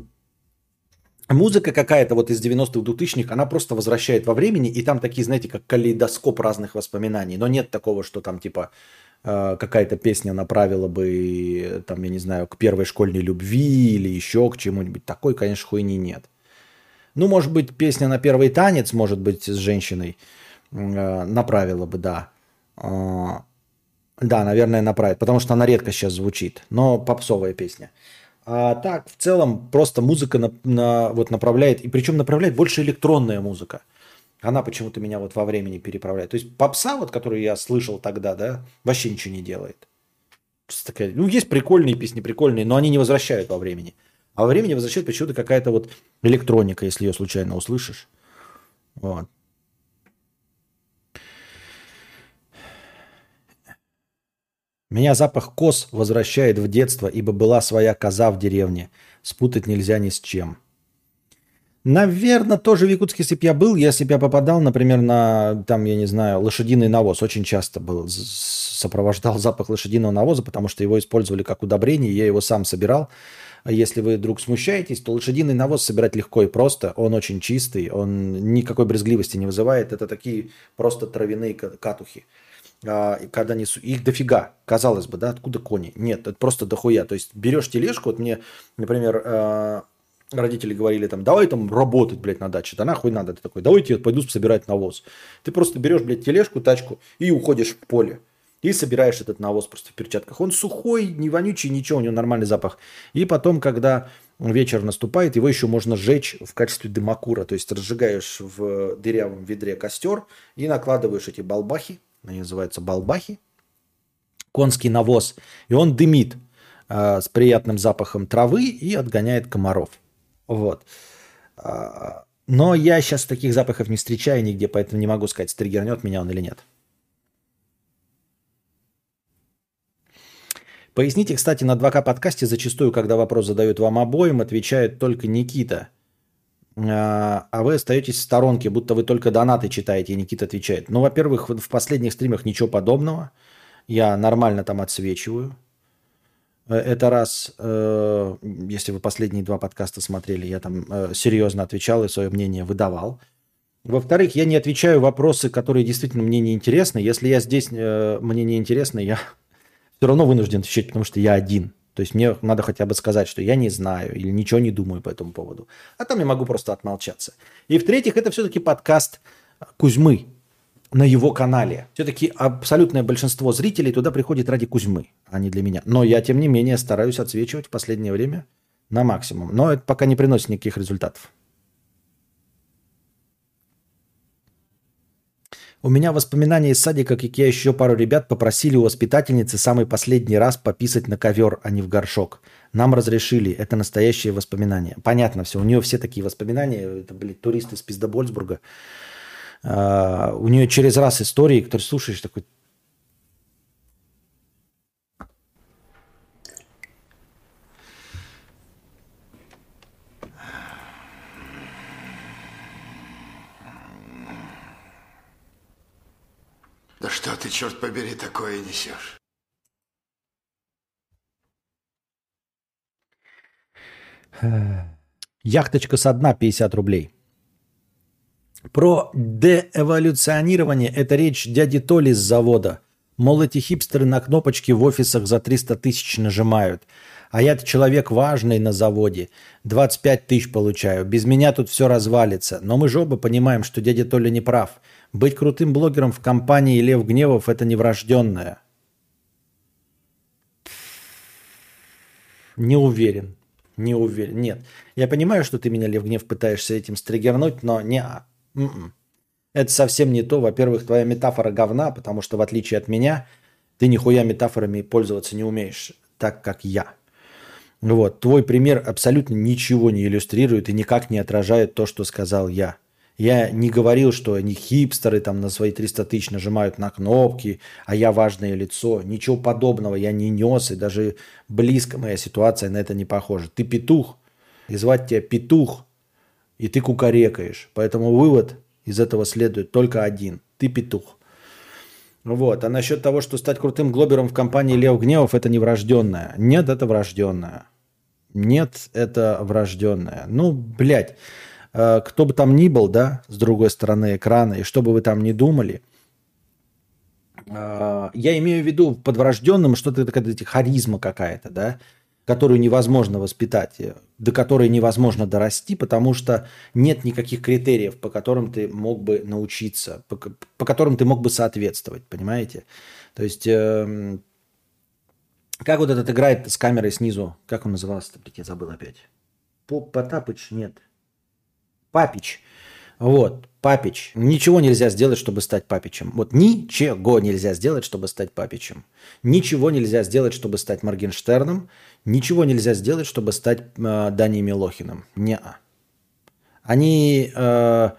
музыка какая-то вот из 90-х, 2000-х, она просто возвращает во времени, и там такие, знаете, как калейдоскоп разных воспоминаний. Но нет такого, что там типа э, какая-то песня направила бы, там, я не знаю, к первой школьной любви или еще к чему-нибудь. Такой, конечно, хуйни нет. Ну, может быть, песня на первый танец, может быть, с женщиной э, направила бы, да. Э, да, наверное, направит, потому что она редко сейчас звучит, но попсовая песня. А так, в целом, просто музыка на, на, вот направляет, и причем направляет больше электронная музыка. Она почему-то меня вот во времени переправляет. То есть попса, вот, которую я слышал тогда, да, вообще ничего не делает. Такая, ну, есть прикольные песни, прикольные, но они не возвращают во времени. А во времени возвращает почему-то какая-то вот электроника, если ее случайно услышишь. Вот. Меня запах коз возвращает в детство, ибо была своя коза в деревне. Спутать нельзя ни с чем. Наверное, тоже в Якутске, если бы я был, если бы я попадал, например, на, там, я не знаю, лошадиный навоз. Очень часто был, сопровождал запах лошадиного навоза, потому что его использовали как удобрение, я его сам собирал. А если вы вдруг смущаетесь, то лошадиный навоз собирать легко и просто. Он очень чистый, он никакой брезгливости не вызывает. Это такие просто травяные катухи. А, когда несу, их дофига, казалось бы, да, откуда кони? Нет, это просто дохуя. То есть берешь тележку, вот мне, например, а, родители говорили там, давай там работать, блядь, на даче, да нахуй надо. Ты такой, давайте я пойду собирать навоз. Ты просто берешь, блядь, тележку, тачку и уходишь в поле. И собираешь этот навоз просто в перчатках. Он сухой, не вонючий, ничего, у него нормальный запах. И потом, когда вечер наступает, его еще можно сжечь в качестве дымокура. То есть разжигаешь в дырявом ведре костер и накладываешь эти балбахи, они называются балбахи, конский навоз, и он дымит э, с приятным запахом травы и отгоняет комаров. Вот. А, но я сейчас таких запахов не встречаю нигде, поэтому не могу сказать, стригернет меня он или нет. Поясните, кстати, на 2К подкасте зачастую, когда вопрос задают вам обоим, отвечает только Никита – а, а вы остаетесь в сторонке, будто вы только донаты читаете, и Никита отвечает. Ну, во-первых, в последних стримах ничего подобного. Я нормально там отсвечиваю. Э, это раз, э, если вы последние два подкаста смотрели, я там э, серьезно отвечал и свое мнение выдавал. Во-вторых, я не отвечаю вопросы, которые действительно мне не интересны. Если я здесь, мне не интересно, я все равно вынужден отвечать, потому что я один. То есть мне надо хотя бы сказать, что я не знаю или ничего не думаю по этому поводу. А там я могу просто отмолчаться. И в-третьих, это все-таки подкаст Кузьмы. на его канале. Все-таки абсолютное большинство зрителей туда приходит ради Кузьмы, а не для меня. Но я, тем не менее, стараюсь отсвечивать в последнее время на максимум. Но это пока не приносит никаких результатов. У меня воспоминания из садика, как я еще пару ребят попросили у воспитательницы самый последний раз пописать на ковер, а не в горшок. Нам разрешили. Это настоящие воспоминания. Понятно все. У нее все такие воспоминания. Это, блядь, туристы из Пиздобольсбурга. А, у нее через раз истории, которые слушаешь, такой, Да что ты, черт побери, такое несешь? Яхточка со дна 50 рублей. Про деэволюционирование это речь дяди Толи с завода. Мол, эти хипстеры на кнопочки в офисах за 300 тысяч нажимают. А я-то человек важный на заводе. 25 тысяч получаю. Без меня тут все развалится. Но мы же оба понимаем, что дядя Толя не прав. Быть крутым блогером в компании Лев Гневов – это неврожденное. Не уверен. Не уверен. Нет. Я понимаю, что ты меня, Лев Гнев, пытаешься этим стригернуть, но не. М-м. Это совсем не то. Во-первых, твоя метафора говна, потому что в отличие от меня, ты нихуя метафорами пользоваться не умеешь, так как я. Вот. Твой пример абсолютно ничего не иллюстрирует и никак не отражает то, что сказал я. Я не говорил, что они хипстеры там на свои 300 тысяч нажимают на кнопки, а я важное лицо. Ничего подобного я не нес, и даже близко моя ситуация на это не похожа. Ты петух, и звать тебя петух, и ты кукарекаешь. Поэтому вывод из этого следует только один. Ты петух. Вот. А насчет того, что стать крутым глобером в компании Лев Гневов, это не врожденное. Нет, это врожденное. Нет, это врожденное. Ну, блядь. Э, кто бы там ни был, да, с другой стороны экрана, и что бы вы там ни думали, э, я имею в виду под врожденным что-то такая харизма какая-то, да, которую невозможно воспитать, э, до которой невозможно дорасти, потому что нет никаких критериев, по которым ты мог бы научиться, по, по которым ты мог бы соответствовать, понимаете? То есть, э, как вот этот играет с камерой снизу, как он назывался-то, я забыл опять. Поп Потапыч, нет. Папич. Вот, Папич. Ничего нельзя сделать, чтобы стать Папичем. Вот ничего нельзя сделать, чтобы стать Папичем. Ничего нельзя сделать, чтобы стать Моргенштерном. Ничего нельзя сделать, чтобы стать э, Даней Милохиным. Не -а. Они э,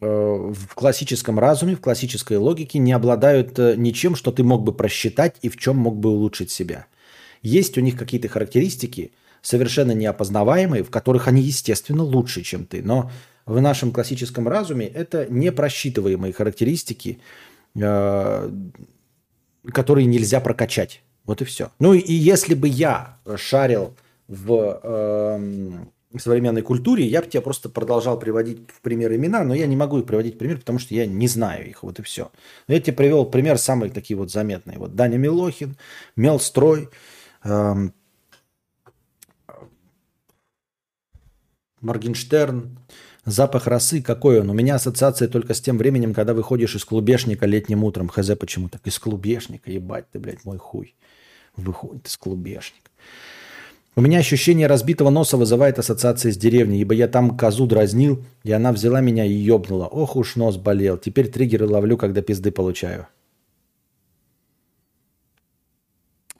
э, в классическом разуме, в классической логике не обладают э, ничем, что ты мог бы просчитать и в чем мог бы улучшить себя. Есть у них какие-то характеристики – совершенно неопознаваемые, в которых они, естественно, лучше, чем ты. Но в нашем классическом разуме это непросчитываемые характеристики, э, которые нельзя прокачать. Вот и все. Ну и если бы я шарил в э, современной культуре, я бы тебя просто продолжал приводить в пример имена, но я не могу их приводить в пример, потому что я не знаю их, вот и все. Я тебе привел пример самые такие вот заметные. Вот Даня Милохин, Мелстрой, эм, Моргенштерн. Запах росы какой он? У меня ассоциация только с тем временем, когда выходишь из клубешника летним утром. Хз почему так? Из клубешника, ебать ты, блядь, мой хуй. Выходит из клубешника. У меня ощущение разбитого носа вызывает ассоциации с деревней, ибо я там козу дразнил, и она взяла меня и ёбнула. Ох уж нос болел. Теперь триггеры ловлю, когда пизды получаю.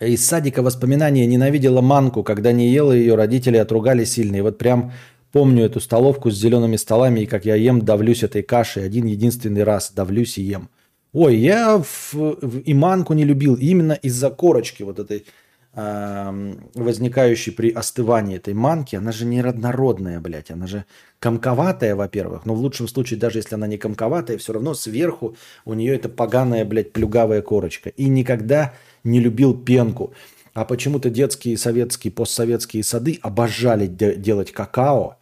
Из садика воспоминания ненавидела манку, когда не ела ее, родители отругали сильно. И вот прям Помню эту столовку с зелеными столами, и как я ем, давлюсь этой кашей. Один единственный раз давлюсь и ем. Ой, я в, в иманку не любил именно из-за корочки вот этой э, возникающей при остывании этой манки. Она же неоднородная, блядь. Она же комковатая, во-первых. Но в лучшем случае, даже если она не комковатая, все равно сверху у нее это поганая, блядь, плюгавая корочка. И никогда не любил пенку. А почему-то детские советские, постсоветские сады обожали де- делать какао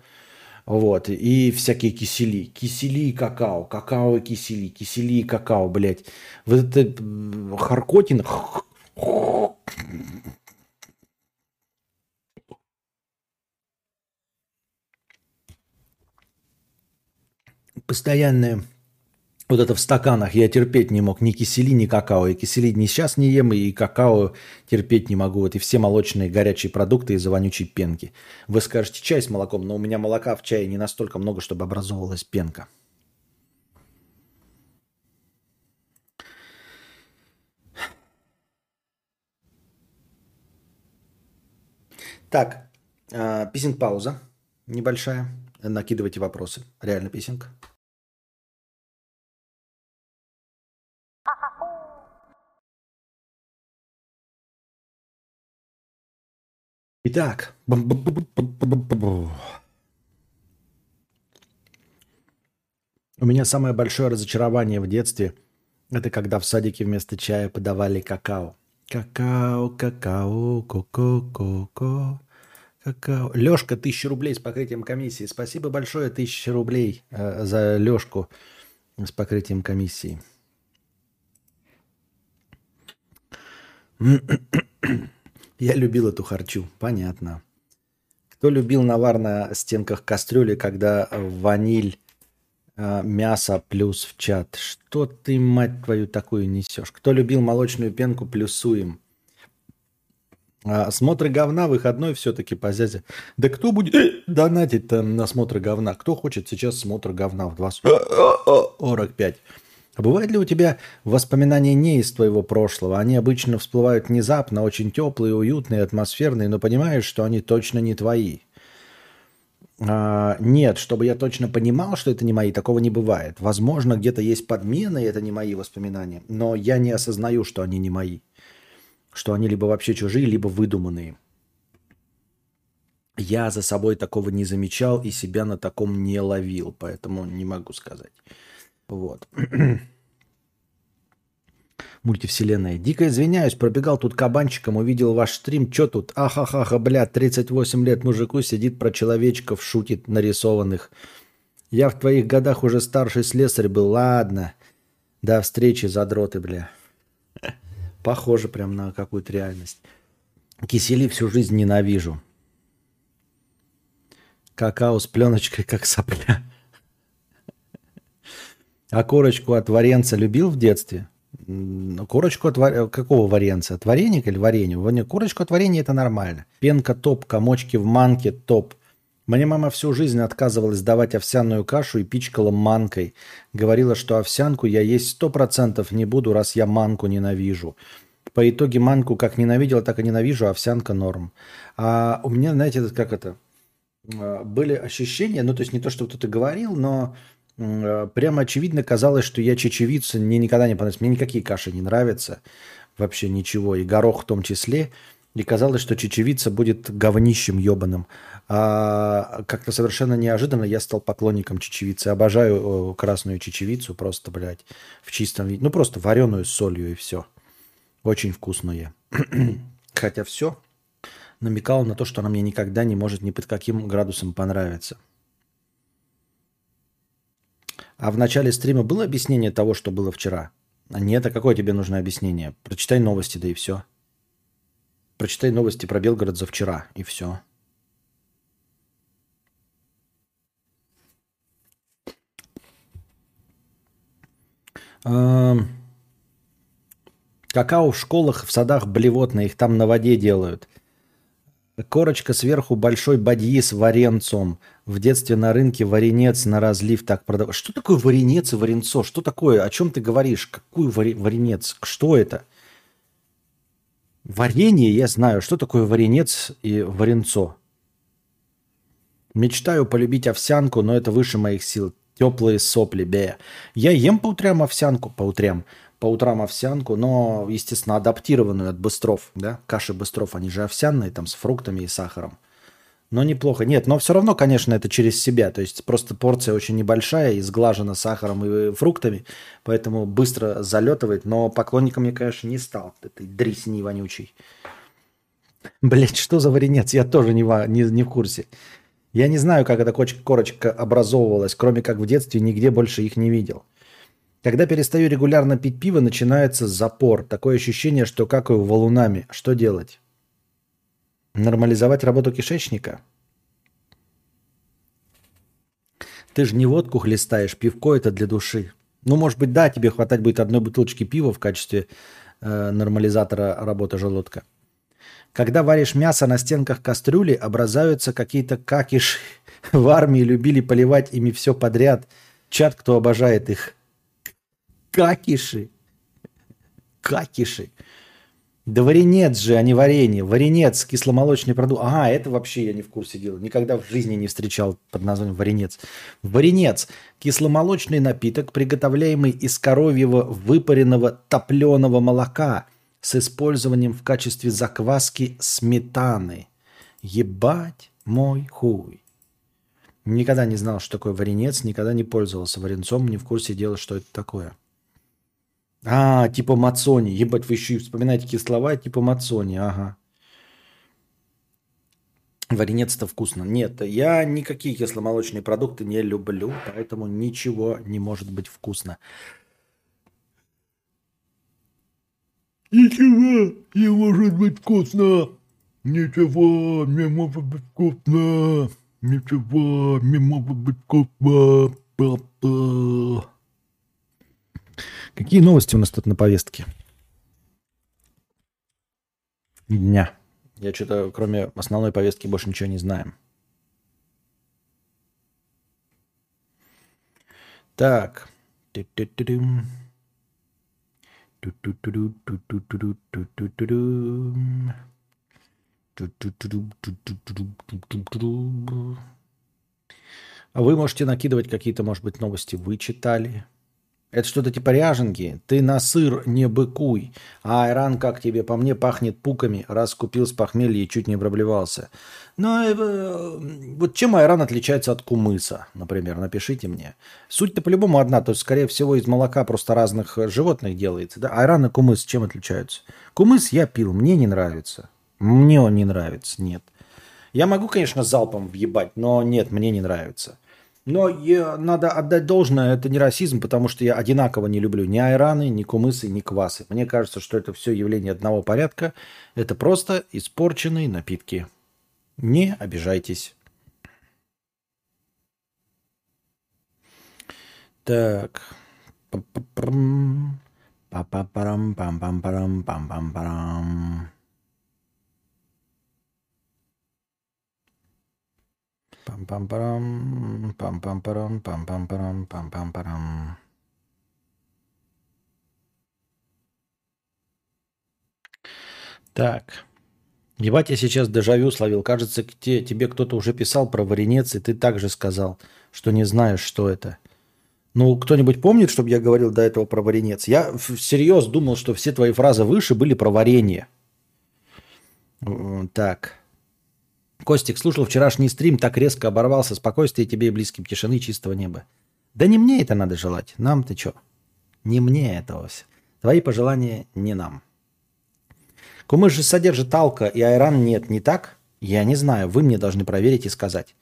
вот, и всякие кисели. Кисели и какао, какао и кисели, кисели и какао, блядь. Вот это Харкотин... Постоянное Вот это в стаканах я терпеть не мог. Ни кисели, ни какао. Я кисели ни сейчас не ем, и какао терпеть не могу. Вот и все молочные горячие продукты из-за вонючей пенки. Вы скажете, чай с молоком, но у меня молока в чае не настолько много, чтобы образовалась пенка. Так, а, писинг-пауза небольшая. Накидывайте вопросы. Реально писинг. Итак. У меня самое большое разочарование в детстве – это когда в садике вместо чая подавали какао. Какао, какао, ко-ко-ко-ко. Какао. Лешка, тысяча рублей с покрытием комиссии. Спасибо большое, тысяча рублей э, за Лешку с покрытием комиссии. Я любил эту харчу, понятно. Кто любил навар на стенках кастрюли, когда ваниль, э, мясо плюс в чат? Что ты, мать твою, такую несешь? Кто любил молочную пенку, плюсуем. А, смотры говна выходной все-таки по зязе. Да кто будет *clears throat* донатить-то на смотры говна? Кто хочет сейчас смотр говна в 2.45? *clears throat* А бывает ли у тебя воспоминания не из твоего прошлого? Они обычно всплывают внезапно, очень теплые, уютные, атмосферные, но понимаешь, что они точно не твои. А, нет, чтобы я точно понимал, что это не мои, такого не бывает. Возможно, где-то есть подмены, и это не мои воспоминания, но я не осознаю, что они не мои. Что они либо вообще чужие, либо выдуманные. Я за собой такого не замечал и себя на таком не ловил, поэтому не могу сказать. Вот. *clears throat* Мультивселенная. Дико извиняюсь, пробегал тут кабанчиком, увидел ваш стрим. Чё тут? Ахахаха, бля, 38 лет мужику сидит про человечков, шутит нарисованных. Я в твоих годах уже старший слесарь был. Ладно. До встречи, задроты, бля. *laughs* Похоже прям на какую-то реальность. Кисели всю жизнь ненавижу. Какао с пленочкой, как сопля. А корочку от варенца любил в детстве? Корочку от вар... какого варенца? От вареника или варенья? Корочку от варенья это нормально. Пенка топ, комочки в манке топ. Мне мама всю жизнь отказывалась давать овсяную кашу и пичкала манкой. Говорила, что овсянку я есть сто процентов не буду, раз я манку ненавижу. По итоге манку как ненавидела, так и ненавижу, а овсянка норм. А у меня, знаете, как это, а, были ощущения, ну то есть не то, что кто-то говорил, но прямо очевидно казалось, что я чечевица, мне никогда не понравилось. Мне никакие каши не нравятся, вообще ничего, и горох в том числе. И казалось, что чечевица будет говнищем ебаным. А как-то совершенно неожиданно я стал поклонником чечевицы. Обожаю красную чечевицу, просто, блядь, в чистом виде. Ну, просто вареную с солью и все. Очень вкусную. *clears throat* Хотя все намекал на то, что она мне никогда не может ни под каким градусом понравиться. А в начале стрима было объяснение того, что было вчера? А нет, а какое тебе нужно объяснение? Прочитай новости, да и все. Прочитай новости про Белгород за вчера, и все. Какао в школах, в садах блевотно, их там на воде делают. Корочка сверху большой бадьи с варенцом. В детстве на рынке варенец на разлив так продавал. Что такое варенец и варенцо? Что такое? О чем ты говоришь? Варе... варенец? Что это? Варенье я знаю. Что такое варенец и варенцо? Мечтаю полюбить овсянку, но это выше моих сил. Теплые сопли, бе. Я ем по утрям овсянку, по утрям по утрам овсянку, но, естественно, адаптированную от быстров, да, каши быстров, они же овсяные, там, с фруктами и сахаром. Но неплохо. Нет, но все равно, конечно, это через себя. То есть просто порция очень небольшая и сглажена сахаром и фруктами, поэтому быстро залетывает. Но поклонником я, конечно, не стал этой дресни вонючей. Блять, что за варенец? Я тоже не, не, не в курсе. Я не знаю, как эта корочка образовывалась, кроме как в детстве нигде больше их не видел. Когда перестаю регулярно пить пиво, начинается запор. Такое ощущение, что какаю валунами. Что делать? Нормализовать работу кишечника? Ты же не водку хлестаешь, пивко это для души. Ну, может быть, да, тебе хватать будет одной бутылочки пива в качестве э, нормализатора работы желудка. Когда варишь мясо на стенках кастрюли, образуются какие-то какиши. *laughs* В армии любили поливать ими все подряд. Чат, кто обожает их. Какиши. Какиши. Да варенец же, а не варенье. Варенец, кисломолочный продукт. Ага, это вообще я не в курсе дела. Никогда в жизни не встречал под названием варенец. Варенец – кисломолочный напиток, приготовляемый из коровьего выпаренного топленого молока с использованием в качестве закваски сметаны. Ебать мой хуй. Никогда не знал, что такое варенец, никогда не пользовался варенцом, не в курсе дела, что это такое. А, типа мацони. Ебать, вы еще и вспоминаете такие слова, типа мацони. Ага. Варенец-то вкусно. Нет, я никакие кисломолочные продукты не люблю, поэтому ничего не может быть вкусно. Ничего не может быть вкусно. Ничего не может быть вкусно. Ничего не может быть вкусно. Какие новости у нас тут на повестке? Дня. Я что-то, кроме основной повестки, больше ничего не знаем. Так. А вы можете накидывать какие-то, может быть, новости вы читали, это что-то типа ряженки. Ты на сыр не быкуй. А айран, как тебе, по мне, пахнет пуками. Раз купил с похмелья и чуть не проблевался. Э, вот чем айран отличается от кумыса, например? Напишите мне. Суть-то по-любому одна. То есть, скорее всего, из молока просто разных животных делается. Да? Айран и кумыс чем отличаются? Кумыс я пил, мне не нравится. Мне он не нравится, нет. Я могу, конечно, залпом въебать, но нет, мне не нравится. Но надо отдать должное, это не расизм, потому что я одинаково не люблю ни айраны, ни кумысы, ни квасы. Мне кажется, что это все явление одного порядка. Это просто испорченные напитки. Не обижайтесь. Так. Па-па-парам-пам-пам-парам-пам-пам-парам. Пам-пам-парам, пам-пам-парам, пам-пам-парам, пам-пам-парам. Так. Ебать, я сейчас дежавю словил. Кажется, те, тебе кто-то уже писал про варенец, и ты также сказал, что не знаешь, что это. Ну, кто-нибудь помнит, чтобы я говорил до этого про варенец? Я всерьез думал, что все твои фразы выше были про варенье. Так. Костик, слушал вчерашний стрим, так резко оборвался. Спокойствие тебе и близким тишины чистого неба. Да не мне это надо желать. Нам ты чё? Не мне этого все. Твои пожелания не нам. Кумыш же содержит алка и айран нет, не так? Я не знаю, вы мне должны проверить и сказать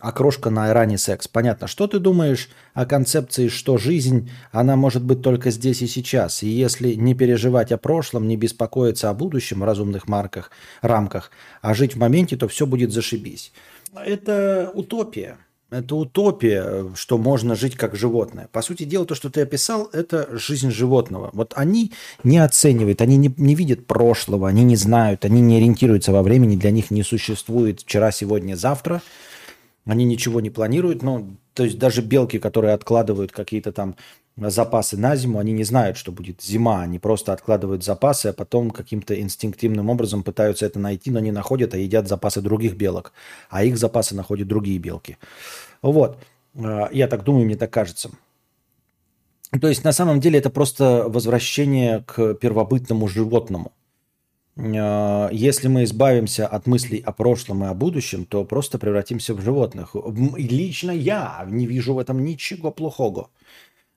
окрошка на Иране секс. Понятно. Что ты думаешь о концепции, что жизнь, она может быть только здесь и сейчас? И если не переживать о прошлом, не беспокоиться о будущем в разумных марках, рамках, а жить в моменте, то все будет зашибись. Это утопия. Это утопия, что можно жить как животное. По сути дела, то, что ты описал, это жизнь животного. Вот они не оценивают, они не, не видят прошлого, они не знают, они не ориентируются во времени, для них не существует вчера, сегодня, завтра – они ничего не планируют. Ну, то есть даже белки, которые откладывают какие-то там запасы на зиму, они не знают, что будет зима. Они просто откладывают запасы, а потом каким-то инстинктивным образом пытаются это найти, но не находят, а едят запасы других белок. А их запасы находят другие белки. Вот. А, я так думаю, мне так кажется. То есть на самом деле это просто возвращение к первобытному животному. А, если мы избавимся от мыслей о прошлом и о будущем, то просто превратимся в животных. Лично я не вижу в этом ничего плохого.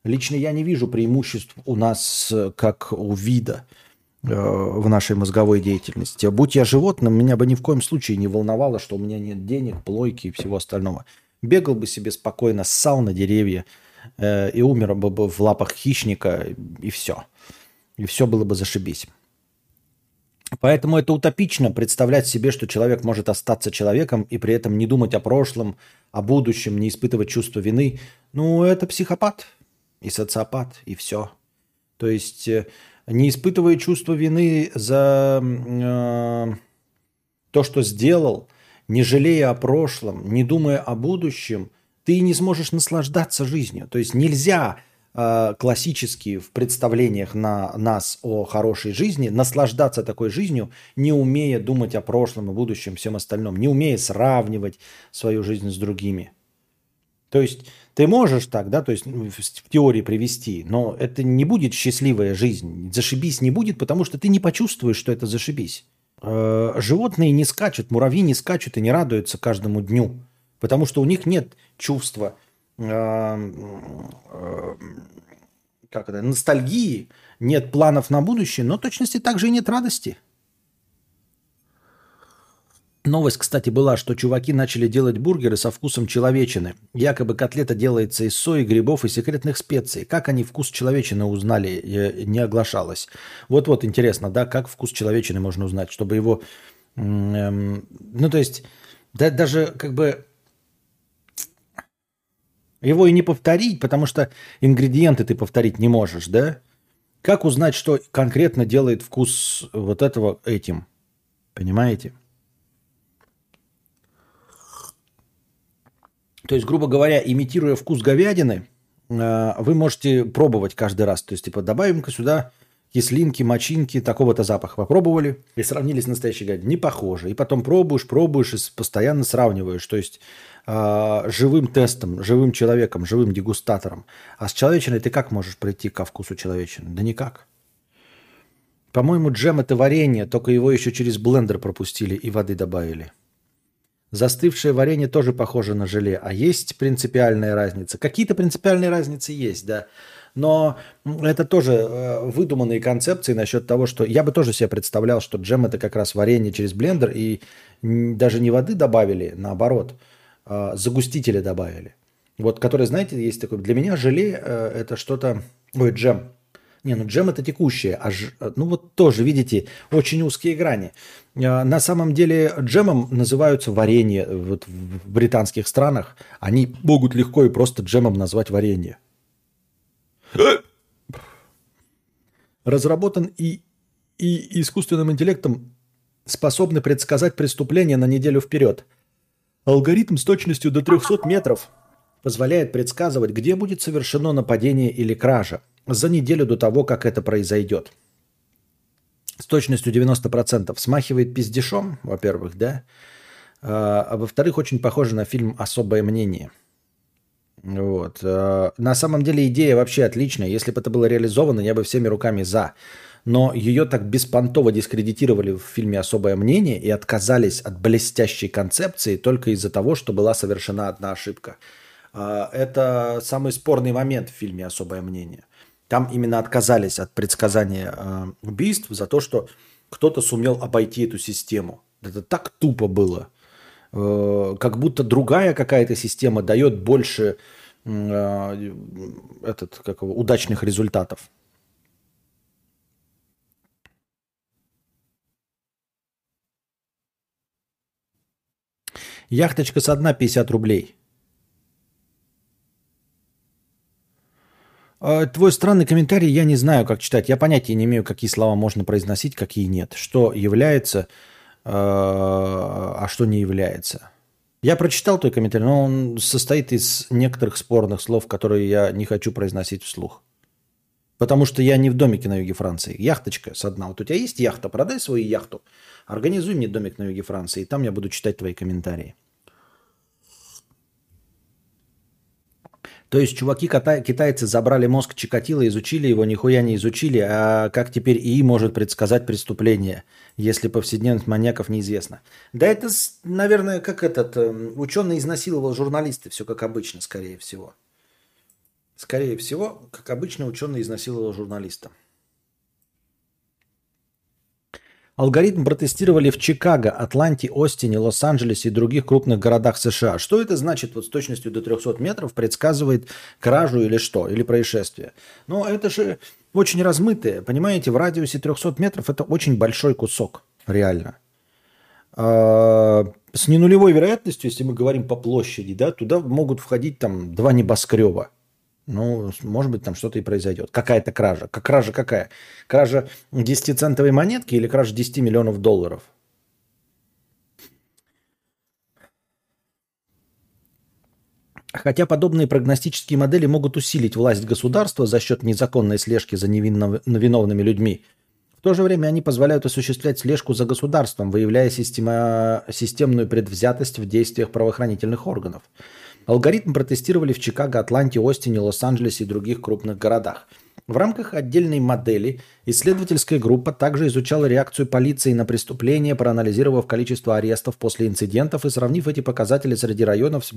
Лично я не вижу преимуществ у нас как у вида э, в нашей мозговой деятельности. Будь я животным, меня бы ни в коем случае не волновало, что у меня нет денег, плойки и всего остального. Бегал бы себе спокойно, ссал на деревья э, и умер бы в лапах хищника, и все. И все было бы зашибись. Поэтому это утопично представлять себе, что человек может остаться человеком и при этом не думать о прошлом, о будущем, не испытывать чувство вины. Ну, это психопат. и социопат, и все. То есть, э, не испытывая чувства вины за э, то, что сделал, не жалея о прошлом, не думая о будущем, ты не сможешь наслаждаться жизнью. То есть нельзя э, классически в представлениях на нас о хорошей жизни наслаждаться такой жизнью, не умея думать о прошлом и будущем, всем остальном, не умея сравнивать свою жизнь с другими. То есть ты можешь так, да, то есть ну, в теории привести, но это не будет счастливая жизнь. Зашибись не будет, потому что ты не почувствуешь, что это зашибись. Э, животные не скачут, муравьи не скачут и не радуются каждому дню, потому что у них нет чувства как это, ностальгии, нет планов на будущее, но точности также и нет радости. Новость, кстати, была, что чуваки начали делать бургеры со вкусом человечины. Якобы котлета делается из сои, грибов и секретных специй. Как они вкус человечины узнали, э, не оглашалось. Вот-вот интересно, да, как вкус человечины можно узнать, чтобы его... Эм, ну, то есть, да, даже как бы его и не повторить, потому что ингредиенты ты повторить не можешь, да? Как узнать, что конкретно делает вкус вот этого этим? Понимаете? То есть, грубо говоря, имитируя вкус говядины, э, вы можете пробовать каждый раз. То есть, типа, добавим-ка сюда кислинки, мочинки, такого-то запаха попробовали и сравнили с настоящей говядиной. Не похоже. И потом пробуешь, пробуешь и постоянно сравниваешь. То есть, э, живым тестом, живым человеком, живым дегустатором. А с человечиной ты как можешь прийти ко вкусу человечины? Да никак. По-моему, джем это варенье, только его еще через блендер пропустили и воды добавили. Застывшее варенье тоже похоже на желе. А есть принципиальная разница? Какие-то принципиальные разницы есть, да. Но это тоже э, выдуманные концепции насчет того, что я бы тоже себе представлял, что джем это как раз варенье через блендер, и даже не воды добавили, наоборот, загустители добавили. Вот, который, знаете, есть такой. Для меня желе э, это что-то. Ой, джем. Не, ну джем это текущее, а ж, ну вот тоже, видите, очень узкие грани. А, на самом деле джемом называются варенье вот в британских странах. Они могут легко и просто джемом назвать варенье. Разработан и, и искусственным интеллектом способны предсказать преступление на неделю вперед. Алгоритм с точностью до 300 метров позволяет предсказывать, где будет совершено нападение или кража – за неделю до того, как это произойдет. С точностью 90% смахивает пиздешом, во-первых, да, а, а во-вторых, очень похоже на фильм «Особое мнение». Вот. А, на самом деле идея вообще отличная. Если бы это было реализовано, я бы всеми руками за. Но ее так беспонтово дискредитировали в фильме «Особое мнение» и отказались от блестящей концепции только из-за того, что была совершена одна ошибка. А, это самый спорный момент в фильме «Особое мнение». Там именно отказались от предсказания э, убийств за то, что кто-то сумел обойти эту систему. Это так тупо было. Э, как будто другая какая-то система дает больше э, этот, как его, удачных результатов. Яхточка со дна 50 рублей. А, твой странный комментарий я не знаю, как читать. Я понятия не имею, какие слова можно произносить, какие нет. Что является, а, а что не является. Я прочитал твой комментарий, но он состоит из некоторых спорных слов, которые я не хочу произносить вслух. Потому что я не в домике на юге Франции. Яхточка с одна. Вот у тебя есть яхта, продай свою яхту. Организуй мне домик на юге Франции, и там я буду читать твои комментарии. То есть чуваки китайцы забрали мозг Чикатила, изучили его, нихуя не изучили, а как теперь ИИ может предсказать преступление, если повседневность маньяков неизвестна? Да это, наверное, как этот эм, ученый изнасиловал журналиста, все как обычно, скорее всего. Скорее всего, как обычно, ученый изнасиловал журналиста. Алгоритм протестировали в Чикаго, Атланте, Остине, Лос-Анджелесе и других крупных городах США. Что это значит вот с точностью до 300 метров предсказывает кражу или что, или происшествие? Ну, это же очень размытое, понимаете, в радиусе 300 метров это очень большой кусок, реально. А, с ненулевой вероятностью, если мы говорим по площади, да, туда могут входить там два небоскреба. Ну, может быть, там что-то и произойдет. Какая-то кража. Как кража какая? Кража 10-центовой монетки или кража 10 миллионов долларов? Хотя подобные прогностические модели могут усилить власть государства за счет незаконной слежки за невинно, виновными людьми, в то же время они позволяют осуществлять слежку за государством, выявляя система, системную предвзятость в действиях правоохранительных органов. Алгоритм протестировали в Чикаго, Атланте, Остине, Лос-Анджелесе и других крупных городах – в рамках отдельной модели исследовательская группа также изучала реакцию полиции на преступления, проанализировав количество арестов после инцидентов и сравнив эти показатели среди районов с...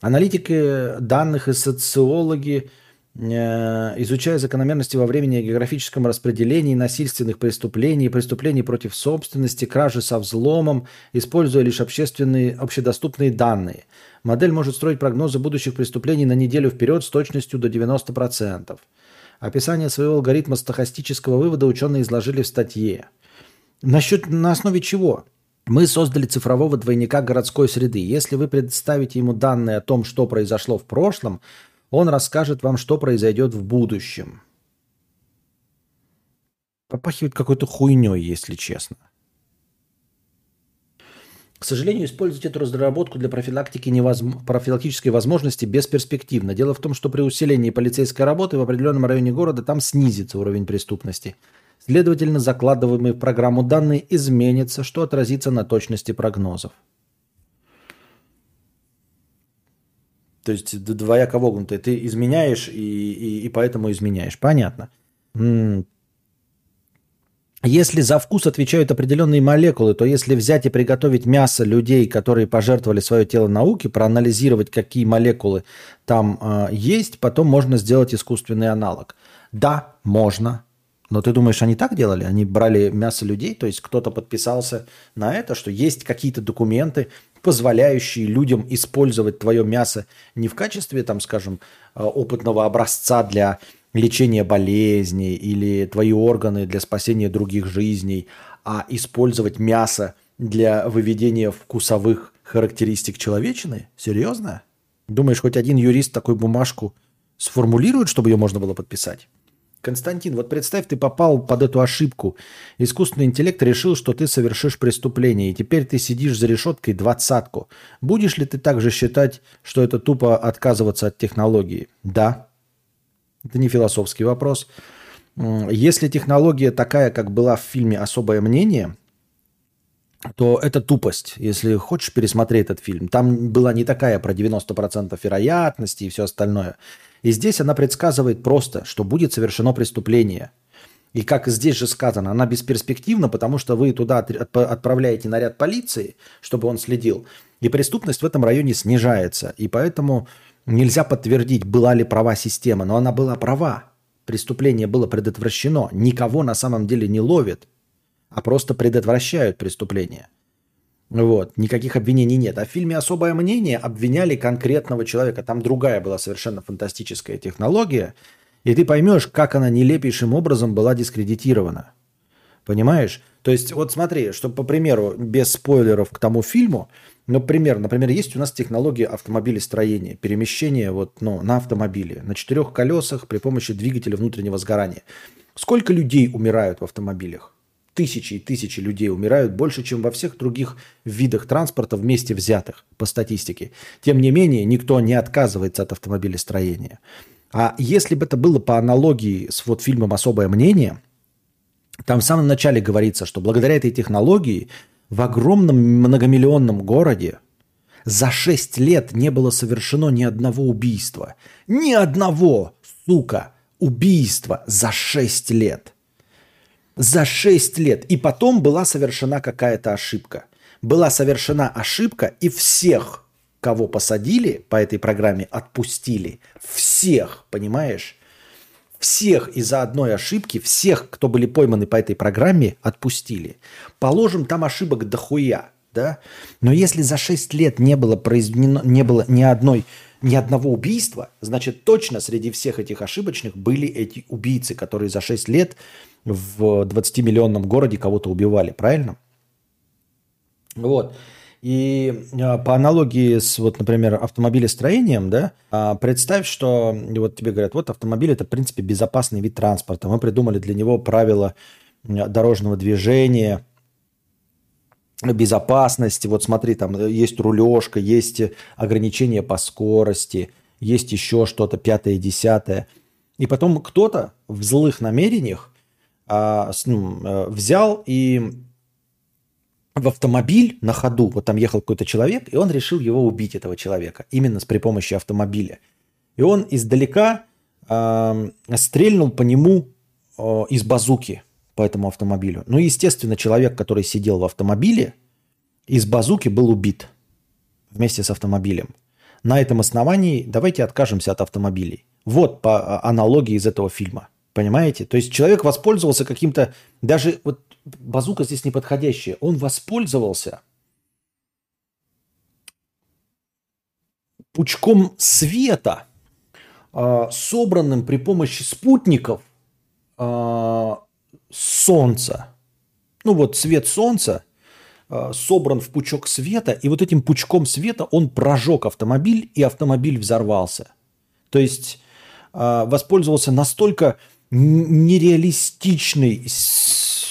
Аналитики данных и социологи изучая закономерности во времени и географическом распределении насильственных преступлений, преступлений против собственности, кражи со взломом, используя лишь общественные, общедоступные данные. Модель может строить прогнозы будущих преступлений на неделю вперед с точностью до 90%. Описание своего алгоритма стохастического вывода ученые изложили в статье. Насчет, на основе чего? Мы создали цифрового двойника городской среды. Если вы представите ему данные о том, что произошло в прошлом – он расскажет вам, что произойдет в будущем. Попахивает какой-то хуйней, если честно. К сожалению, использовать эту разработку для профилактики невозм... профилактической возможности бесперспективно. Дело в том, что при усилении полицейской работы в определенном районе города там снизится уровень преступности. Следовательно, закладываемые в программу данные изменятся, что отразится на точности прогнозов. То есть двояко вогнутое. Ты изменяешь и, и, и поэтому изменяешь. Понятно. Если за вкус отвечают определенные молекулы, то если взять и приготовить мясо людей, которые пожертвовали свое тело науке, проанализировать, какие молекулы там э, есть, потом можно сделать искусственный аналог. Да, можно. Но ты думаешь, они так делали? Они брали мясо людей, то есть кто-то подписался на это, что есть какие-то документы, позволяющие людям использовать твое мясо не в качестве, там, скажем, э, опытного образца для лечения болезней или твои органы для спасения других жизней, а использовать мясо для выведения вкусовых характеристик человечины? Серьезно? Думаешь, хоть один юрист такую бумажку сформулирует, чтобы ее можно было подписать? Константин, вот представь, ты попал под эту ошибку. Искусственный интеллект решил, что ты совершишь преступление, и теперь ты сидишь за решеткой двадцатку. Будешь ли ты также считать, что это тупо отказываться от технологии? Да. Это не философский вопрос. Если технология такая, как была в фильме «Особое мнение», то это тупость, если хочешь пересмотреть этот фильм. Там была не такая про 90% вероятности и все остальное. И здесь она предсказывает просто, что будет совершено преступление. И как здесь же сказано, она бесперспективна, потому что вы туда отправляете наряд полиции, чтобы он следил, и преступность в этом районе снижается. И поэтому нельзя подтвердить, была ли права система, но она была права. Преступление было предотвращено. Никого на самом деле не ловят, а просто предотвращают преступление. Вот, никаких обвинений нет. А в фильме «Особое мнение» обвиняли конкретного человека. Там другая была совершенно фантастическая технология. И ты поймешь, как она нелепейшим образом была дискредитирована. Понимаешь? То есть, вот смотри, что, по примеру, без спойлеров к тому фильму, например, например, есть у нас технология автомобилестроения, перемещения вот, ну, на автомобиле, на четырех колесах при помощи двигателя внутреннего сгорания. Сколько людей умирают в автомобилях? Тысячи и тысячи людей умирают больше, чем во всех других видах транспорта вместе взятых по статистике. Тем не менее, никто не отказывается от автомобилестроения. А если бы это было по аналогии с вот фильмом «Особое мнение», там в самом начале говорится, что благодаря этой технологии в огромном многомиллионном городе за 6 лет не было совершено ни одного убийства. Ни одного, сука, убийства за 6 лет – за 6 лет. И потом была совершена какая-то ошибка. Была совершена ошибка, и всех, кого посадили по этой программе, отпустили. Всех, понимаешь? Всех из-за одной ошибки, всех, кто были пойманы по этой программе, отпустили. Положим, там ошибок дохуя, да? Но если за 6 лет не было произведено, не было ни одной ни одного убийства, значит, точно среди всех этих ошибочных были эти убийцы, которые за 6 лет в 20-миллионном городе кого-то убивали, правильно? Вот. И э, по аналогии с, вот, например, автомобилестроением, да, э, представь, что вот тебе говорят, вот автомобиль это, в принципе, безопасный вид транспорта. Мы придумали для него правила дорожного движения, безопасности. Вот смотри, там есть рулежка, есть ограничения по скорости, есть еще что-то пятое, десятое. И потом кто-то в злых намерениях а, взял и в автомобиль на ходу, вот там ехал какой-то человек, и он решил его убить, этого человека, именно с при помощи автомобиля. И он издалека э, стрельнул по нему э, из базуки по этому автомобилю. Ну, естественно, человек, который сидел в автомобиле, из базуки был убит вместе с автомобилем. На этом основании давайте откажемся от автомобилей. Вот по а, аналогии из этого фильма. Понимаете? То есть человек воспользовался каким-то, даже вот базука здесь неподходящая, он воспользовался пучком света, а, собранным при помощи спутников а, Солнца. Ну вот свет Солнца а, собран в пучок света, и вот этим пучком света он прожег автомобиль, и автомобиль взорвался. То есть воспользовался настолько нереалистичной,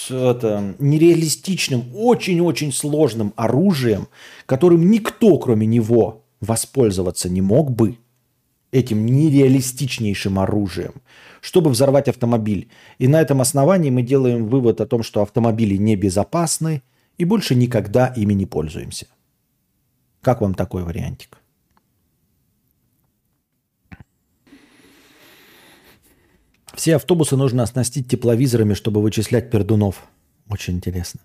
это, нереалистичным, очень-очень сложным оружием, которым никто, кроме него, воспользоваться не мог бы, этим нереалистичнейшим оружием, чтобы взорвать автомобиль. И на этом основании мы делаем вывод о том, что автомобили небезопасны и больше никогда ими не пользуемся. Как вам такой вариантик? Все автобусы нужно оснастить тепловизорами, чтобы вычислять пердунов. Очень интересно.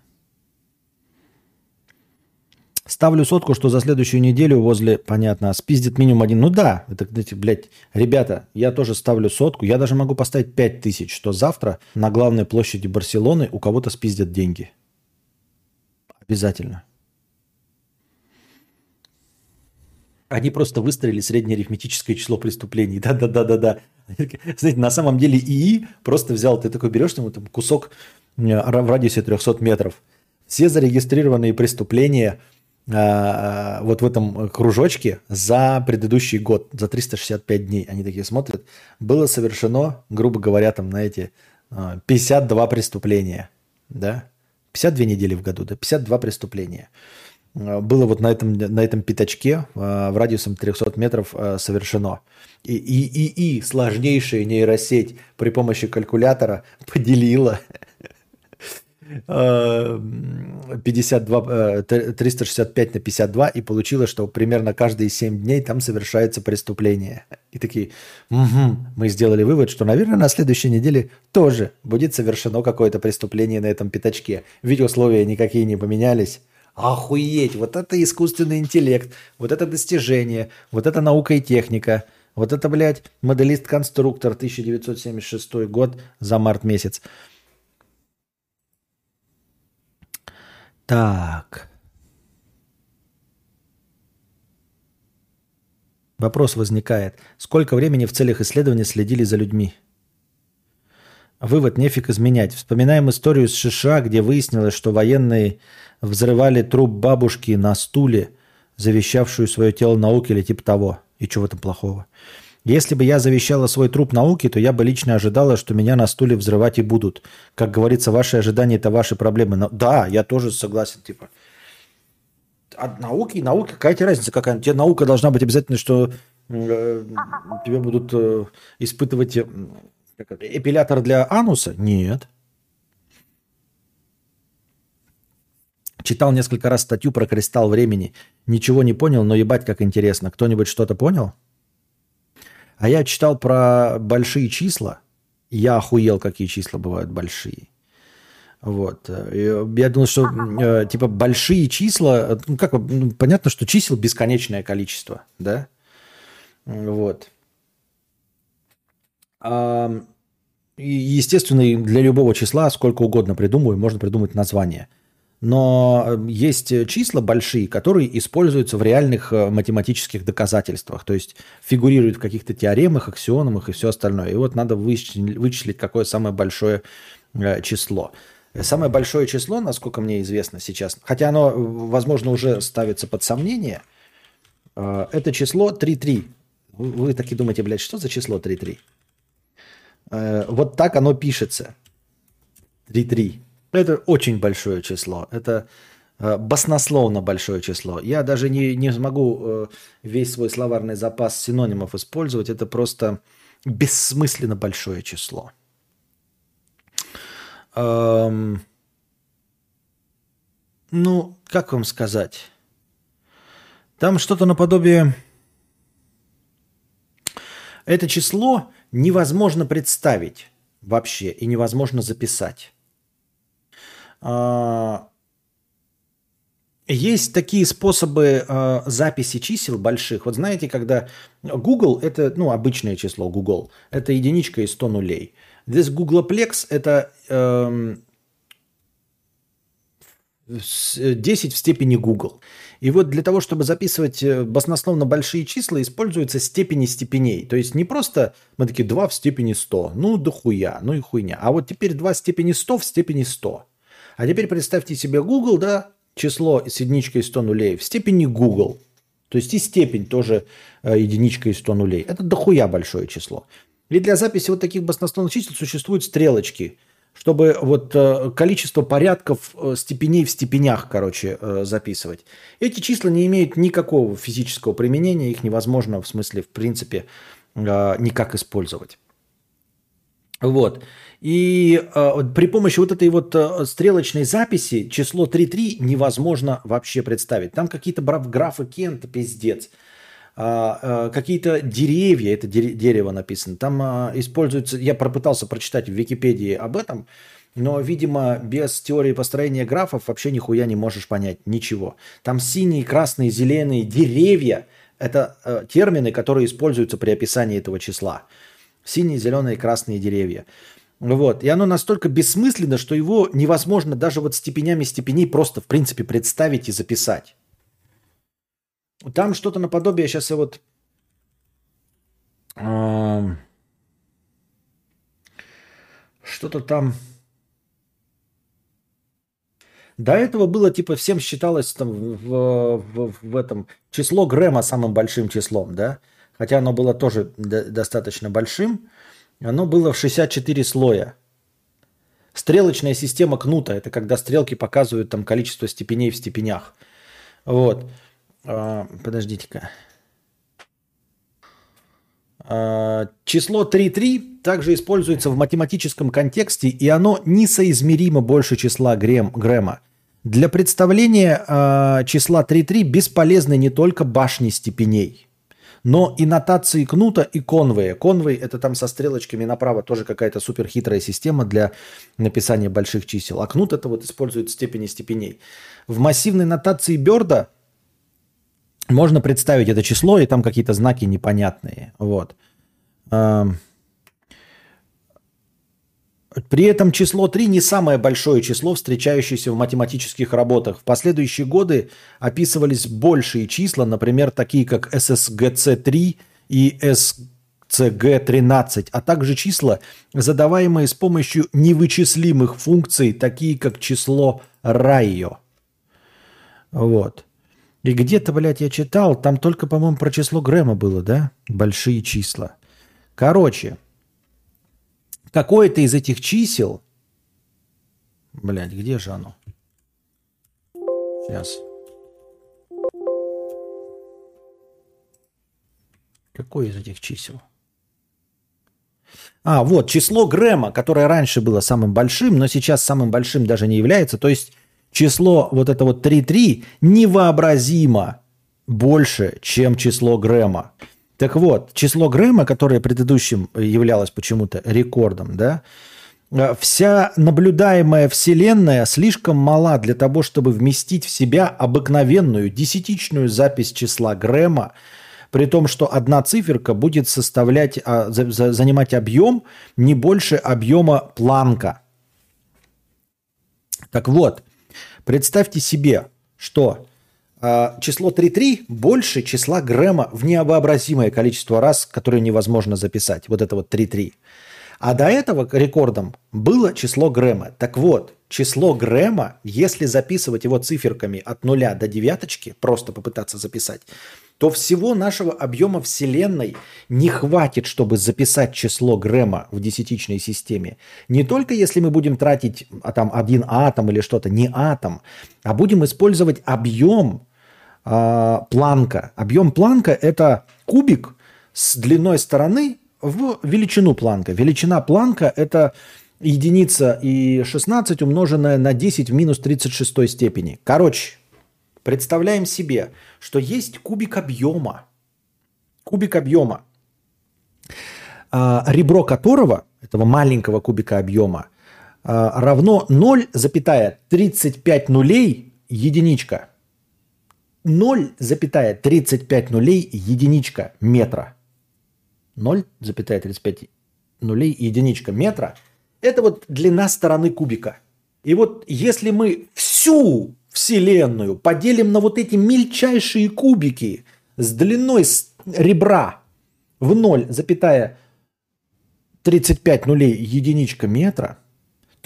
Ставлю сотку, что за следующую неделю возле, понятно, спиздит минимум один. Ну да, это, знаете, блядь, ребята, я тоже ставлю сотку. Я даже могу поставить пять тысяч, что завтра на главной площади Барселоны у кого-то спиздят деньги. Обязательно. Они просто выстроили среднеарифметическое число преступлений. *laughs* Да-да-да-да-да. *laughs* Знаете, на самом деле ИИ просто взял, ты такой берешь ему там кусок в радиусе 300 метров. Все зарегистрированные преступления а, а, вот в этом кружочке за предыдущий год, за 365 дней. Они такие смотрят. Было совершено, грубо говоря, там, на эти 52 преступления. Да? 52 недели в году, да? 52 преступления. Э, было вот на этом, на этом пятачке э, в радиусом 300 метров э, совершено. И, и, и, и сложнейшая нейросеть при помощи калькулятора *laughs* поделила 52, 365 на 52 и получилось, что примерно каждые 7 дней там совершается преступление. И такие, угу, мы сделали вывод, что, наверное, на следующей неделе тоже будет совершено какое-то преступление на этом пятачке. Ведь условия никакие не поменялись. Охуеть, вот это искусственный интеллект, вот это достижение, вот это наука и техника, вот это, блядь, моделист-конструктор 1976 год за март месяц. Так. Вопрос возникает. Сколько времени в целях исследования следили за людьми? Вывод нефиг изменять. Вспоминаем историю с США, где выяснилось, что военные взрывали труп бабушки на стуле, завещавшую свое тело науке или типа того. И в этом плохого? Если бы я завещала свой труп науке, то я бы лично ожидала, что меня на стуле взрывать и будут. Как говорится, ваши ожидания – это ваши проблемы. Но, да, я тоже согласен. Типа, от науки и науки какая то разница какая? Тебе наука должна быть обязательно, что э, тебе будут э, испытывать э, эпилятор для ануса? Нет. Читал несколько раз статью про кристалл времени. Ничего не понял, но ебать как интересно. Кто-нибудь что-то понял? А я читал про большие числа. Я охуел, какие числа бывают большие. Вот. Я думал, что э, типа большие числа, ну как, ну, понятно, что чисел бесконечное количество, да? Вот. А, и, естественно, для любого числа сколько угодно придумываю, можно придумать название. Но э, есть числа большие, которые используются в реальных э, математических доказательствах, то есть фигурируют в каких-то теоремах, аксиономах и все остальное. И вот надо вычислить, какое самое большое э, число. Самое большое число, насколько мне известно сейчас, хотя оно, возможно, уже ставится под сомнение, э, это число 3.3. Вы, вы таки думаете, блядь, что за число 3.3? Э, вот так оно пишется. 3.3. Это очень большое число. Это э, баснословно большое число. Я даже не, не смогу э, весь свой словарный запас синонимов использовать. Это просто бессмысленно большое число. Эм, ну, как вам сказать? Там что-то наподобие... Это число невозможно представить вообще и невозможно записать. А, есть такие способы э, записи чисел больших. Вот знаете, когда Google это ну, обычное число Google, это единичка и 100 нулей. Здесь Googleplex это э, 10 в степени Google. И вот для того, чтобы записывать э, баснословно большие числа, используются степени степеней. То есть не просто мы такие 2 в степени 100, ну да хуя, ну и хуйня. А вот теперь 2 в степени 100 в степени 100. А теперь представьте себе Google, да, число с единичкой 100 нулей в степени Google. То есть и степень тоже э, единичка из 100 нулей. Это дохуя большое число. И для записи вот таких баснословных чисел существуют стрелочки, чтобы вот э, количество порядков э, степеней в степенях, короче, э, записывать. Эти числа не имеют никакого физического применения, их невозможно, в смысле, в принципе, э, никак использовать. Вот. И э, при помощи вот этой вот э, стрелочной записи число 3.3 невозможно вообще представить. Там какие-то графы Кента, пиздец. А, э, какие-то деревья, это дерево написано. Там э, используется, я попытался прочитать в Википедии об этом, но, видимо, без теории построения графов вообще нихуя не можешь понять ничего. Там синие, красные, зеленые деревья – это э, термины, которые используются при описании этого числа. Синие, зеленые, красные деревья. Вот. И оно настолько бессмысленно, что его невозможно даже вот степенями степеней просто, в принципе, представить и записать. Там что-то наподобие, сейчас я вот... Э, что-то там... До этого было, типа, всем считалось там в, в, в этом число Грэма самым большим числом, да? Хотя оно было тоже достаточно большим. Оно было в 64 слоя. Стрелочная система кнута – это когда стрелки показывают там количество степеней в степенях. Вот. А, подождите-ка. А, число 3,3 также используется в математическом контексте, и оно несоизмеримо больше числа Грэм, Грэма. Для представления э, числа 3,3 бесполезны не только башни степеней – но и нотации кнута и конвея. Конвей – это там со стрелочками направо тоже какая-то супер хитрая система для написания больших чисел. А кнут – это вот использует степени степеней. В массивной нотации Берда можно представить это число, и там какие-то знаки непонятные. Вот. При этом число 3 не самое большое число, встречающееся в математических работах. В последующие годы описывались большие числа, например, такие как SSGC3 и SCG13, а также числа, задаваемые с помощью невычислимых функций, такие как число Райо. Вот. И где-то, блядь, я читал, там только, по-моему, про число Грэма было, да? Большие числа. Короче, какое-то из этих чисел... Блядь, где же оно? Сейчас. Какое из этих чисел? А, вот, число Грэма, которое раньше было самым большим, но сейчас самым большим даже не является. То есть число вот это вот 3,3 невообразимо больше, чем число Грэма. Так вот, число Грэма, которое предыдущим являлось почему-то рекордом, да, э, вся наблюдаемая Вселенная слишком мала для того, чтобы вместить в себя обыкновенную десятичную запись числа Грэма, при том, что одна циферка будет составлять, а, занимать объем не больше объема Планка. Так вот, представьте себе, что число 3,3 больше числа Грэма в невообразимое количество раз, которое невозможно записать. Вот это вот 3,3. А до этого рекордом было число Грэма. Так вот, число Грэма, если записывать его циферками от нуля до девяточки, просто попытаться записать, то всего нашего объема Вселенной не хватит, чтобы записать число Грэма в десятичной системе. Не только если мы будем тратить а, там один атом или что-то, не атом, а будем использовать объем э, Планка. Объем Планка – это кубик с длиной стороны в величину Планка. Величина Планка – это единица и 16 умноженная на 10 в минус 36 степени. Короче, представляем себе, что есть кубик объема. Кубик объема, а, ребро которого, этого маленького кубика объема, а, равно 0,35 нулей единичка. 0,35 нулей единичка метра. 0,35 нулей единичка метра – это вот длина стороны кубика. И вот если мы всю Вселенную поделим на вот эти мельчайшие кубики с длиной ребра в 0,35 нулей единичка метра,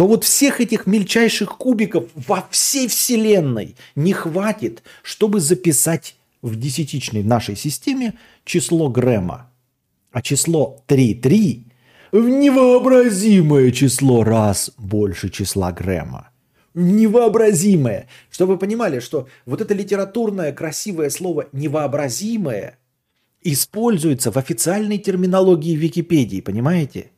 то вот всех этих мельчайших кубиков во всей Вселенной не хватит, чтобы записать в десятичной нашей системе число Грэма. А число 3,3 в невообразимое число раз больше числа Грэма невообразимое. Чтобы вы понимали, что вот это литературное красивое слово «невообразимое» используется в официальной терминологии Википедии, понимаете?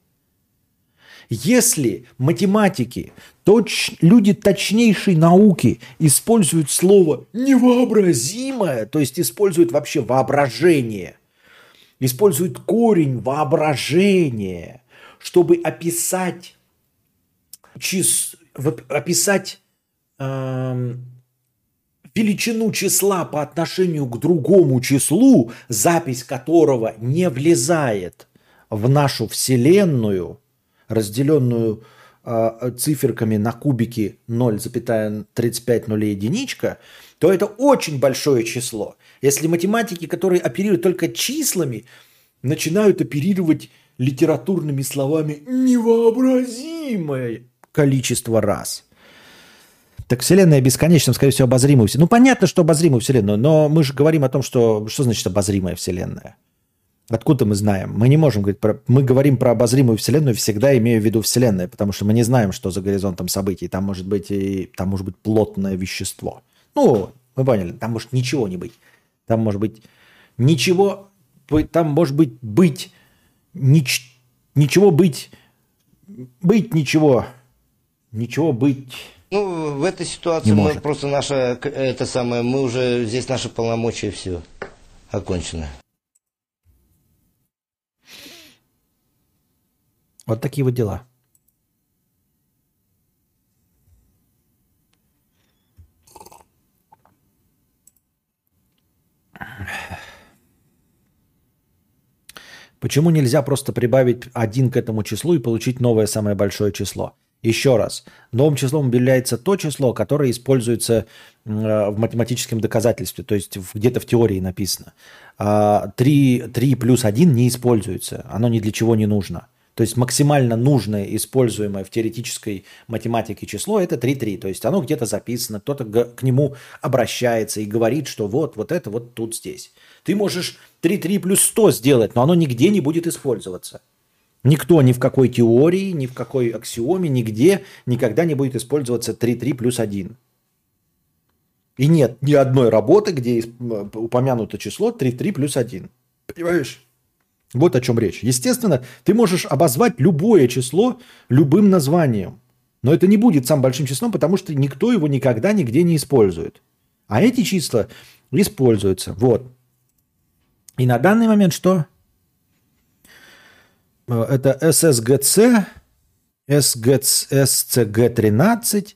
Если математики, точ, люди точнейшей науки используют слово «невообразимое», то есть используют вообще воображение, используют корень воображения, чтобы описать чис описать э, величину числа по отношению к другому числу, запись которого не влезает в нашу Вселенную, разделенную э, циферками на кубики 0,35 нулей единичка, то это очень большое число. Если математики, которые оперируют только числами, начинают оперировать литературными словами невообразимое количество раз. Так Вселенная бесконечна, скорее всего, обозримая Вселенная. Ну, понятно, что обозримую Вселенную, но мы же говорим о том, что... Что значит обозримая Вселенная? Откуда мы знаем? Мы не можем говорить про... Мы говорим про обозримую Вселенную, всегда имея в виду Вселенную, потому что мы не знаем, что за горизонтом событий. Там может быть и... Там может быть плотное вещество. Ну, мы поняли, там может ничего не быть. Там может быть ничего... Там может быть быть... Нич... Ничего быть... Быть ничего ничего быть ну, в этой ситуации не мы может. просто наша, это самое, мы уже, здесь наши полномочия все окончено. Вот такие вот дела. Почему нельзя просто прибавить один к этому числу и получить новое самое большое число? Еще раз, новым числом объявляется то число, которое используется э, в математическом доказательстве, то есть где-то в теории написано. 3, а 3 плюс 1 не используется, оно ни для чего не нужно. То есть максимально нужное, используемое в теоретической математике число – это 3,3. То есть оно где-то записано, кто-то к нему обращается и говорит, что вот, вот это вот тут здесь. Ты можешь 3,3 плюс 100 сделать, но оно нигде не будет использоваться. Никто ни в какой теории, ни в какой аксиоме, нигде никогда не будет использоваться 3-3 плюс 1. И нет ни одной работы, где упомянуто число 3-3 плюс 1. Понимаешь? Вот о чем речь. Естественно, ты можешь обозвать любое число любым названием. Но это не будет самым большим числом, потому что никто его никогда нигде не использует. А эти числа используются. Вот. И на данный момент что? Э, это SSGC, SCG13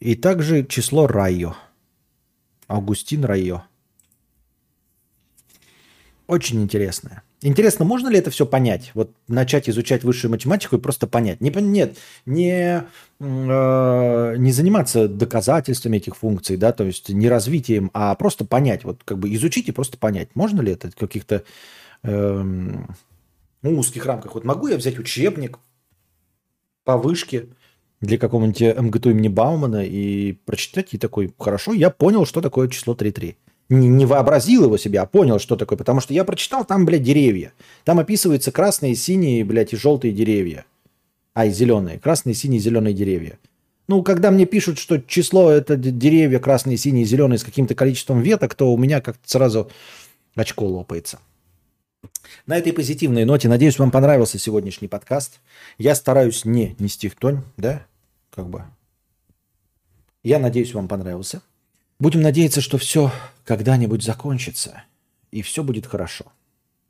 и также число Райо. Августин Райо. Очень интересное. Интересно, можно ли это все понять? Вот начать изучать высшую математику и просто понять. Не, нет, не, э, не заниматься доказательствами этих функций, да, то есть не развитием, а просто понять. Вот как бы изучить и просто понять. Можно ли это каких-то... Э, в узких рамках. Вот могу я взять учебник по вышке для какого-нибудь МГТУ имени Баумана и прочитать, и такой, хорошо, я понял, что такое число 3.3. Не, вообразил его себе, а понял, что такое. Потому что я прочитал там, блядь, деревья. Там описываются красные, синие, блядь, и желтые деревья. А, и зеленые. Красные, синие, зеленые деревья. Ну, когда мне пишут, что число это деревья красные, синие, зеленые с каким-то количеством веток, то у меня как-то сразу очко лопается. На этой позитивной ноте, надеюсь, вам понравился сегодняшний подкаст. Я стараюсь не нести в тонь, да, как бы. Я надеюсь, вам понравился. Будем надеяться, что все когда-нибудь закончится, и все будет хорошо.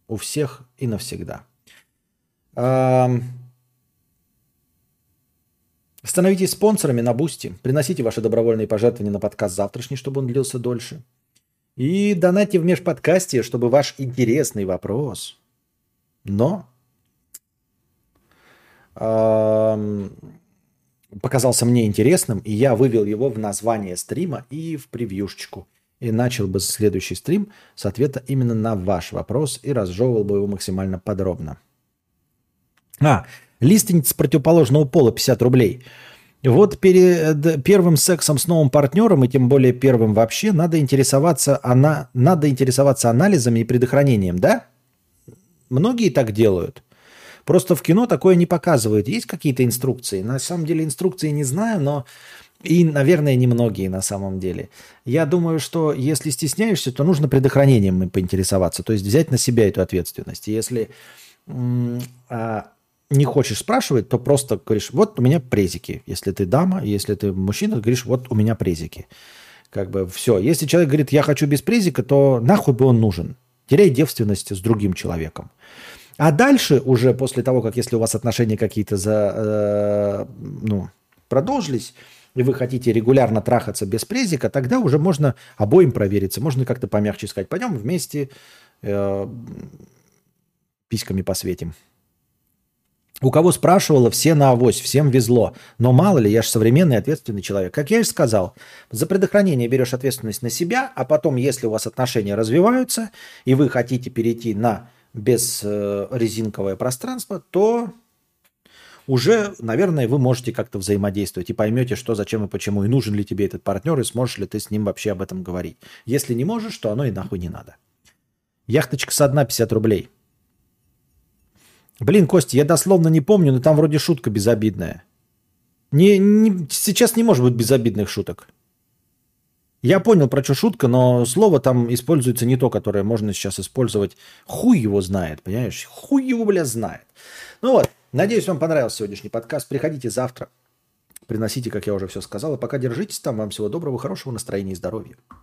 У всех и навсегда. Становитесь спонсорами на Boosty. Приносите ваши добровольные пожертвования на подкаст завтрашний, чтобы он длился дольше. И донатьте в межподкасте, чтобы ваш интересный вопрос, но эм, показался мне интересным, и я вывел его в название стрима и в превьюшечку. И начал бы следующий стрим с ответа именно на ваш вопрос и разжевывал бы его максимально подробно. А, лиственница противоположного пола 50 рублей – вот перед первым сексом с новым партнером, и тем более первым вообще, надо интересоваться, она, надо интересоваться анализами и предохранением, да? Многие так делают. Просто в кино такое не показывают. Есть какие-то инструкции? На самом деле инструкции не знаю, но и, наверное, немногие на самом деле. Я думаю, что если стесняешься, то нужно предохранением поинтересоваться, то есть взять на себя эту ответственность. Если а, не хочешь спрашивать, то просто говоришь, вот у меня презики. Если ты дама, если ты мужчина, говоришь, вот у меня презики. Как бы все. Если человек говорит, я хочу без презика, то нахуй бы он нужен. Теряй девственность с другим человеком. А дальше уже после того, как если у вас отношения какие-то за, э, ну, продолжились, и вы хотите регулярно трахаться без презика, тогда уже можно обоим провериться. Можно как-то помягче сказать, пойдем вместе э, письками посветим. У кого спрашивала, все на авось, всем везло. Но мало ли, я же современный ответственный человек. Как я и сказал, за предохранение берешь ответственность на себя, а потом, если у вас отношения развиваются, и вы хотите перейти на безрезинковое пространство, то уже, наверное, вы можете как-то взаимодействовать и поймете, что, зачем и почему, и нужен ли тебе этот партнер, и сможешь ли ты с ним вообще об этом говорить. Если не можешь, то оно и нахуй не надо. Яхточка со дна 50 рублей. Блин, Костя, я дословно не помню, но там вроде шутка безобидная. Не, не, сейчас не может быть безобидных шуток. Я понял, про что шутка, но слово там используется не то, которое можно сейчас использовать. Хуй его знает, понимаешь? Хуй его, бля, знает. Ну вот, надеюсь, вам понравился сегодняшний подкаст. Приходите завтра. Приносите, как я уже все сказал. И пока держитесь там. Вам всего доброго, хорошего настроения и здоровья.